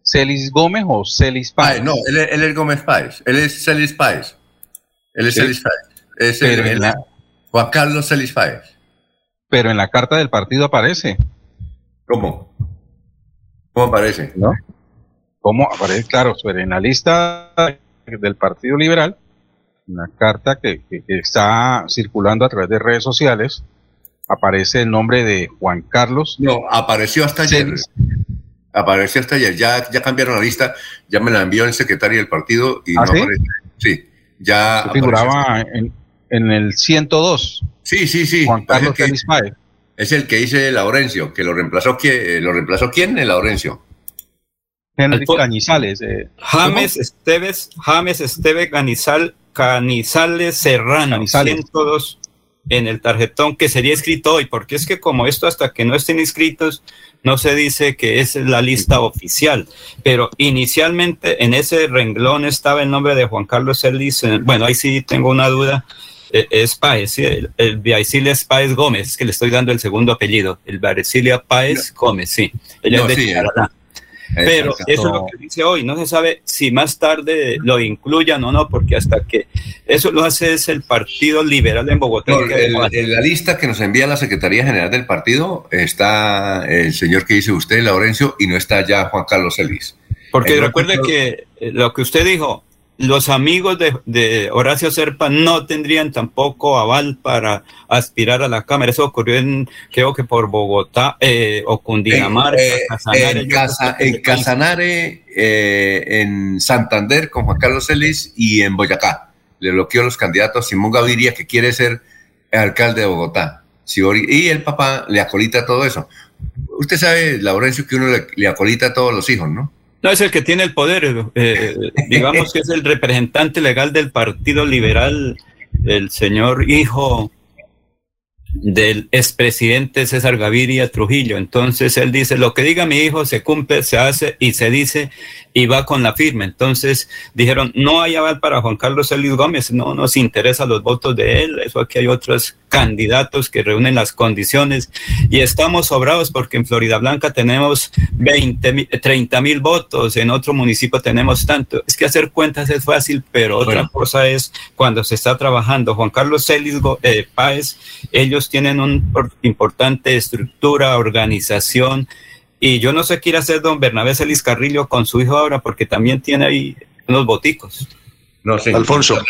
¿Celis Gómez o Celis Páez? no, él, es Gómez Páez. Él es Celis Páez. Él es Celis Páez. Es el, Juan Carlos Celis Páez. Pero en la carta del partido aparece. ¿Cómo? ¿Cómo aparece? ¿No? ¿Cómo aparece? Claro, en la lista del Partido Liberal, una carta que, está circulando a través de redes sociales, aparece el nombre de Juan Carlos. No, apareció hasta ayer. Apareció hasta ayer. Ya, ya cambiaron la lista, ya me la envió el secretario del partido y ¿Ah, no sí? aparece. Sí, ya. Figuraba en, en, el 102. Sí, sí, sí. Juan Carlos es el, que, es el que dice Laurencio, que lo reemplazó, ¿lo reemplazó quién? El Laurencio. Henry Canizales. Eh, James Esteves, James Esteves Canizal, Canizales Serrano, Canizales. 102 en el tarjetón que sería escrito hoy, porque es que como esto hasta que no estén inscritos, no se dice que es la lista oficial, pero inicialmente en ese renglón estaba el nombre de Juan Carlos Celis, eh, bueno, ahí sí tengo una duda, eh, es Páez, ¿sí? el, el Viaicilia Páez Gómez, que le estoy dando el segundo apellido, el Viaicilia Páez Gómez, sí, ella No, es de sí, Charalá. Pero eso es lo que dice hoy. No se sabe si más tarde lo incluyan o no, porque hasta que eso lo hace es el Partido Liberal en Bogotá. No, que- el- en la lista que nos envía la Secretaría General del partido está el señor que dice usted, Laurencio, y no está ya Juan Carlos Celis. Porque recuerde que eh, lo que usted dijo, los amigos de, de Horacio Serpa no tendrían tampoco aval para aspirar a la Cámara. Eso ocurrió en, creo que por Bogotá eh, o Cundinamarca, Eh, Casanare, en, Casa- en Casanare, eh, en Santander con Juan Carlos Celis y en Boyacá. Le bloqueó los candidatos Simón Gaviria, que quiere ser alcalde de Bogotá. Y el papá le acolita todo eso. Usted sabe, Laurencio, que uno le, le acolita a todos los hijos, ¿no? No es el que tiene el poder, eh, digamos que es el representante legal del Partido Liberal, el señor hijo del expresidente César Gaviria Trujillo. Entonces él dice, lo que diga mi hijo se cumple, se hace y se dice y va con la firma. Entonces dijeron, no hay aval para Juan Carlos Celis Gómez, no nos interesa los votos de él, eso aquí hay otros candidatos que reúnen las condiciones y estamos sobrados porque en Florida Blanca tenemos 20, mil- 30 mil votos, en otro municipio tenemos tanto. Es que hacer cuentas es fácil, pero otra Bueno. cosa es cuando se está trabajando. Juan Carlos Celis eh, Páez, ellos tienen una importante estructura, organización, y yo no sé qué ir a hacer don Bernabé Celis Carrillo con su hijo ahora, porque también tiene ahí unos boticos. No sé. Alfonso.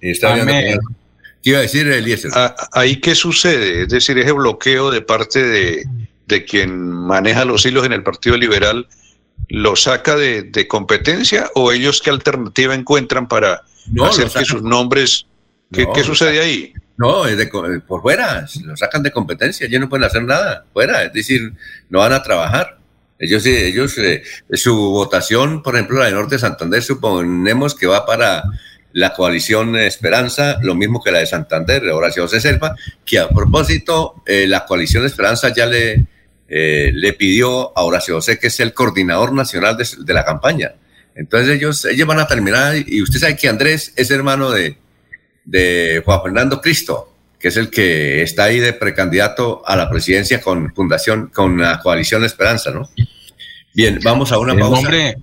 Está Amén. con- ¿Qué iba a decir Eliezer? Ah, ¿Ahí qué sucede? Es decir, ese bloqueo de parte de, de quien maneja los hilos en el Partido Liberal, ¿lo saca de, de competencia o ellos qué alternativa encuentran para No, hacer que sus nombres... ¿Qué, No, qué sucede ahí? No, es de co- por fuera, lo sacan de competencia, ellos no pueden hacer nada fuera, es decir, no van a trabajar. Ellos, sí, ellos, eh, su votación, por ejemplo, la de Norte de Santander, suponemos que va para la coalición Esperanza, lo mismo que la de Santander, Horacio José Serpa, que a propósito, eh, la coalición Esperanza ya le, eh, le pidió a Horacio José, que es el coordinador nacional de, de la campaña. Entonces ellos, ellos van a terminar, y usted sabe que Andrés es hermano de, de Juan Fernando Cristo, que es el que está ahí de precandidato a la presidencia con Fundación, con la coalición Esperanza, ¿no? Bien, vamos a una el pausa. nombre,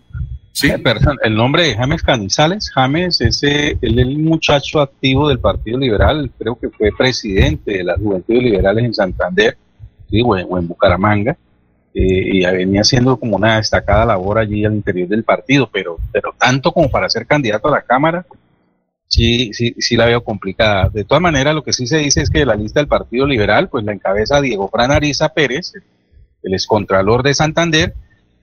eh, perdón, el nombre de James Canizales, James es eh, el muchacho activo del Partido Liberal, creo que fue presidente de las Juventudes Liberales en Santander, sí, o, en, o en Bucaramanga, eh, y venía haciendo como una destacada labor allí al interior del partido, pero, pero tanto como para ser candidato a la Cámara, sí, sí, sí la veo complicada. De todas maneras, lo que sí se dice es que la lista del Partido Liberal, pues la encabeza Diego Fran Ariza Pérez, el excontralor de Santander,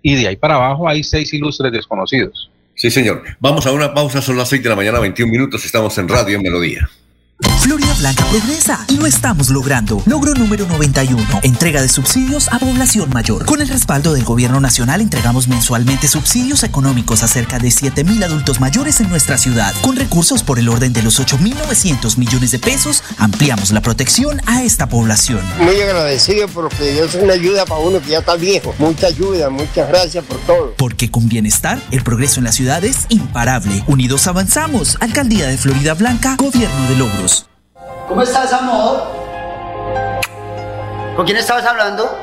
y de ahí para abajo hay seis ilustres desconocidos. Sí, señor. Vamos a una pausa, son las seis de la mañana, 21 minutos, estamos en Radio Melodía. Florida Blanca progresa y lo estamos logrando. Logro número 91. Entrega de subsidios a población mayor. Con el respaldo del gobierno nacional entregamos mensualmente subsidios económicos a cerca de 7.000 adultos mayores en nuestra ciudad. Con recursos por el orden de los 8.900 millones de pesos, ampliamos la protección a esta población. Muy agradecido porque es una ayuda para uno que ya está viejo. Mucha ayuda, muchas gracias por todo. Porque con bienestar, el progreso en la ciudad es imparable. Unidos avanzamos. Alcaldía de Florida Blanca, Gobierno de Logros. ¿Cómo estás, amor? ¿Con quién estabas hablando?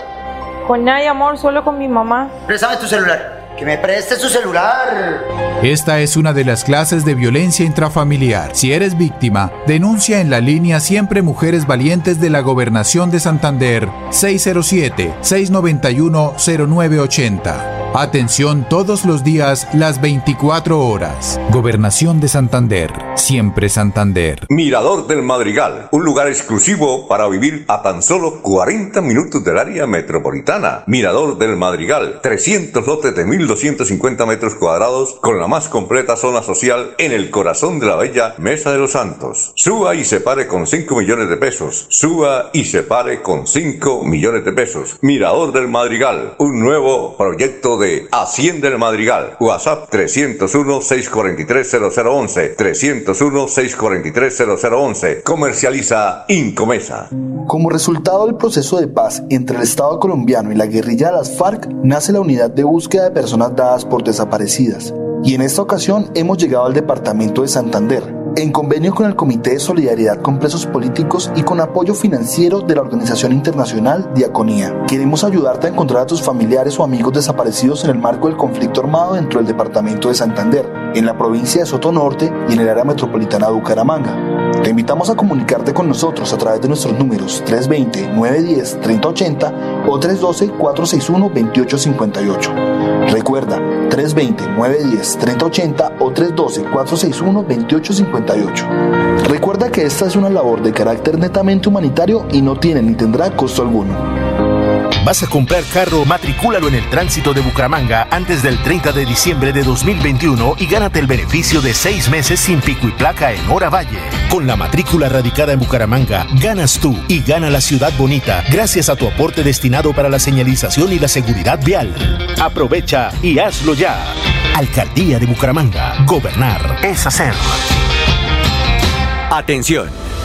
Con nadie, amor, solo con mi mamá. Préstame tu celular. Que me prestes tu celular. Esta es una de las clases de violencia intrafamiliar. Si eres víctima, denuncia en la línea Siempre Mujeres Valientes de la Gobernación de Santander 607-691-0980. Atención todos los días, las 24 horas. Gobernación de Santander. Siempre Santander. Mirador del Madrigal, un lugar exclusivo para vivir a tan solo 40 minutos del área metropolitana. Mirador del Madrigal, 300 lotes de 1.250 metros cuadrados con la más completa zona social en el corazón de la bella Mesa de los Santos. Suba y se pare con 5 millones de pesos. Suba y se pare con 5 millones de pesos. Mirador del Madrigal, un nuevo proyecto de Hacienda del Madrigal. WhatsApp 301-643-0011. 301-643-0011. Comercializa Incomesa. Como resultado del proceso de paz entre el Estado colombiano y la guerrilla de las FARC, nace la unidad de búsqueda de personas dadas por desaparecidas. Y en esta ocasión hemos llegado al departamento de Santander, en convenio con el Comité de Solidaridad con Presos Políticos y con apoyo financiero de la organización internacional Diaconía. Queremos ayudarte a encontrar a tus familiares o amigos desaparecidos en el marco del conflicto armado dentro del departamento de Santander, en la provincia de Soto Norte y en el área metropolitana de Bucaramanga. Te invitamos a comunicarte con nosotros a través de nuestros números 320-910-3080 o 312-461-2858. Recuerda, 320-910-3080 o 312-461-2858. Recuerda que esta es una labor de carácter netamente humanitario y no tiene ni tendrá costo alguno. ¿Vas a comprar carro? Matricúlalo en el tránsito de Bucaramanga antes del 30 de diciembre de 2021 y gánate el beneficio de seis meses sin pico y placa en Hora Valle. Con la matrícula radicada en Bucaramanga, ganas tú y gana la ciudad bonita gracias a tu aporte destinado para la señalización y la seguridad vial. Aprovecha y hazlo ya. Alcaldía de Bucaramanga. Gobernar es hacer. Atención.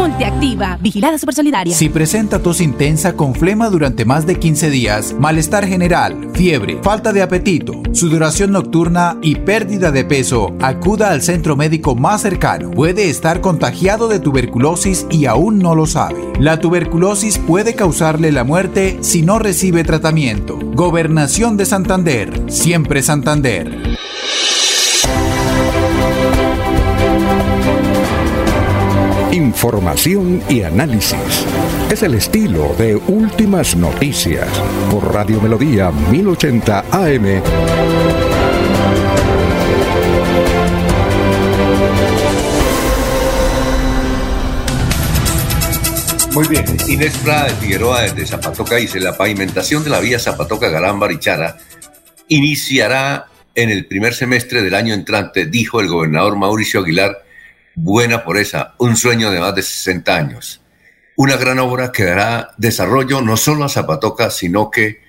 Multiactiva, vigilada super solidaria. Si presenta tos intensa con flema durante más de 15 días, malestar general, fiebre, falta de apetito, sudoración nocturna y pérdida de peso, acuda al centro médico más cercano. Puede estar contagiado de tuberculosis y aún no lo sabe. La tuberculosis puede causarle la muerte si no recibe tratamiento. Gobernación de Santander, siempre Santander. Información y análisis. Es el estilo de Últimas Noticias por Radio Melodía 1080 AM. Muy bien, Inés Prada de Figueroa desde Zapatoca dice, la pavimentación de la vía Zapatoca-Galán-Barichara iniciará en el primer semestre del año entrante, dijo el gobernador Mauricio Aguilar, buena por esa, un sueño de más de 60 años. Una gran obra que dará desarrollo no solo a Zapatoca, sino que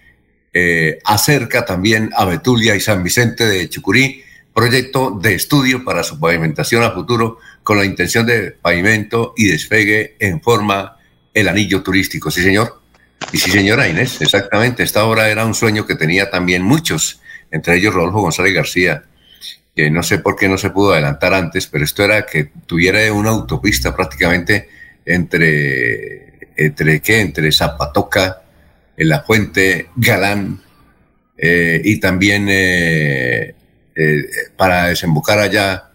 eh, acerca también a Betulia y San Vicente de Chucurí, proyecto de estudio para su pavimentación a futuro con la intención de pavimento y despegue en forma el anillo turístico, sí señor. Y sí señora Inés, exactamente, esta obra era un sueño que tenía también muchos, entre ellos Rodolfo González García, que no sé por qué no se pudo adelantar antes, pero esto era que tuviera una autopista prácticamente entre, entre ¿qué? Entre Zapatoca, en la Fuente, Galán, eh, y también eh, eh, para desembocar allá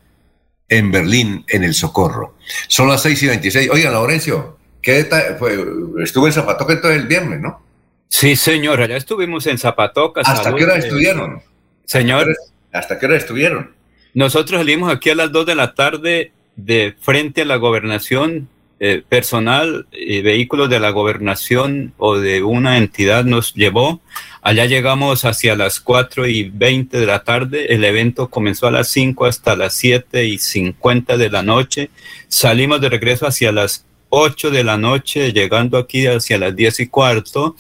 en Berlín, en el Socorro. Son las 6 y 26. Oiga, Laurencio, ¿qué fue? estuve en Zapatoca todo el viernes, ¿no? Sí, señor, allá estuvimos en Zapatoca. ¿Hasta qué hora estuvieron? Señor. ¿Hasta qué hora estuvieron? Nosotros salimos aquí a las 2 de la tarde de frente a la gobernación. Eh, personal y vehículos de la gobernación o de una entidad nos llevó. Allá llegamos hacia las 4 y 20 de la tarde. El evento comenzó a las 5 hasta las 7 y 50 de la noche. Salimos de regreso hacia las 8 de la noche, llegando aquí hacia las 10 y cuarto.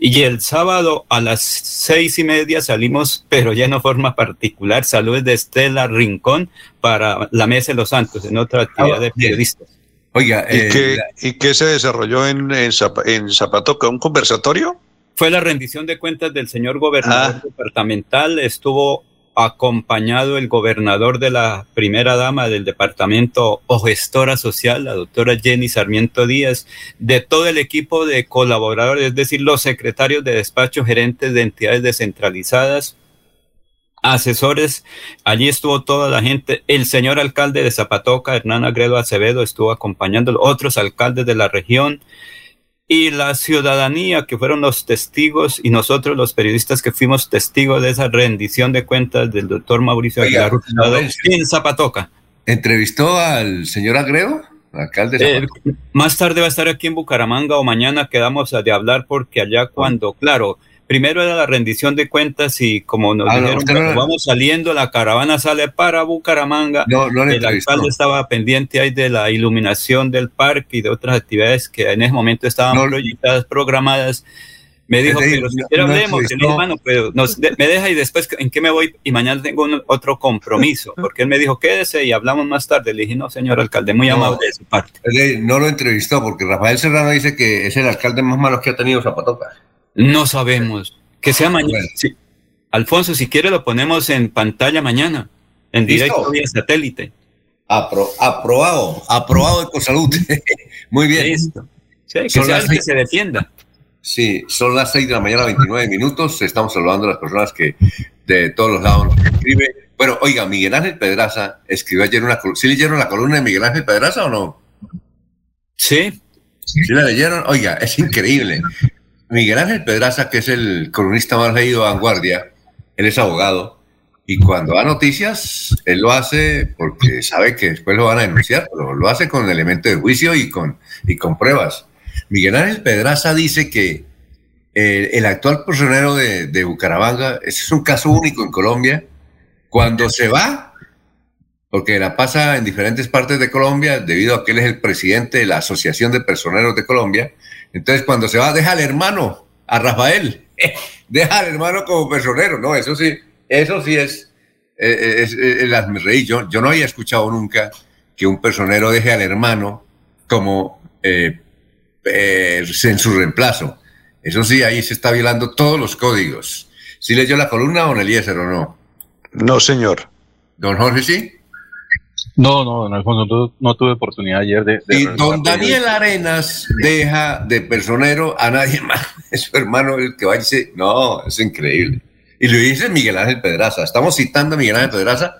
Y el sábado a las 6 y media salimos, pero ya en forma particular, saludos de Estela Rincón para la Mesa de los Santos, en otra actividad Ah, de periodistas. Oiga, ¿Y, eh, qué, la- ¿Y qué se desarrolló en, en, en Zapatoca? ¿Un conversatorio? Fue la rendición de cuentas del señor gobernador departamental. Estuvo acompañado el gobernador de la primera dama del departamento o gestora social, la doctora Jenny Sarmiento Díaz, de todo el equipo de colaboradores, es decir, los secretarios de despacho, gerentes de entidades descentralizadas, asesores, allí estuvo toda la gente, el señor alcalde de Zapatoca, Hernán Agredo Acevedo, estuvo acompañando, otros alcaldes de la región y la ciudadanía que fueron los testigos y nosotros los periodistas que fuimos testigos de esa rendición de cuentas del doctor Mauricio Oiga, Aguilar Hurtado en Zapatoca. ¿Entrevistó al señor Agredo, alcalde de Eh, más tarde va a estar aquí en Bucaramanga o mañana quedamos de hablar porque allá cuando, claro, primero era la rendición de cuentas y como nos Ah, no, dijeron, no era- vamos saliendo, la caravana sale para Bucaramanga. No, no el alcalde estaba pendiente ahí de la iluminación del parque y de otras actividades que en ese momento estaban No. proyectadas, programadas. Me dijo, pero si no- no hablemos, entrevistó. le dije, "Mano, pero nos de- me deja y después en qué me voy y mañana tengo un- otro compromiso, porque él me dijo, quédese y hablamos más tarde. Le dije, no, señor alcalde, muy No. amable de su parte. No lo entrevistó porque Rafael Serrano dice que es el alcalde más malo que ha tenido Zapatoca. No sabemos. Que sea mañana. Bueno. Sí. Alfonso, si quiere lo ponemos en pantalla mañana, en ¿Listo? directo vía satélite. Apro- aprobado, aprobado Ecosalud. Muy bien. Listo. Sí, que Son sea las el que seis. se defienda. Sí, son las 6 de la mañana, 29 minutos. Estamos saludando a las personas que de todos los lados nos escriben. Bueno, oiga, Miguel Ángel Pedraza escribió ayer una columna. ¿Sí leyeron la columna de Miguel Ángel Pedraza o no? Sí. ¿Sí la leyeron? Oiga, es increíble. Miguel Ángel Pedraza, que es el columnista más leído de Vanguardia, él es abogado. Y cuando da noticias, él lo hace porque sabe que después lo van a denunciar, pero lo hace con elemento de juicio y con, y con pruebas. Miguel Ángel Pedraza dice que eh, el actual prisionero de, de Bucaramanga, es un caso único en Colombia, cuando se va, porque la pasa en diferentes partes de Colombia, debido a que él es el presidente de la Asociación de Personeros de Colombia, entonces cuando se va, deja al hermano, a Rafael, deja al hermano como personero, no, eso sí, eso sí es, eh, es, es, es reír. Yo, yo no había escuchado nunca que un personero deje al hermano como eh, eh, en su reemplazo. Eso sí, ahí se está violando todos los códigos. ¿Sí leyó la columna, don Eliezer, o no? No, señor. ¿Don Jorge sí? No, no, don Alfonso, no, no tuve oportunidad ayer de... de Y don Daniel. Arenas deja de personero a nadie más. Es su hermano el que va y dice, no, es increíble. Y lo dice Miguel Ángel Pedraza. Estamos citando a Miguel Ángel Pedraza,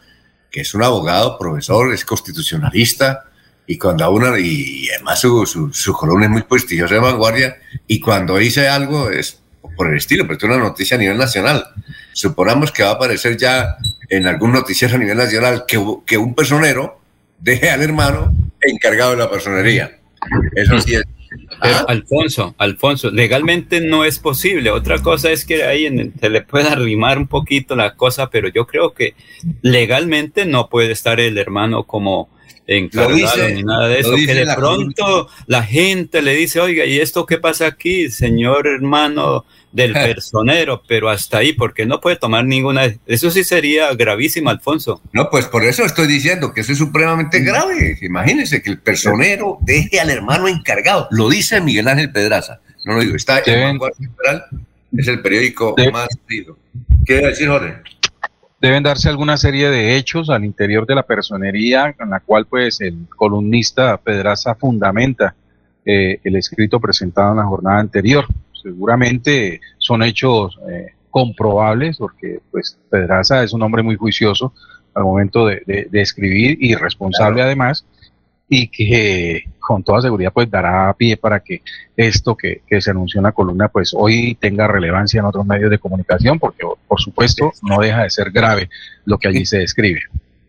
que es un abogado, profesor, es constitucionalista, y cuando a una, y además su, su, su columna es muy prestigiosa de vanguardia, y cuando dice algo es por el estilo, pero es una noticia a nivel nacional. Suponamos que va a aparecer ya en algún noticiero a nivel nacional que, un personero deje al hermano encargado de la personería. Eso sí es. Alfonso, Alfonso, legalmente no es posible. Otra cosa es que ahí en el- se le pueda arrimar un poquito la cosa, pero yo creo que legalmente no puede estar el hermano como encargado ni nada de eso, que de pronto la gente le dice, oiga, ¿y esto qué pasa aquí, señor hermano del personero? Pero hasta ahí, porque no puede tomar ninguna... Eso sí sería gravísimo, Alfonso. No, pues por eso estoy diciendo que eso es supremamente grave. Imagínense que el personero deje al hermano encargado. Lo dice Miguel Ángel Pedraza. No lo digo, está en Central, es el periódico más leído. ¿Qué decir, Jorge? Deben darse alguna serie de hechos al interior de la personería en la cual pues el columnista Pedraza fundamenta eh, el escrito presentado en la jornada anterior. Seguramente son hechos eh, comprobables porque pues Pedraza es un hombre muy juicioso al momento de, escribir y responsable además y que con toda seguridad pues dará pie para que esto que, se anunció en la columna pues hoy tenga relevancia en otros medios de comunicación porque por supuesto no deja de ser grave lo que allí se describe.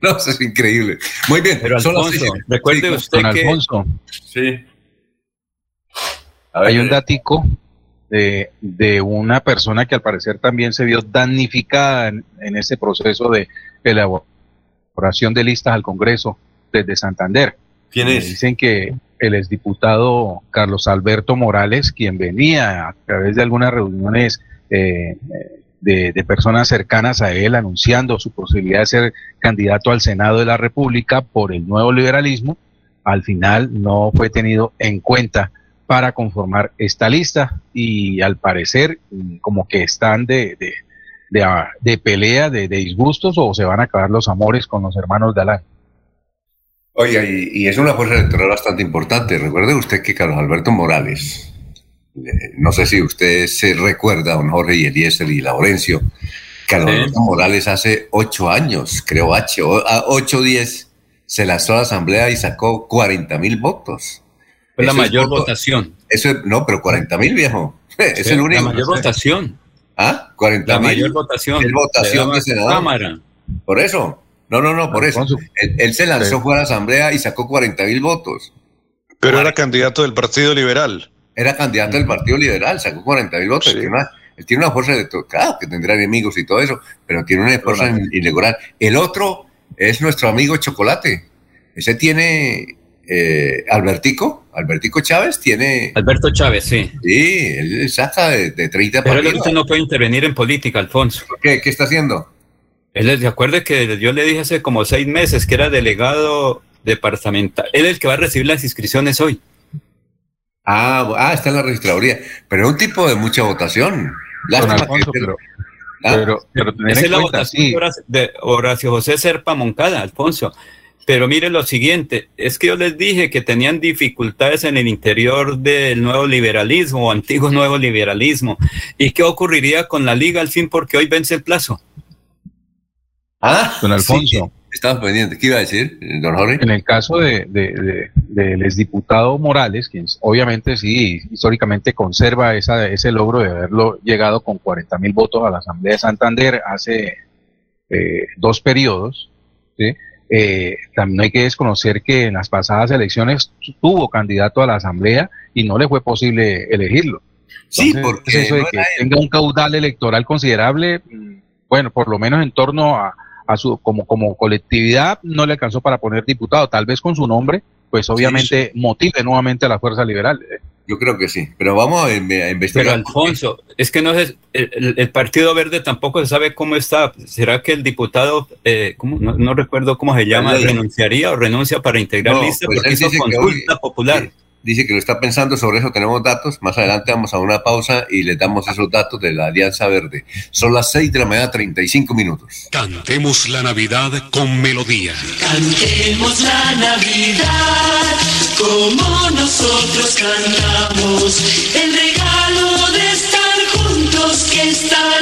No, eso es increíble. Muy bien, pero Alfonso, recuerde usted que... Alfonso, sí. hay un datico de, de, una persona que al parecer también se vio damnificada en, en ese proceso de elaboración de listas al Congreso desde Santander. ¿Quién es? Dicen que el exdiputado Carlos Alberto Morales, quien venía a través de algunas reuniones eh, de, personas cercanas a él anunciando su posibilidad de ser candidato al Senado de la República por el nuevo liberalismo, al final no fue tenido en cuenta para conformar esta lista y al parecer como que están de, de, pelea, de, disgustos o se van a acabar los amores con los hermanos de Oye, y, es una fuerza electoral bastante importante. Recuerde usted que Carlos Alberto Morales, eh, no sé si usted se recuerda, don Jorge y Eliezer y Laurencio, Carlos Alberto Morales hace ocho años, creo ocho, ocho o diez, se lanzó a la asamblea y sacó 40 mil votos. Fue la mayor votación. Eso no, pero 40 mil, viejo. es el único. La mayor votación. ¿Ah? 40 La mayor votación. Votación de. Cámara. Por eso. No, no, no, por eso. Él, se lanzó fue a la asamblea y sacó 40 mil votos. Pero era candidato del Partido Liberal. Era candidato del Partido Liberal, sacó 40 mil votos. Él tiene una fuerza de claro que tendrá enemigos y todo eso, pero tiene una fuerza ilegal. El otro es nuestro amigo Chocolate. Ese tiene eh, Albertico, Albertico Chávez tiene. Alberto Chávez, sí. Sí, él saca de, de 30 Pero él no puede intervenir en política, Alfonso. ¿Qué, qué está haciendo? Él de acuerdo que yo le dije hace como seis meses que era delegado departamental. Él es el que va a recibir las inscripciones hoy. Ah, ah está en la registraduría. Pero es un tipo de mucha votación. Alfonso, pero, ¿Ah? pero, Esa es la votación de Horacio José Serpa Moncada, Alfonso. Pero mire lo siguiente, es que yo les dije que tenían dificultades en el interior del nuevo liberalismo o antiguo nuevo liberalismo. ¿Y qué ocurriría con la liga al fin porque hoy vence el plazo? Ah, don Alfonso. estamos pendientes. ¿Qué iba a decir, don Jorge? En el caso de, de, del exdiputado Morales, quien obviamente sí, históricamente conserva esa, ese logro de haberlo llegado con 40 mil votos a la Asamblea de Santander hace eh, dos periodos, eh, también hay que desconocer que en las pasadas elecciones tuvo candidato a la Asamblea y no le fue posible elegirlo. sí, porque eso de que tenga un caudal electoral considerable, mm, bueno, por lo menos en torno a, su, como, como colectividad no le alcanzó para poner diputado, tal vez con su nombre, pues obviamente motive nuevamente a la fuerza liberal. Yo creo que sí, pero vamos a, investigar. Pero Alfonso, es que no es, el, Partido Verde tampoco se sabe cómo está. ¿Será que el diputado, eh, no, recuerdo cómo se llama, renunciaría o renuncia para integrar lista pues porque hizo consulta popular? Dice que lo está pensando, sobre eso tenemos datos. Más adelante vamos a una pausa y le damos esos datos de la Alianza Verde. Son las 6 de la mañana, 35 minutos. Cantemos la Navidad con melodía. Cantemos la Navidad como nosotros cantamos. El regalo de estar juntos que esta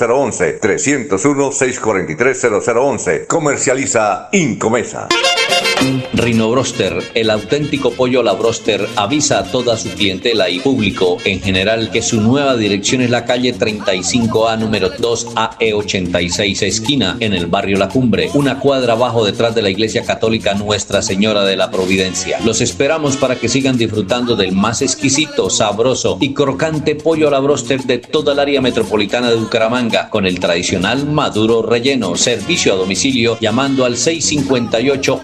301-643-0011. 301-643-0011. Comercializa Incomesa. Rino Broster, el auténtico pollo a la broster, avisa a toda su clientela y público en general que su nueva dirección es la calle 35A número 2AE86 esquina en el barrio La Cumbre, una cuadra abajo detrás de la iglesia católica Nuestra Señora de la Providencia. Los esperamos para que sigan disfrutando del más exquisito, sabroso y crocante pollo a la broster de toda el área metropolitana de Bucaramanga con el tradicional maduro relleno, servicio a domicilio llamando al 658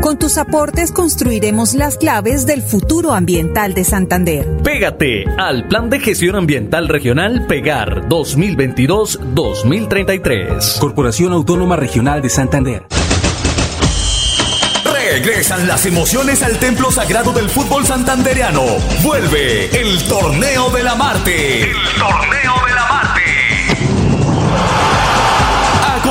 Con tus aportes construiremos las claves del futuro ambiental de Santander. Pégate al Plan de Gestión Ambiental Regional Pegar 2022-2033. Corporación Autónoma Regional de Santander. Regresan las emociones al templo sagrado del fútbol santandereano. Vuelve el Torneo de la Marte. El Torneo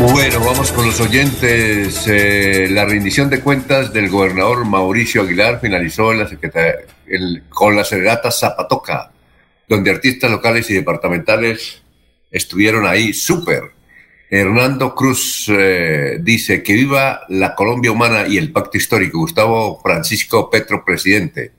Bueno, vamos con los oyentes. Eh, la rendición de cuentas del gobernador Mauricio Aguilar finalizó en la con la serenata Zapatoca, donde artistas locales y departamentales estuvieron ahí súper. Hernando Cruz eh, dice que viva la Colombia humana y el pacto histórico. Gustavo Francisco Petro, presidente.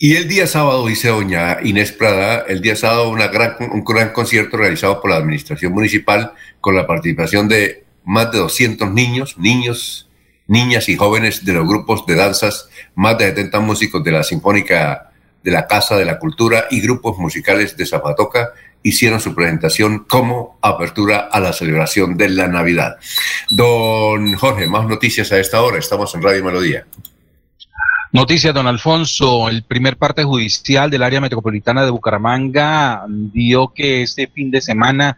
Y el día sábado, dice doña Inés Prada, el día sábado gran, un gran concierto realizado por la Administración Municipal con la participación de más de 200 niños, niños, niñas y jóvenes de los grupos de danzas, más de 70 músicos de la Sinfónica de la Casa de la Cultura y grupos musicales de Zapatoca hicieron su presentación como apertura a la celebración de la Navidad. Don Jorge, más noticias a esta hora. Estamos en Radio Melodía. Noticias, don Alfonso. El primer parte judicial del área metropolitana de Bucaramanga dio que este fin de semana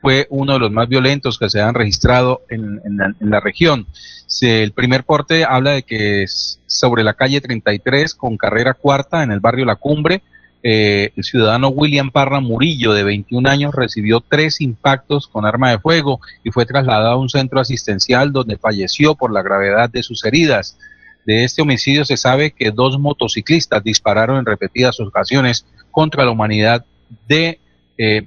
fue uno de los más violentos que se han registrado en, la región. Se- el primer porte habla de que es sobre la calle 33 con carrera cuarta en el barrio La Cumbre, eh, el ciudadano William Parra Murillo, de 21 años, recibió tres impactos con arma de fuego y fue trasladado a un centro asistencial donde falleció por la gravedad de sus heridas. De este homicidio se sabe que dos motociclistas dispararon en repetidas ocasiones contra la humanidad de eh,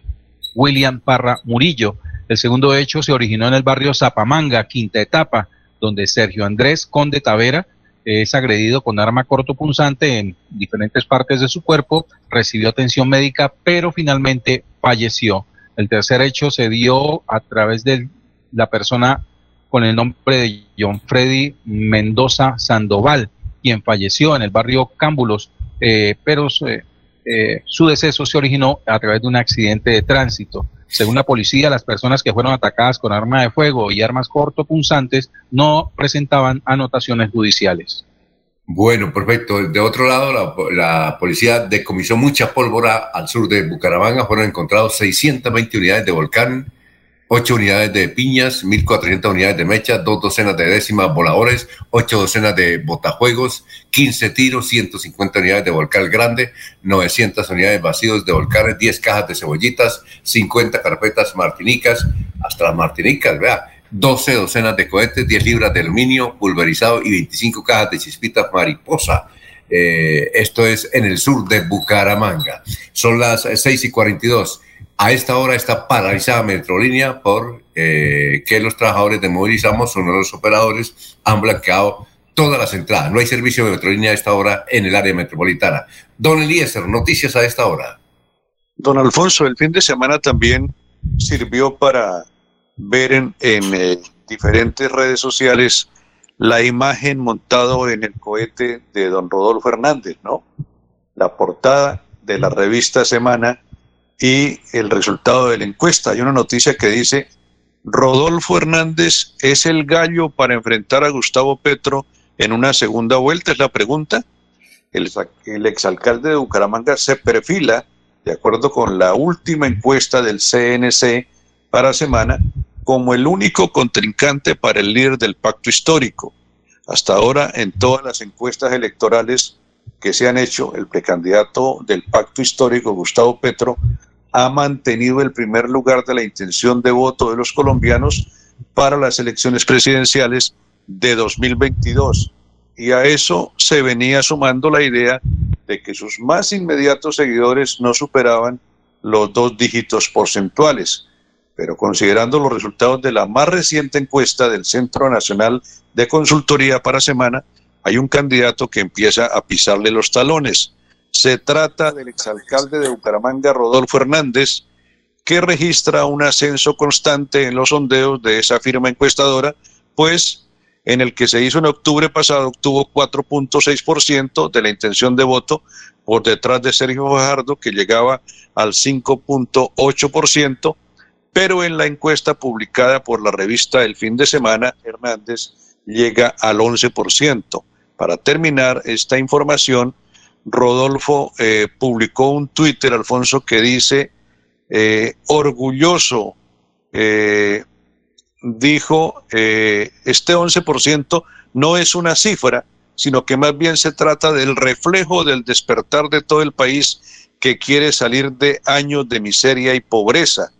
William Parra Murillo. El segundo hecho se originó en el barrio Zapamanga, quinta etapa, donde Sergio Andrés Conde Tavera es agredido con arma cortopunzante en diferentes partes de su cuerpo, recibió atención médica, pero finalmente falleció. El tercer hecho se dio a través de la persona con el nombre de John Freddy Mendoza Sandoval, quien falleció en el barrio Cámbulos, eh, pero eh, eh, su deceso se originó a través de un accidente de tránsito. Según la policía, las personas que fueron atacadas con arma de fuego y armas cortopunzantes no presentaban anotaciones judiciales. Bueno, perfecto. De otro lado, la, la, policía decomisó mucha pólvora al sur de Bucaramanga. Fueron encontrados 620 unidades de volcán, 8 unidades de piñas, 1.400 unidades de mecha, dos docenas de décimas voladores, 8 docenas de botajuegos, 15 tiros, 150 unidades de volcán grande, 900 unidades vacíos de volcanes, 10 cajas de cebollitas, 50 carpetas martinicas, hasta las martinicas, vea 12 docenas de cohetes, 10 libras de aluminio pulverizado y 25 cajas de chispitas mariposa. Eh, esto es en el sur de Bucaramanga. Son las 6 y 42. A esta hora está paralizada Metrolínea por eh, que los trabajadores de Movilizamos, uno de los operadores, han blanqueado todas las entradas. No hay servicio de Metrolínea a esta hora en el área metropolitana. Don Eliezer, noticias a esta hora. Don Alfonso, el fin de semana también sirvió para ver en, eh, diferentes redes sociales la imagen montado en el cohete de don Rodolfo Hernández, ¿no? La portada de la revista Semana y el resultado de la encuesta. Hay una noticia que dice, Rodolfo Hernández es el gallo para enfrentar a Gustavo Petro en una segunda vuelta, es la pregunta. El, exalcalde de Bucaramanga se perfila, de acuerdo con la última encuesta del CNC para semana, como el único contrincante para el líder del pacto histórico. Hasta ahora, en todas las encuestas electorales que se han hecho, el precandidato del pacto histórico, Gustavo Petro, ha mantenido el primer lugar de la intención de voto de los colombianos para las elecciones presidenciales de 2022. Y a eso se venía sumando la idea de que sus más inmediatos seguidores no superaban los dos dígitos porcentuales pero considerando los resultados de la más reciente encuesta del Centro Nacional de Consultoría para Semana, hay un candidato que empieza a pisarle los talones. Se trata del exalcalde de Bucaramanga, Rodolfo Hernández, que registra un ascenso constante en los sondeos de esa firma encuestadora, pues en el que se hizo en octubre pasado obtuvo 4.6% de la intención de voto por detrás de Sergio Fajardo, que llegaba al 5.8%, pero en la encuesta publicada por la revista El fin de semana, Hernández llega al 11%. Para terminar esta información, Rodolfo eh, publicó un Twitter, Alfonso, que dice, eh, orgulloso, eh, dijo, este 11% no es una cifra, sino que más bien se trata del reflejo del despertar de todo el país que quiere salir de años de miseria y pobreza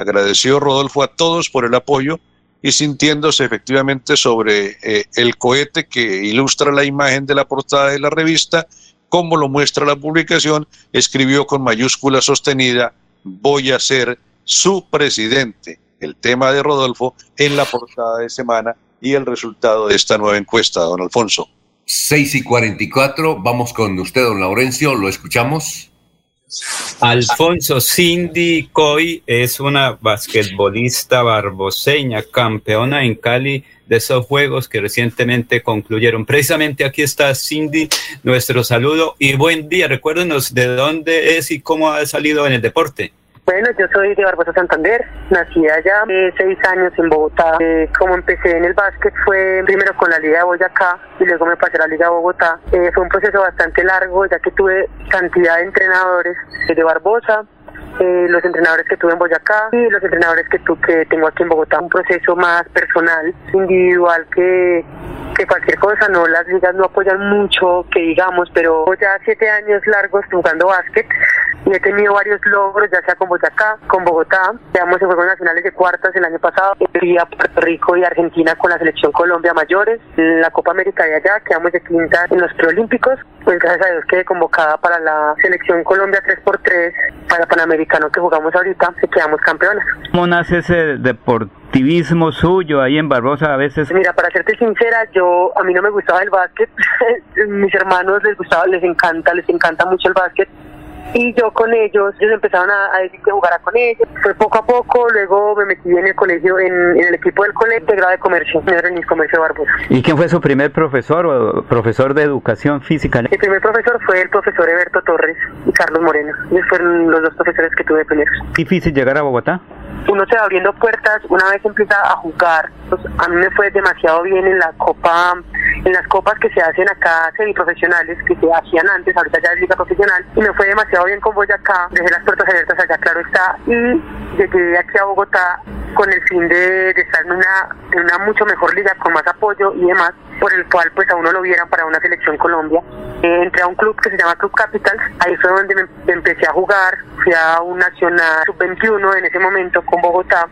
Agradeció Rodolfo a todos por el apoyo y sintiéndose efectivamente sobre eh, el cohete que ilustra la imagen de la portada de la revista, como lo muestra la publicación, escribió con mayúscula sostenida, voy a ser su presidente. El tema de Rodolfo en la portada de semana y el resultado de esta nueva encuesta, don Alfonso. 6 y 44, vamos con usted, don Laurencio, lo escuchamos. Alfonso Cindy Coy es una basquetbolista barboseña, campeona en Cali de esos juegos que recientemente concluyeron. Precisamente aquí está Cindy, nuestro saludo y buen día. Recuérdenos de dónde es y cómo ha salido en el deporte. Bueno, yo soy de Barbosa Santander, nací allá, eh, seis años en Bogotá. Eh, como empecé en el básquet fue primero con la Liga de Boyacá y luego me pasé a la Liga de Bogotá. Eh, fue un proceso bastante largo ya que tuve cantidad de entrenadores de Barbosa, eh, los entrenadores que tuve en Boyacá y los entrenadores que, tu, que tengo aquí en Bogotá. Un proceso más personal, individual que que cualquier cosa, no, las ligas no apoyan mucho, que digamos, pero ya siete años largos jugando básquet y he tenido varios logros, ya sea con Boyacá, con Bogotá, quedamos en Juegos Nacionales de Cuartas el año pasado, fui a Puerto Rico y Argentina con la selección Colombia mayores, la Copa América de allá, quedamos de quinta en los preolímpicos, pues gracias a Dios quedé convocada para la selección Colombia 3x3 para Panamericano que jugamos ahorita, y quedamos campeonas. ¿Cómo nace ese deportivismo suyo ahí en Barbosa a veces? Mira, para serte sincera, yo a mí no me gustaba el básquet, mis hermanos les gustaba, les encanta, les encanta mucho el básquet y yo con ellos, ellos empezaron a, decir que jugara con ellos. Fue poco a poco, luego me metí en el colegio, en, el equipo del colegio de grado de comercio, en el comercio de Barbosa. ¿Y quién fue su primer profesor o profesor de educación física? Mi primer profesor fue el profesor Eberto Torres y Carlos Moreno. Ellos fueron los dos profesores que tuve primeros. ¿Difícil llegar a Bogotá? Uno se va abriendo puertas una vez empieza a jugar. Pues, a mí me fue demasiado bien en la Copa en las copas que se hacen acá semiprofesionales, que se hacían antes, ahorita ya es liga profesional, y me fue demasiado bien con Boyacá, dejé las puertas abiertas allá, claro está, y llegué aquí a Bogotá con el fin de, estar en una, en una mucho mejor liga, con más apoyo y demás, por el cual pues a uno lo vieran para una selección Colombia. Eh, entré a un club que se llama Club Capital, ahí fue donde me empecé a jugar, fui a un Nacional Sub-21 en ese momento con Bogotá,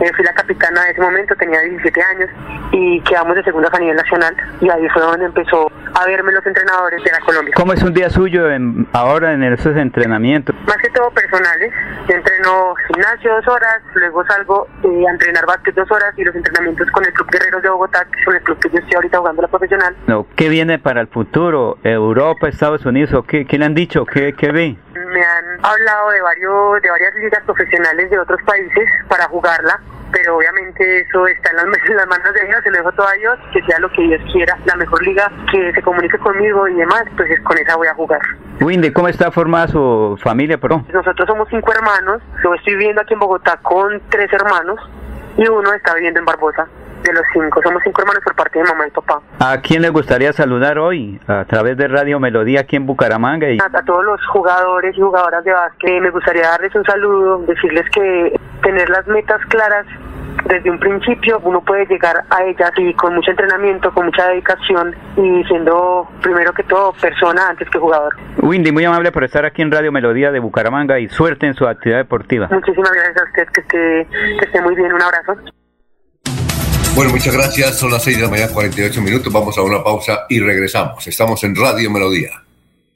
eh, fui la capitana de ese momento, tenía 17 años y quedamos de segundas a nivel nacional y ahí fue donde empezó a verme los entrenadores de la Colombia. ¿Cómo es un día suyo en, ahora en esos entrenamientos? Más que todo personales. Yo entreno gimnasio dos horas, luego salgo eh, a entrenar básquet dos horas y los entrenamientos con el Club Guerreros de Bogotá, que es el club que yo estoy ahorita jugando la profesional. No, ¿Qué viene para el futuro? ¿Europa, Estados Unidos? ¿Qué, qué le han dicho? ¿Qué, qué ve? Me han hablado de, varios, de varias ligas profesionales de otros países para jugarla pero obviamente eso está en las, manos de Dios, se lo dejo todo a Dios, que sea lo que Dios quiera, la mejor liga, que se comunique conmigo y demás, pues con esa voy a jugar. Windy, ¿cómo está formada su familia, perdón? Nosotros somos cinco hermanos, yo estoy viviendo aquí en Bogotá con tres hermanos y uno está viviendo en Barbosa de los cinco. Somos cinco hermanos por parte de mamá y papá. ¿A quién le gustaría saludar hoy a través de Radio Melodía aquí en Bucaramanga? Y... A, a, todos los jugadores y jugadoras de básquet me gustaría darles un saludo, decirles que tener las metas claras desde un principio uno puede llegar a ellas y con mucho entrenamiento, con mucha dedicación y siendo primero que todo persona antes que jugador. Windy, muy amable por estar aquí en Radio Melodía de Bucaramanga y suerte en su actividad deportiva. Muchísimas gracias a usted, que esté, que esté muy bien, un abrazo. Bueno, muchas gracias. Son las 6 de la mañana, 48 minutos. Vamos a una pausa y regresamos. Estamos en Radio Melodía.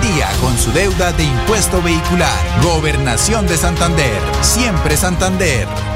día con su deuda de impuesto vehicular. Gobernación de Santander. Siempre Santander.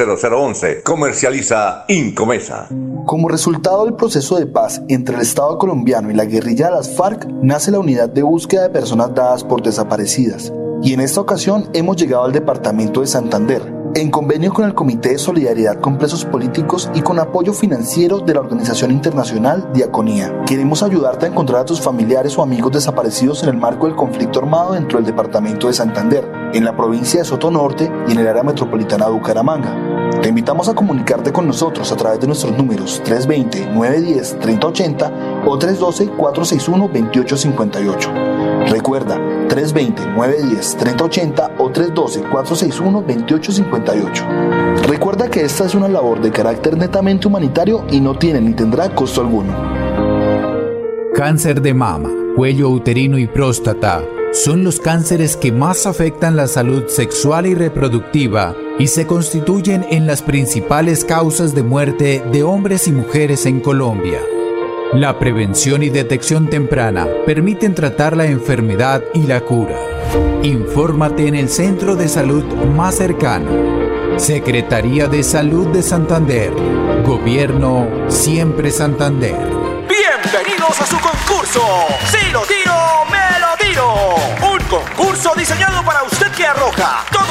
0011. Comercializa Incomesa. Como resultado del proceso de paz entre el Estado colombiano y la guerrilla de las FARC, nace la unidad de búsqueda de personas dadas por desaparecidas. Y en esta ocasión hemos llegado al departamento de Santander, en convenio con el Comité de Solidaridad con Presos Políticos y con apoyo financiero de la organización internacional Diaconía. Queremos ayudarte a encontrar a tus familiares o amigos desaparecidos en el marco del conflicto armado dentro del departamento de Santander, en la provincia de Soto Norte y en el área metropolitana de Bucaramanga. Te invitamos a comunicarte con nosotros a través de nuestros números 320-910-3080 o 312-461-2858. Recuerda, 320-910-3080 o 312-461-2858. Recuerda que esta es una labor de carácter netamente humanitario y no tiene ni tendrá costo alguno. Cáncer de mama, cuello uterino y próstata son los cánceres que más afectan la salud sexual y reproductiva y se constituyen en las principales causas de muerte de hombres y mujeres en Colombia. La prevención y detección temprana permiten tratar la enfermedad y la cura. Infórmate en el centro de salud más cercano. Secretaría de Salud de Santander. Gobierno Siempre Santander. Bienvenidos a su concurso. Si lo tiro, me lo tiro. Un concurso diseñado para usted que arroja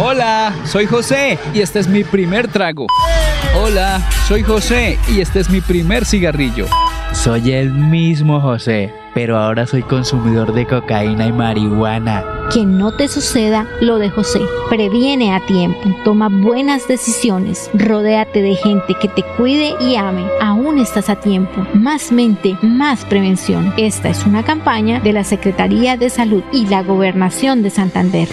Hola, soy José y este es mi primer trago. Hola, soy José y este es mi primer cigarrillo. Soy el mismo José, pero ahora soy consumidor de cocaína y marihuana. Que no te suceda lo de José. Previene a tiempo, toma buenas decisiones, rodéate de gente que te cuide y ame. Aún estás a tiempo. Más mente, más prevención. Esta es una campaña de la Secretaría de Salud y la Gobernación de Santander.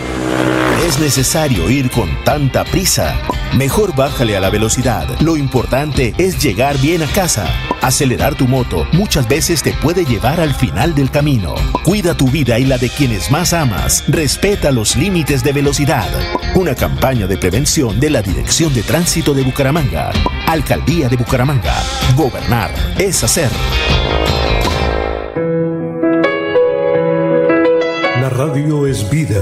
Es necesario ir con tanta prisa. Mejor bájale a la velocidad. Lo importante es llegar bien a casa. Acelerar tu moto muchas veces te puede llevar al final del camino. Cuida tu vida y la de quienes más amas. Respeta los límites de velocidad. Una campaña de prevención de la Dirección de Tránsito de Bucaramanga. Alcaldía de Bucaramanga. Gobernar es hacer. La radio es vida.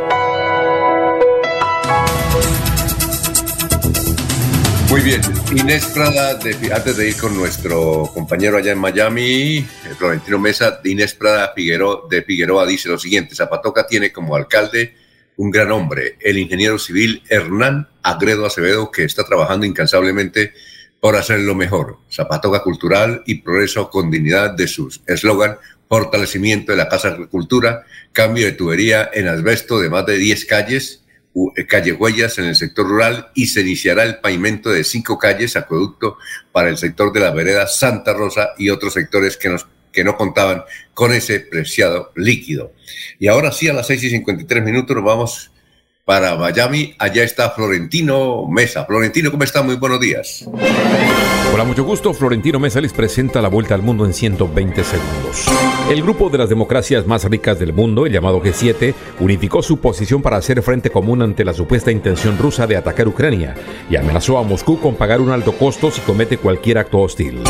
Muy bien, Inés Prada, de- antes de ir con nuestro compañero allá en Miami, eh, Florentino Mesa, Inés Prada Figueroa, de Figueroa dice lo siguiente, Zapatoca tiene como alcalde un gran hombre, el ingeniero civil Hernán Agredo Acevedo, que está trabajando incansablemente por hacerlo mejor. Zapatoca cultural y progreso con dignidad de sus eslogan, fortalecimiento de la Casa Agricultura, cambio de tubería en asbesto de más de 10 calles, calle Huellas en el sector rural y se iniciará el pavimento de cinco calles, acueducto para el sector de la vereda Santa Rosa y otros sectores que, nos, que no contaban con ese preciado líquido. Y ahora sí, a las 6 y 53 minutos vamos para Miami. Allá está Florentino Mesa. Florentino, ¿cómo está? Muy buenos días. Hola, mucho gusto. Florentino Mesa les presenta la vuelta al mundo en 120 segundos. El grupo de las democracias más ricas del mundo, el llamado G7, unificó su posición para hacer frente común ante la supuesta intención rusa de atacar Ucrania y amenazó a Moscú con pagar un alto costo si comete cualquier acto hostil.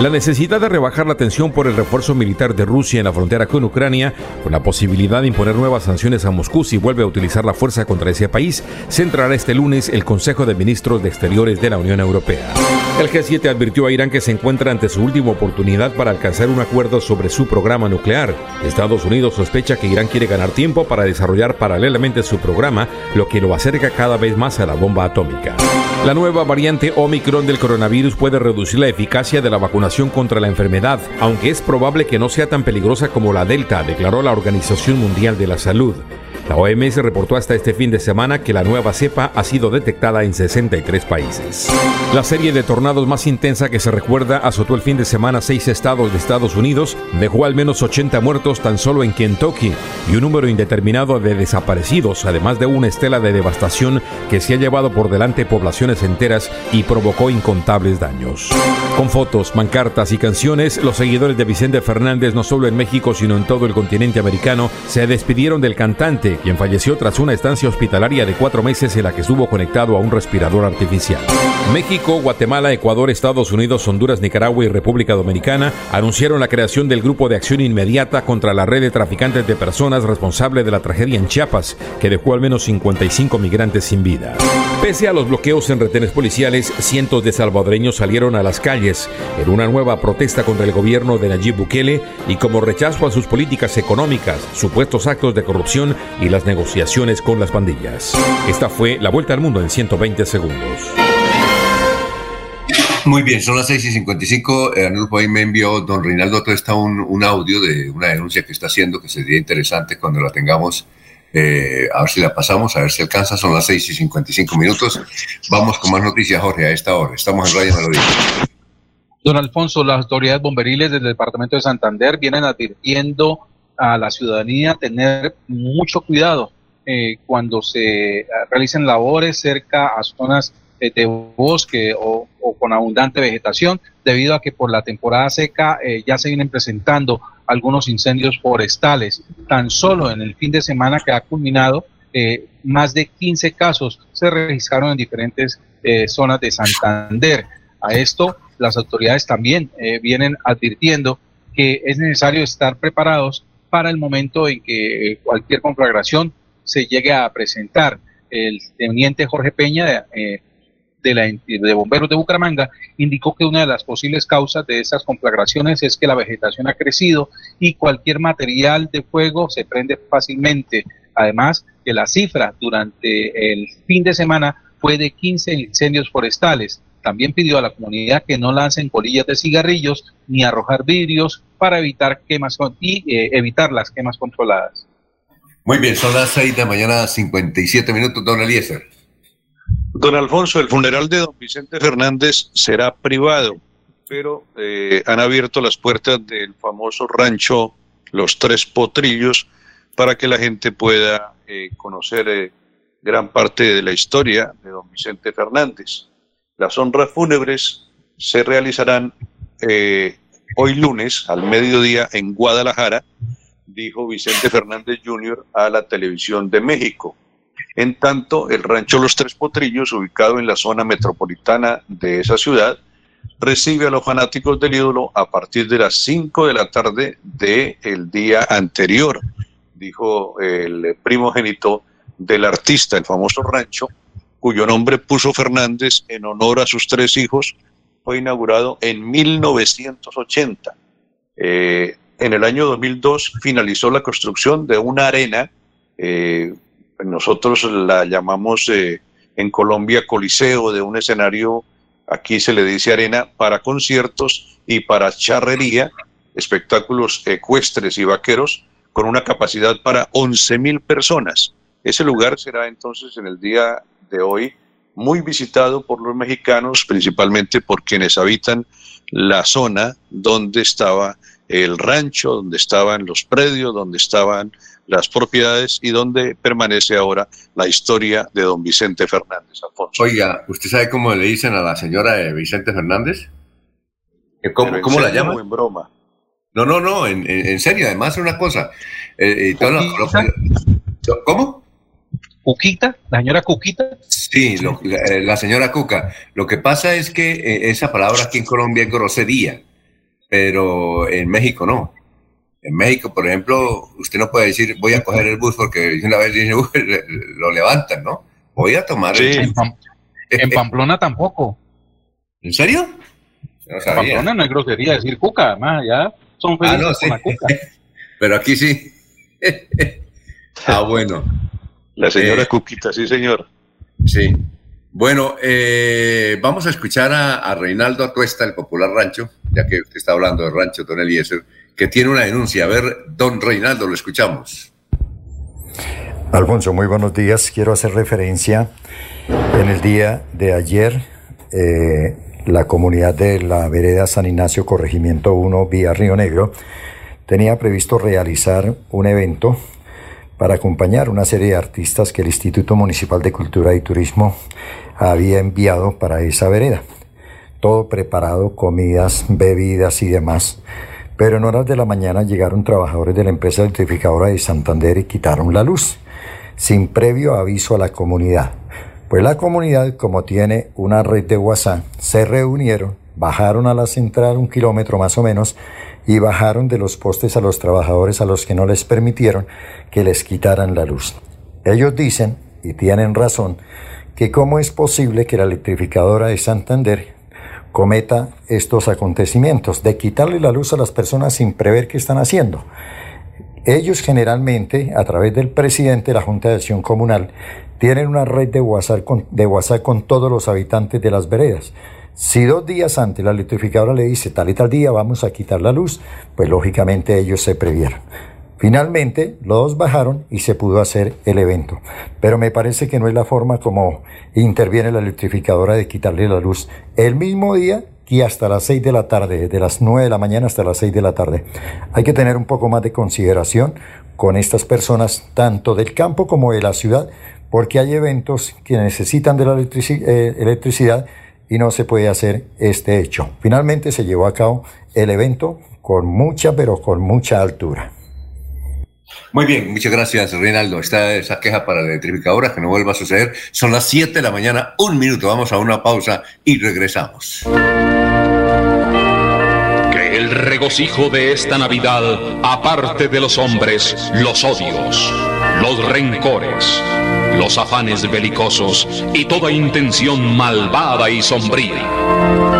La necesidad de rebajar la tensión por el refuerzo militar de Rusia en la frontera con Ucrania, con la posibilidad de imponer nuevas sanciones a Moscú si vuelve a utilizar la fuerza contra ese país, centrará este lunes el Consejo de Ministros de Exteriores de la Unión Europea. El G7 advirtió a Irán que se encuentra ante su última oportunidad para alcanzar un acuerdo sobre su programa nuclear. Estados Unidos sospecha que Irán quiere ganar tiempo para desarrollar paralelamente su programa, lo que lo acerca cada vez más a la bomba atómica. La nueva variante Omicron del coronavirus puede reducir la eficacia de la vacunación contra la enfermedad, aunque es probable que no sea tan peligrosa como la Delta, declaró la Organización Mundial de la Salud. La OMS reportó hasta este fin de semana que la nueva cepa ha sido detectada en 63 países. La serie de tornados más intensa que se recuerda azotó el fin de semana seis estados de Estados Unidos, dejó al menos 80 muertos tan solo en Kentucky y un número indeterminado de desaparecidos, además de una estela de devastación que se ha llevado por delante poblaciones enteras y provocó incontables daños. Con fotos, mancartas y canciones, los seguidores de Vicente Fernández, no solo en México, sino en todo el continente americano, se despidieron del cantante, quien falleció tras una estancia hospitalaria de cuatro meses en la que estuvo conectado a un respirador artificial. México, Guatemala, Ecuador, Estados Unidos, Honduras, Nicaragua y República Dominicana anunciaron la creación del Grupo de Acción Inmediata contra la red de traficantes de personas responsable de la tragedia en Chiapas, que dejó al menos 55 migrantes sin vida. Pese a los bloqueos en retenes policiales, cientos de salvadoreños salieron a las calles en una nueva protesta contra el gobierno de Nayib Bukele y como rechazo a sus políticas económicas, supuestos actos de corrupción y las negociaciones con las pandillas. Esta fue la vuelta al mundo en 120 segundos. Muy bien, son las 6 y 55. Eh, Arnulfo ahí me envió don Reinaldo está un, un audio de una denuncia que está haciendo que sería interesante cuando la tengamos. Eh, a ver si la pasamos, a ver si alcanza. Son las 6 y 55 minutos. Vamos con más noticias, Jorge, a esta hora. Estamos en Radio Melodía. Don Alfonso, las autoridades bomberiles del departamento de Santander vienen advirtiendo a la ciudadanía tener mucho cuidado eh, cuando se realicen labores cerca a zonas eh, de bosque o, con abundante vegetación, debido a que por la temporada seca eh, ya se vienen presentando algunos incendios forestales. Tan solo en el fin de semana que ha culminado, eh, más de 15 casos se registraron en diferentes zonas de Santander. A esto, las autoridades también vienen advirtiendo que es necesario estar preparados para el momento en que cualquier conflagración se llegue a presentar. El teniente Jorge Peña, eh, de, la, de Bomberos de Bucaramanga indicó que una de las posibles causas de esas conflagraciones es que la vegetación ha crecido y cualquier material de fuego se prende fácilmente. Además, que la cifra durante el fin de semana fue de 15 incendios forestales. También pidió a la comunidad que no lancen colillas de cigarrillos ni arrojar vidrios para evitar quemas y eh, evitar las quemas controladas. Muy bien, son las 6 de la mañana, 57 minutos, don Eliezer. Don Alfonso, el funeral de don Vicente Fernández será privado, pero eh, han abierto las puertas del famoso rancho Los Tres Potrillos para que la gente pueda eh, conocer eh, gran parte de la historia de don Vicente Fernández. Las honras fúnebres se realizarán hoy lunes al mediodía en Guadalajara, dijo Vicente Fernández Jr. a la televisión de México. En tanto, el rancho Los Tres Potrillos, ubicado en la zona metropolitana de esa ciudad, recibe a los fanáticos del ídolo a partir de las 5 de la tarde del día anterior, dijo el primogénito del artista, el famoso rancho, cuyo nombre puso Fernández en honor a sus tres hijos, fue inaugurado en 1980. Eh, en el año 2002 finalizó la construcción de una arena eh, nosotros la llamamos eh, en Colombia coliseo de un escenario, aquí se le dice arena, para conciertos y para charrería, espectáculos ecuestres y vaqueros, con una capacidad para 11 mil personas. Ese lugar será entonces en el día de hoy muy visitado por los mexicanos, principalmente por quienes habitan la zona donde estaba el rancho, donde estaban los predios, donde estaban las propiedades y donde permanece ahora la historia de don Vicente Fernández, Alfonso. Oiga, ¿usted sabe cómo le dicen a la señora de Vicente Fernández? ¿Cómo, ¿cómo la llama? en broma. No, no, no, en, serio, además una cosa. Eh, eh, ¿Cómo? ¿Cuquita? ¿La señora Cuquita? Sí, eh, la, señora Cuca. Lo que pasa es que esa palabra aquí en Colombia es grosería, pero en México no. En México, por ejemplo, usted no puede decir voy a coger el bus porque una vez dice, lo levantan, ¿no? Voy a tomar el En, Pamplona tampoco. ¿En serio? en Pamplona no hay grosería decir cuca, además, ya son ah, felices con la cuca. Pero aquí sí. ah, bueno. La señora eh, Cuquita, sí, señor. Sí. Bueno, eh, vamos a escuchar a, a, Reinaldo Atuesta, el popular rancho, ya que usted está hablando de rancho, Don Eliezer que tiene una denuncia. A ver, don Reinaldo, lo escuchamos. Alfonso, muy buenos días. Quiero hacer referencia en el día de ayer. Eh, la comunidad de la vereda San Ignacio, Corregimiento 1, vía Río Negro, tenía previsto realizar un evento para acompañar una serie de artistas que el Instituto Municipal de Cultura y Turismo había enviado para esa vereda. Todo preparado, comidas, bebidas y demás. Pero en horas de la mañana llegaron trabajadores de la empresa electrificadora de Santander y quitaron la luz, sin previo aviso a la comunidad. Pues la comunidad, como tiene una red de WhatsApp, se reunieron, bajaron a la central un kilómetro más o menos y bajaron de los postes a los trabajadores a los que no les permitieron que les quitaran la luz. Ellos dicen, y tienen razón, que cómo es posible que la electrificadora de Santander cometa estos acontecimientos, de quitarle la luz a las personas sin prever qué están haciendo. Ellos generalmente, a través del presidente de la Junta de Acción Comunal, tienen una red de WhatsApp con, de WhatsApp con todos los habitantes de las veredas. Si dos días antes la electrificadora le dice tal y tal día vamos a quitar la luz, pues lógicamente ellos se previeron. Finalmente, los bajaron y se pudo hacer el evento. Pero me parece que no es la forma como interviene la electrificadora de quitarle la luz el mismo día y hasta las 6 de la tarde, de las 9 de la mañana hasta las 6 de la tarde. Hay que tener un poco más de consideración con estas personas, tanto del campo como de la ciudad, porque hay eventos que necesitan de la eh, electricidad y no se puede hacer este hecho. Finalmente se llevó a cabo el evento con mucha, pero con mucha altura. Muy bien, muchas gracias, Reinaldo. Está esa queja para la electrificadora, que no vuelva a suceder. Son las 7 de la mañana, un minuto. Vamos a una pausa y regresamos. Que el regocijo de esta Navidad aparte de los hombres los odios, los rencores, los afanes belicosos y toda intención malvada y sombría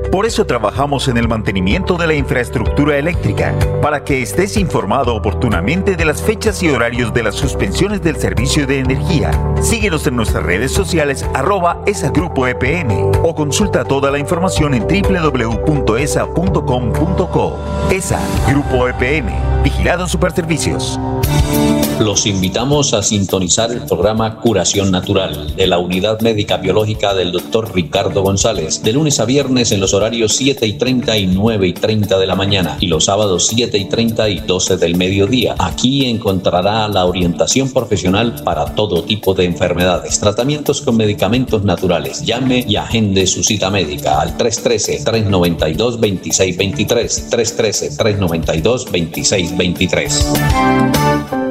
Por eso trabajamos en el mantenimiento de la infraestructura eléctrica, para que estés informado oportunamente de las fechas y horarios de las suspensiones del servicio de energía. Síguenos en nuestras redes sociales arroba esa grupo EPN o consulta toda la información en www.esa.com.co. ESA, Grupo EPN, Vigilado Superservicios. Los invitamos a sintonizar el programa Curación Natural de la Unidad Médica Biológica del Dr. Ricardo González, de lunes a viernes en los horarios 7 y 30 y 9 y 30 de la mañana y los sábados 7 y 30 y 12 del mediodía. Aquí encontrará la orientación profesional para todo tipo de enfermedades, tratamientos con medicamentos naturales. Llame y agende su cita médica al 313-392-2623. 313-392-2623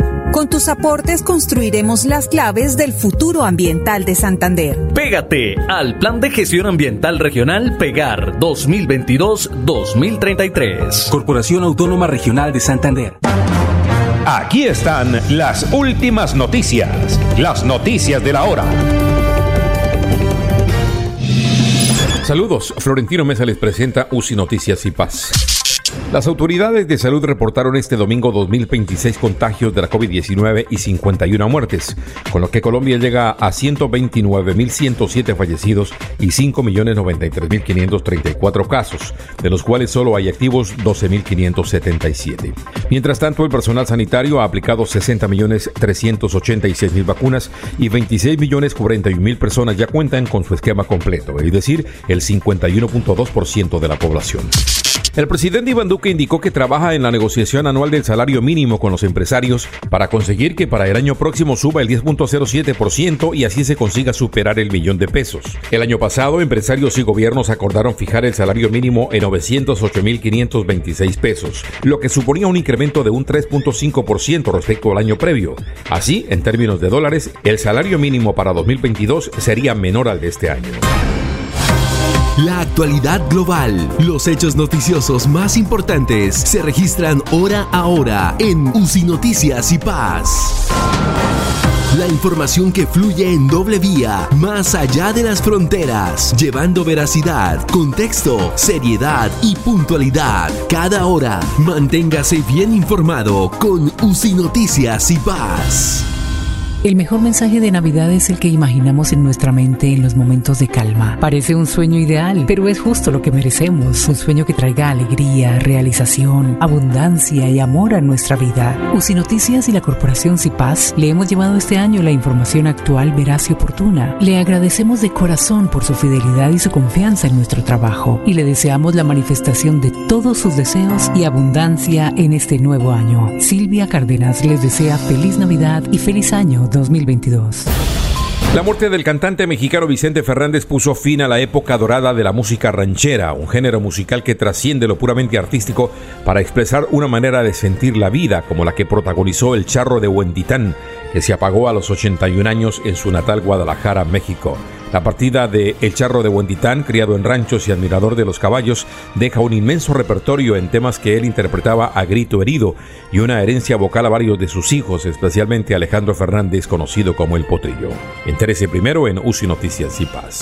Con tus aportes construiremos las claves del futuro ambiental de Santander. Pégate al Plan de Gestión Ambiental Regional Pegar 2022-2033. Corporación Autónoma Regional de Santander. Aquí están las últimas noticias, las noticias de la hora. Saludos, Florentino Mesa les presenta UCI Noticias y Paz. Las autoridades de salud reportaron este domingo 2026 contagios de la COVID-19 y 51 muertes, con lo que Colombia llega a 129.107 fallecidos y 5.093.534 casos, de los cuales solo hay activos 12.577. Mientras tanto, el personal sanitario ha aplicado 60.386.000 vacunas y 26.041.000 personas ya cuentan con su esquema completo, es decir, el 51.2% de la población. El presidente Iván Duque indicó que trabaja en la negociación anual del salario mínimo con los empresarios para conseguir que para el año próximo suba el 10.07% y así se consiga superar el millón de pesos. El año pasado, empresarios y gobiernos acordaron fijar el salario mínimo en 908.526 pesos, lo que suponía un incremento de un 3.5% respecto al año previo. Así, en términos de dólares, el salario mínimo para 2022 sería menor al de este año. La actualidad global, los hechos noticiosos más importantes se registran hora a hora en UCI Noticias y Paz. La información que fluye en doble vía, más allá de las fronteras, llevando veracidad, contexto, seriedad y puntualidad. Cada hora, manténgase bien informado con UCI Noticias y Paz. El mejor mensaje de Navidad es el que imaginamos en nuestra mente en los momentos de calma. Parece un sueño ideal, pero es justo lo que merecemos. Un sueño que traiga alegría, realización, abundancia y amor a nuestra vida. UCI Noticias y la Corporación CIPAS le hemos llevado este año la información actual, veraz y oportuna. Le agradecemos de corazón por su fidelidad y su confianza en nuestro trabajo y le deseamos la manifestación de todos sus deseos y abundancia en este nuevo año. Silvia Cárdenas les desea feliz Navidad y feliz año 2022. La muerte del cantante mexicano Vicente Fernández puso fin a la época dorada de la música ranchera, un género musical que trasciende lo puramente artístico para expresar una manera de sentir la vida como la que protagonizó el charro de Huentitán, que se apagó a los 81 años en su natal Guadalajara, México. La partida de El Charro de Huentitán, criado en ranchos y admirador de los caballos, deja un inmenso repertorio en temas que él interpretaba a grito herido y una herencia vocal a varios de sus hijos, especialmente Alejandro Fernández, conocido como El Potrillo. Entérese primero en UCI Noticias y Paz.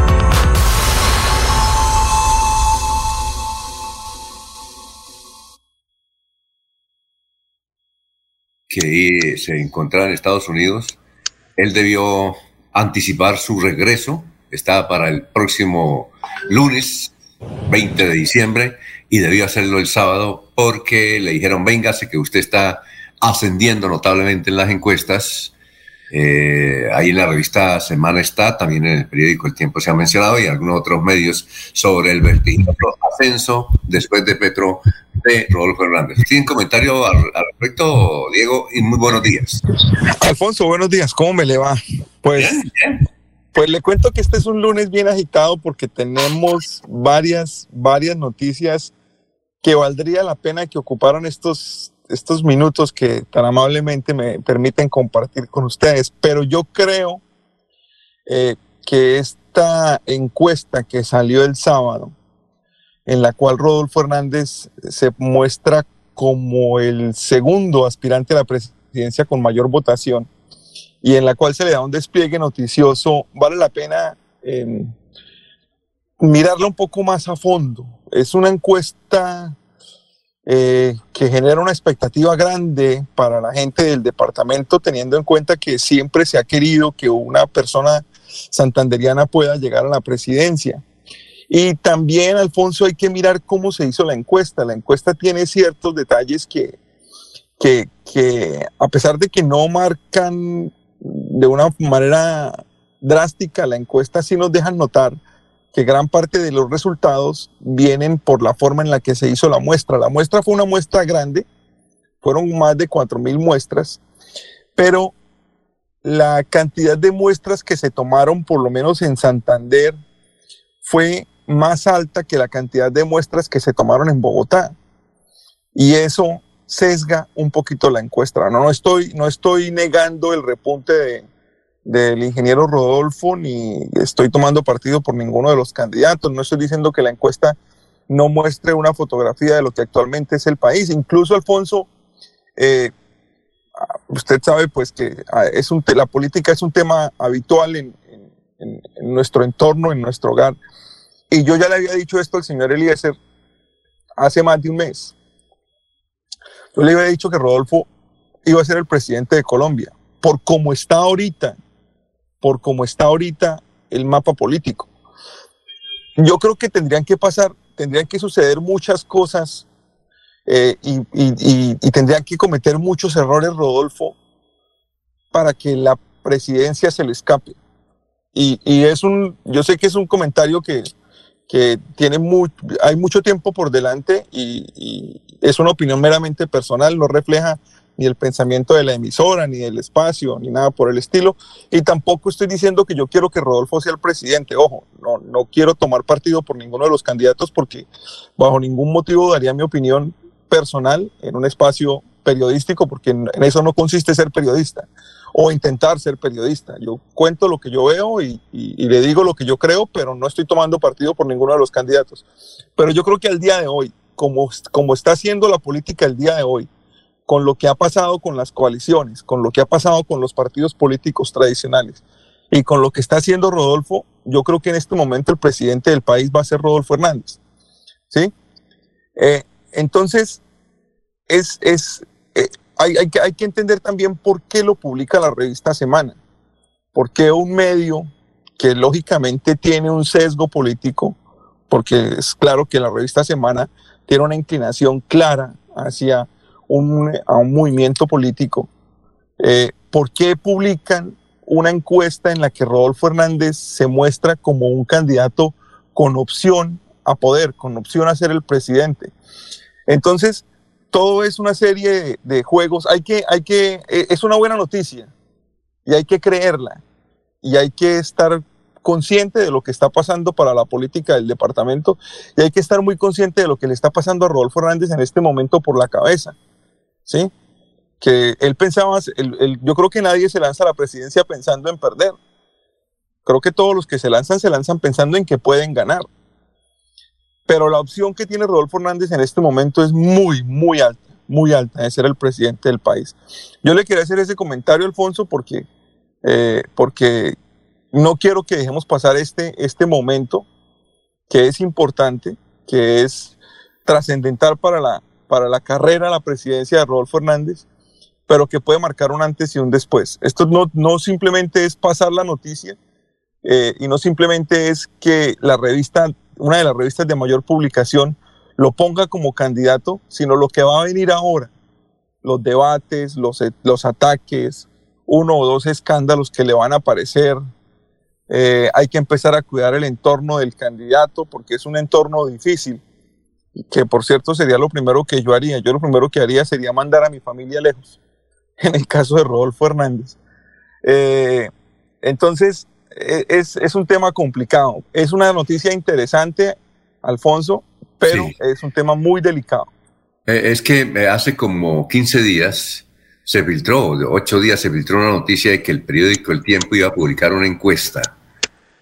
Que se encontraba en Estados Unidos. Él debió anticipar su regreso, está para el próximo lunes 20 de diciembre y debió hacerlo el sábado porque le dijeron, véngase que usted está ascendiendo notablemente en las encuestas. Eh, ahí en la revista Semana está, también en el periódico El Tiempo se ha mencionado y algunos otros medios sobre el vertiginoso ascenso después de Petro de Rodolfo Hernández. ¿Tiene comentario al, al, respecto, Diego? Y muy buenos días. Alfonso, buenos días. ¿Cómo me le va? Pues, bien, bien. pues le cuento que este es un lunes bien agitado porque tenemos varias, varias noticias que valdría la pena que ocuparan estos, estos minutos que tan amablemente me permiten compartir con ustedes. Pero yo creo eh, que esta encuesta que salió el sábado, en la cual Rodolfo Hernández se muestra como el segundo aspirante a la presidencia con mayor votación y en la cual se le da un despliegue noticioso, vale la pena eh, mirarla un poco más a fondo. Es una encuesta eh, que genera una expectativa grande para la gente del departamento, teniendo en cuenta que siempre se ha querido que una persona santanderiana pueda llegar a la presidencia. Y también, Alfonso, hay que mirar cómo se hizo la encuesta. La encuesta tiene ciertos detalles que, que, que a pesar de que no marcan de una manera drástica la encuesta, sí nos dejan notar que gran parte de los resultados vienen por la forma en la que se hizo la muestra. La muestra fue una muestra grande, fueron más de 4.000 muestras, pero la cantidad de muestras que se tomaron, por lo menos en Santander, fue más alta que la cantidad de muestras que se tomaron en Bogotá. Y eso sesga un poquito la encuesta. No, no, estoy, no estoy negando el repunte de, del ingeniero Rodolfo, ni estoy tomando partido por ninguno de los candidatos. No estoy diciendo que la encuesta no muestre una fotografía de lo que actualmente es el país. Incluso, Alfonso, eh, usted sabe pues que ah, es la política es un tema habitual en, en, nuestro entorno, en nuestro hogar. Y yo ya le había dicho esto al señor Eliezer hace más de un mes. Yo le había dicho que Rodolfo iba a ser el presidente de Colombia, por cómo está ahorita por cómo está ahorita el mapa político. Yo creo que tendrían que pasar, tendrían que suceder muchas cosas eh, y, tendrían que cometer muchos errores, Rodolfo, para que la presidencia se le escape. Y, es un, yo sé que es un comentario que, tiene hay mucho tiempo por delante y, es una opinión meramente personal, no refleja ni el pensamiento de la emisora, ni del espacio, ni nada por el estilo. Y tampoco estoy diciendo que yo quiero que Rodolfo sea el presidente. Ojo, no, no quiero tomar partido por ninguno de los candidatos porque bajo ningún motivo daría mi opinión personal en un espacio periodístico, porque en, eso no consiste ser periodista o intentar ser periodista. Yo cuento lo que yo veo y, y, le digo lo que yo creo, pero no estoy tomando partido por ninguno de los candidatos. Pero yo creo que al día de hoy, como, como está haciendo la política el día de hoy, con lo que ha pasado con las coaliciones, con lo que ha pasado con los partidos políticos tradicionales y con lo que está haciendo Rodolfo, yo creo que en este momento el presidente del país va a ser Rodolfo Hernández. ¿Sí? Eh, entonces, es, es, eh, hay, hay, que, hay que entender también por qué lo publica la revista Semana. ¿Por qué un medio que lógicamente tiene un sesgo político, porque es claro que la revista Semana tiene una inclinación clara hacia a un movimiento político, eh, ¿por qué publican una encuesta en la que Rodolfo Hernández se muestra como un candidato con opción a poder, con opción a ser el presidente? Entonces, todo es una serie de, juegos. Hay que, hay que, e, es una buena noticia y hay que creerla y hay que estar consciente de lo que está pasando para la política del departamento y hay que estar muy consciente de lo que le está pasando a Rodolfo Hernández en este momento por la cabeza. ¿Sí? Que él pensaba, yo creo que nadie se lanza a la presidencia pensando en perder. Creo que todos los que se lanzan se lanzan pensando en que pueden ganar. Pero la opción que tiene Rodolfo Hernández en este momento es muy, muy alta, muy alta de ser el presidente del país. Yo le quería hacer ese comentario, Alfonso, porque, eh, porque no quiero que dejemos pasar este, este momento que es importante, que es trascendental para la, para la carrera la presidencia de Rodolfo Hernández, pero que puede marcar un antes y un después. Esto no, no simplemente es pasar la noticia eh, y no simplemente es que la revista, una de las revistas de mayor publicación, lo ponga como candidato, sino lo que va a venir ahora, los debates, los, los ataques, uno o dos escándalos que le van a aparecer. Eh, hay que empezar a cuidar el entorno del candidato porque es un entorno difícil que por cierto sería lo primero que yo haría. Yo lo primero que haría sería mandar a mi familia lejos, en el caso de Rodolfo Hernández. Eh, entonces, e, es, es, un tema complicado. Es una noticia interesante, Alfonso, pero es un tema muy delicado. Eh, es que eh, hace como 15 días se filtró, de 8 días se filtró una noticia de que el periódico El Tiempo iba a publicar una encuesta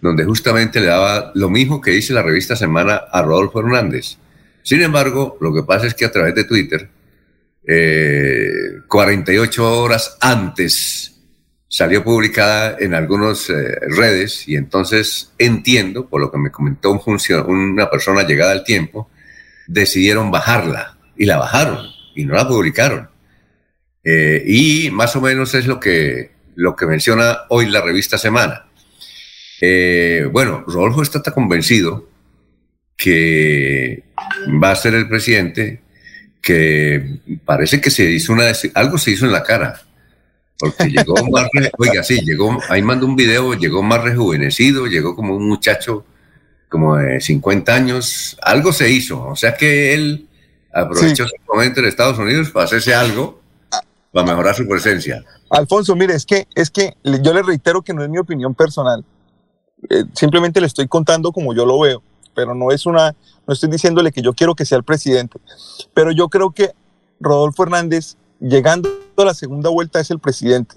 donde justamente le daba lo mismo que dice la revista Semana a Rodolfo Hernández sin embargo, lo que pasa es que a través de Twitter, 48 eh, horas antes salió publicada en algunas eh, redes y entonces entiendo, por lo que me comentó un una persona llegada al tiempo, decidieron bajarla y la bajaron y no la publicaron. Eh, y más o menos es lo que, lo que menciona hoy la revista Semana. bueno, Rodolfo está convencido que va a ser el presidente, que parece que se hizo una algo se hizo en la cara. Porque llegó más, oiga, sí, llegó, ahí mandó un video, llegó más rejuvenecido, llegó como un muchacho como de 50 años, algo se hizo, o sea que él aprovechó su momento en Estados Unidos para hacerse algo, para mejorar su presencia. Alfonso, mire, es que, es que yo le reitero que no es mi opinión personal, eh, simplemente le estoy contando como yo lo veo, pero no es una, no estoy diciéndole que yo quiero que sea el presidente, pero yo creo que Rodolfo Hernández, llegando a la segunda vuelta, es el presidente.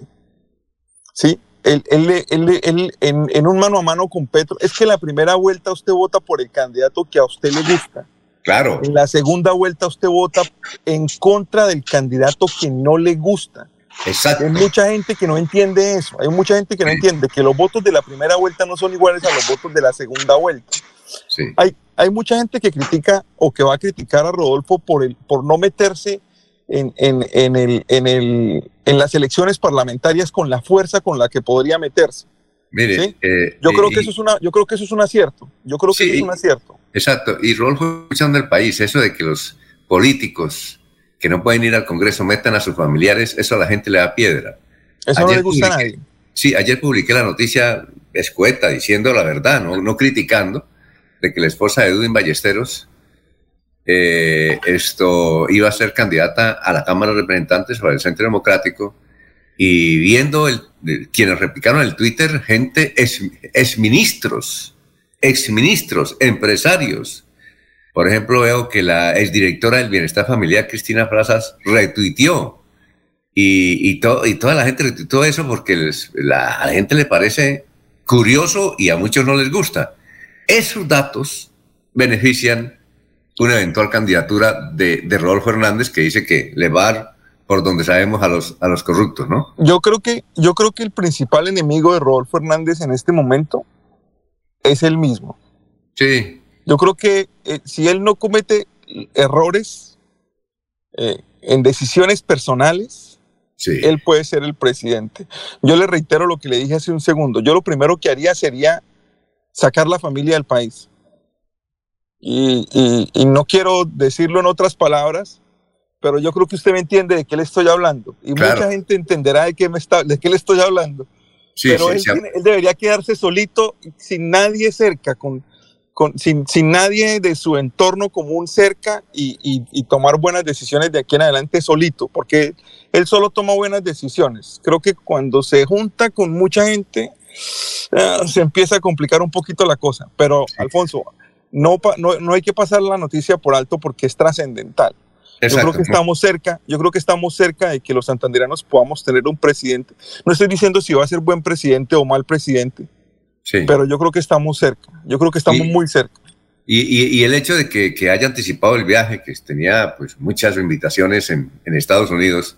¿Sí? Él, él, él, en, en, un mano a mano con Petro, es que en la primera vuelta usted vota por el candidato que a usted le gusta. Claro. En la segunda vuelta usted vota en contra del candidato que no le gusta. Exacto. Hay mucha gente que no entiende eso. Hay mucha gente que no entiende que los votos de la primera vuelta no son iguales a los votos de la segunda vuelta. Sí. Hay, hay mucha gente que critica o que va a criticar a Rodolfo por, el, por no meterse en, en, en, el, en, el, en las elecciones parlamentarias con la fuerza con la que podría meterse. Mire, eh, yo creo que eh, eso es una, yo creo que eso es un acierto. Yo creo que Sí. eso es un acierto. Exacto. Y Rodolfo escuchando el país, eso de que los políticos que no pueden ir al Congreso metan a sus familiares, eso a la gente le da piedra. Eso no Ayer le gusta a publiqué- nadie. Sí, ayer publiqué la noticia escueta diciendo la verdad, no, no criticando, de que la esposa de Edwin Ballesteros eh, esto iba a ser candidata a la Cámara de Representantes por el Centro Democrático y viendo el, de- quienes replicaron el Twitter, gente, ex, exministros, exministros, empresarios. Por ejemplo, veo que la exdirectora del Bienestar Familiar, Cristina Plazas, retuiteó y, y, to- y toda la gente retuiteó eso porque a la gente le parece curioso y a muchos no les gusta. Esos datos benefician una eventual candidatura de, de Rodolfo Hernández que dice que le va a dar por donde sabemos a los, a los corruptos, ¿no? Yo creo que, yo creo que el principal enemigo de Rodolfo Hernández en este momento es él mismo. Sí. Yo creo que eh, si él no comete errores eh, en decisiones personales, él puede ser el presidente. Yo le reitero lo que le dije hace un segundo. Yo lo primero que haría sería sacar la familia del país. Y, y- y no quiero decirlo en otras palabras, pero yo creo que usted me entiende de qué le estoy hablando. Y Claro. mucha gente entenderá de qué, me está, de qué le estoy hablando. Sí, pero sí, él, sí. tiene- él debería quedarse solito, sin nadie cerca, con, con- sin, sin nadie de su entorno común cerca y, y- y tomar buenas decisiones de aquí en adelante solito, porque él solo toma buenas decisiones. Creo que cuando se junta con mucha gente, eh, se empieza a complicar un poquito la cosa. Pero, Alfonso, no, no, no hay que pasar la noticia por alto porque es trascendental. Yo creo que estamos cerca, yo creo que estamos cerca de que los santanderanos podamos tener un presidente. No estoy diciendo si va a ser buen presidente o mal presidente, Sí. pero yo creo que estamos cerca. Yo creo que estamos muy cerca. Y, y- y el hecho de que, que haya anticipado el viaje, que tenía pues muchas invitaciones en, en Estados Unidos,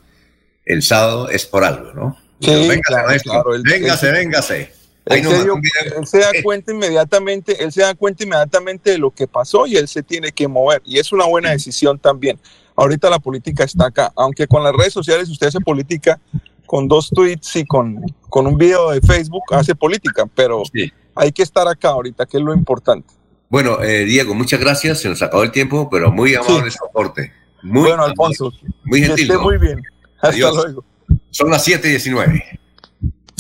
el sábado es por algo, ¿no? Sí, véngase, claro, maestro, claro, él- véngase, él- véngase. Se, dio- él da cuenta inmediatamente, él se da cuenta inmediatamente de lo que pasó y él se tiene que mover. Y es una buena decisión también. Ahorita la política está acá, aunque con las redes sociales usted hace política con dos tweets y con, con un video de Facebook, hace política, pero hay que estar acá ahorita, que es lo importante. Bueno, eh, Diego, muchas gracias. Se nos acabó el tiempo, pero muy amable su aporte. Muy bueno, Alfonso, muy que gentil. esté ¿no? muy bien. Hasta Adiós. luego. Son las 7 y 19.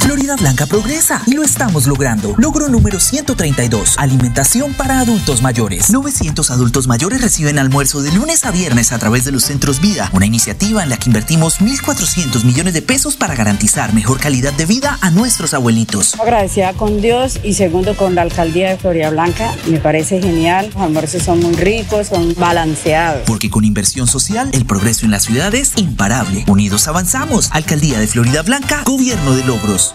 Florida Blanca progresa y lo estamos logrando. Logro número 132. Alimentación para adultos mayores. 900 adultos mayores reciben almuerzo de lunes a viernes a través de los centros Vida, una iniciativa en la que invertimos 1.400 millones de pesos para garantizar mejor calidad de vida a nuestros abuelitos. Agradecida con Dios y segundo con la alcaldía de Florida Blanca. Me parece genial. Los almuerzos son muy ricos, son balanceados. Porque con inversión social, el progreso en la ciudad es imparable. Unidos avanzamos. Alcaldía de Florida Blanca, Gobierno de Logros.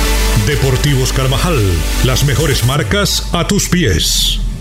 Deportivos Carvajal, las mejores marcas a tus pies.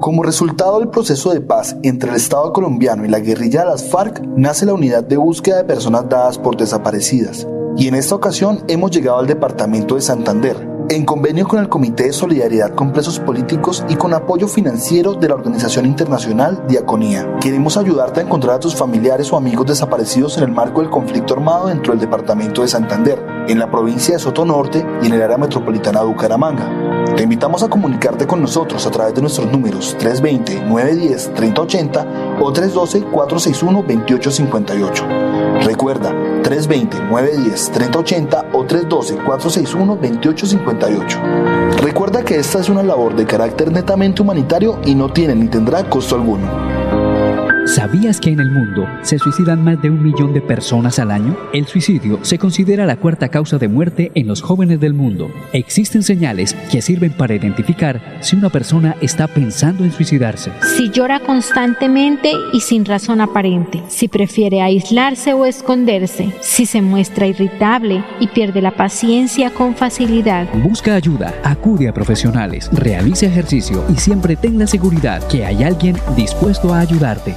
Como resultado del proceso de paz entre el Estado colombiano y la guerrilla de las FARC, nace la Unidad de Búsqueda de Personas Dadas por Desaparecidas. Y en esta ocasión hemos llegado al Departamento de Santander, en convenio con el Comité de Solidaridad con Presos Políticos y con apoyo financiero de la organización internacional Diaconía. Queremos ayudarte a encontrar a tus familiares o amigos desaparecidos en el marco del conflicto armado dentro del Departamento de Santander, en la provincia de Soto Norte y en el área metropolitana de Bucaramanga. Te invitamos a comunicarte con nosotros a través de nuestros números 320-910-3080 o 312-461-2858. Recuerda, 320-910-3080 o 312-461-2858. Recuerda que esta es una labor de carácter netamente humanitario y no tiene ni tendrá costo alguno. ¿Sabías que en el mundo se suicidan más de un millón de personas al año? El suicidio se considera la cuarta causa de muerte en los jóvenes del mundo. Existen señales que sirven para identificar si una persona está pensando en suicidarse. Si llora constantemente y sin razón aparente, si prefiere aislarse o esconderse, si se muestra irritable y pierde la paciencia con facilidad. Busca ayuda, acude a profesionales, realice ejercicio y siempre ten la seguridad que hay alguien dispuesto a ayudarte.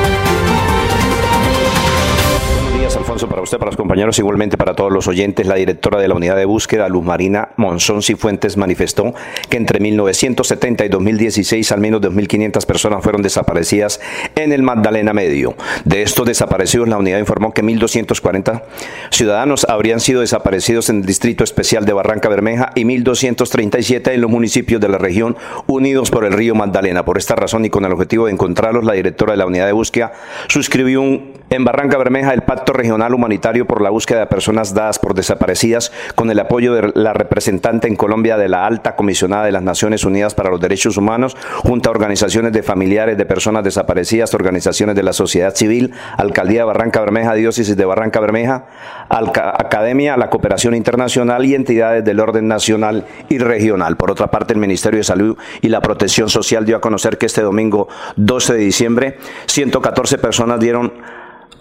Para usted, para los compañeros, igualmente para todos los oyentes. La directora de la unidad de búsqueda, Luz Marina Monzón Cifuentes, manifestó que entre 1970 y 2016 al menos 2.500 personas fueron desaparecidas en el Magdalena Medio. De estos desaparecidos, la unidad informó que 1.240 ciudadanos habrían sido desaparecidos en el Distrito Especial de Barranca Bermeja y 1.237 en los municipios de la región unidos por el río Magdalena. Por esta razón y con el objetivo de encontrarlos, la directora de la unidad de búsqueda suscribió un, en Barranca Bermeja el Pacto Regional Humanitario por la Búsqueda de Personas Dadas por Desaparecidas con el apoyo de la representante en Colombia de la Alta Comisionada de las Naciones Unidas para los Derechos Humanos, junto a organizaciones de familiares de personas desaparecidas, organizaciones de la sociedad civil, Alcaldía de Barranca Bermeja, Diócesis de Barranca Bermeja, Academia, la Cooperación Internacional y entidades del orden nacional y regional. Por otra parte, el Ministerio de Salud y la Protección Social dio a conocer que este domingo 12 de diciembre 114 personas dieron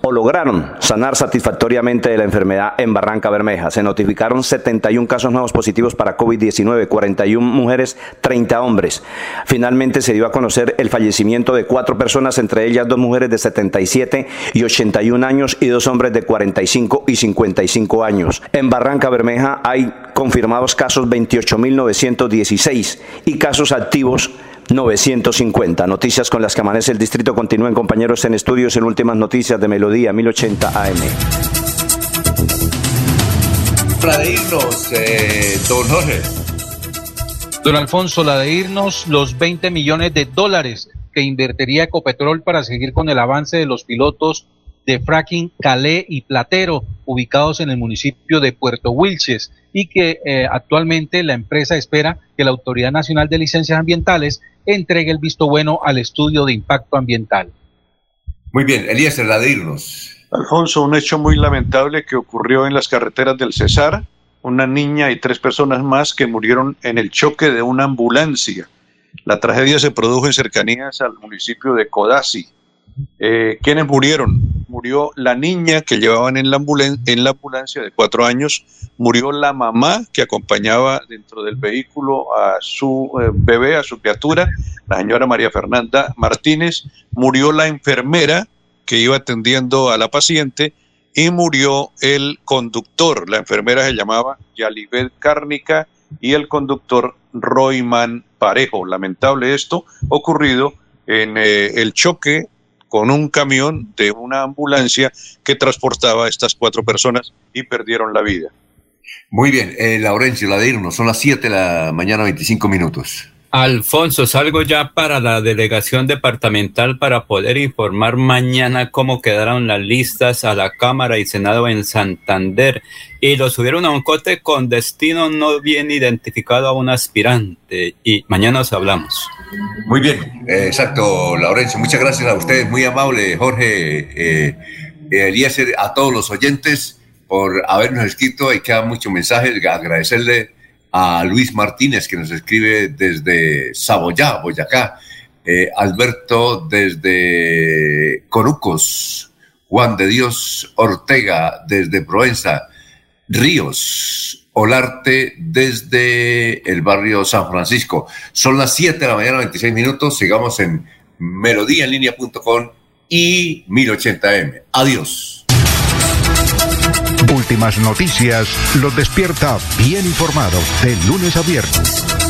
o lograron sanar satisfactoriamente de la enfermedad en Barranca Bermeja. Se notificaron 71 casos nuevos positivos para COVID-19, 41 mujeres, 30 hombres. Finalmente se dio a conocer el fallecimiento de cuatro personas, entre ellas dos mujeres de 77 y 81 años y dos hombres de 45 y 55 años. En Barranca Bermeja hay confirmados casos 28.916 y casos activos 950. Noticias con las que amanece el distrito continúen compañeros en estudios en últimas noticias de Melodía 1080 AM. Para de irnos, eh, don Jorge. Don Alfonso, la de irnos los 20 millones de dólares que invertiría Ecopetrol para seguir con el avance de los pilotos de fracking Calé y Platero, ubicados en el municipio de Puerto Wilches, y que eh, actualmente la empresa espera que la Autoridad Nacional de Licencias Ambientales entregue el visto bueno al estudio de impacto ambiental. Muy bien, Eliezer, la de irnos. Alfonso, un hecho muy lamentable que ocurrió en las carreteras del Cesar. Una niña y tres personas más que murieron en el choque de una ambulancia. La tragedia se produjo en cercanías al municipio de Codazzi. Eh, ¿Quiénes murieron? Murió la niña que llevaban en la, ambulan- en la ambulancia de cuatro años, murió la mamá que acompañaba dentro del vehículo a su eh, bebé, a su criatura, la señora María Fernanda Martínez, murió la enfermera que iba atendiendo a la paciente y murió el conductor. La enfermera se llamaba Yalibet Cárnica y el conductor Royman Parejo. Lamentable esto ocurrido en eh, el choque con un camión de una ambulancia que transportaba a estas cuatro personas y perdieron la vida. Muy bien, eh, Laurencio, la de irnos, son las 7 de la mañana, 25 minutos. Alfonso, salgo ya para la delegación departamental para poder informar mañana cómo quedaron las listas a la Cámara y Senado en Santander. Y lo subieron a un cote con destino no bien identificado a un aspirante. Y mañana os hablamos. Muy bien, eh, exacto, Laurencio. Muchas gracias a ustedes, muy amable, Jorge, eh, Eliezer, a todos los oyentes por habernos escrito. Hay queda muchos mensajes, agradecerle a Luis Martínez, que nos escribe desde Saboyá, Boyacá, eh, Alberto desde Corucos, Juan de Dios Ortega desde Provenza, Ríos, Olarte desde el barrio San Francisco. Son las 7 de la mañana, 26 minutos. Sigamos en melodíaenlínea.com y 1080m. Adiós. Últimas noticias los despierta bien informados de lunes a viernes.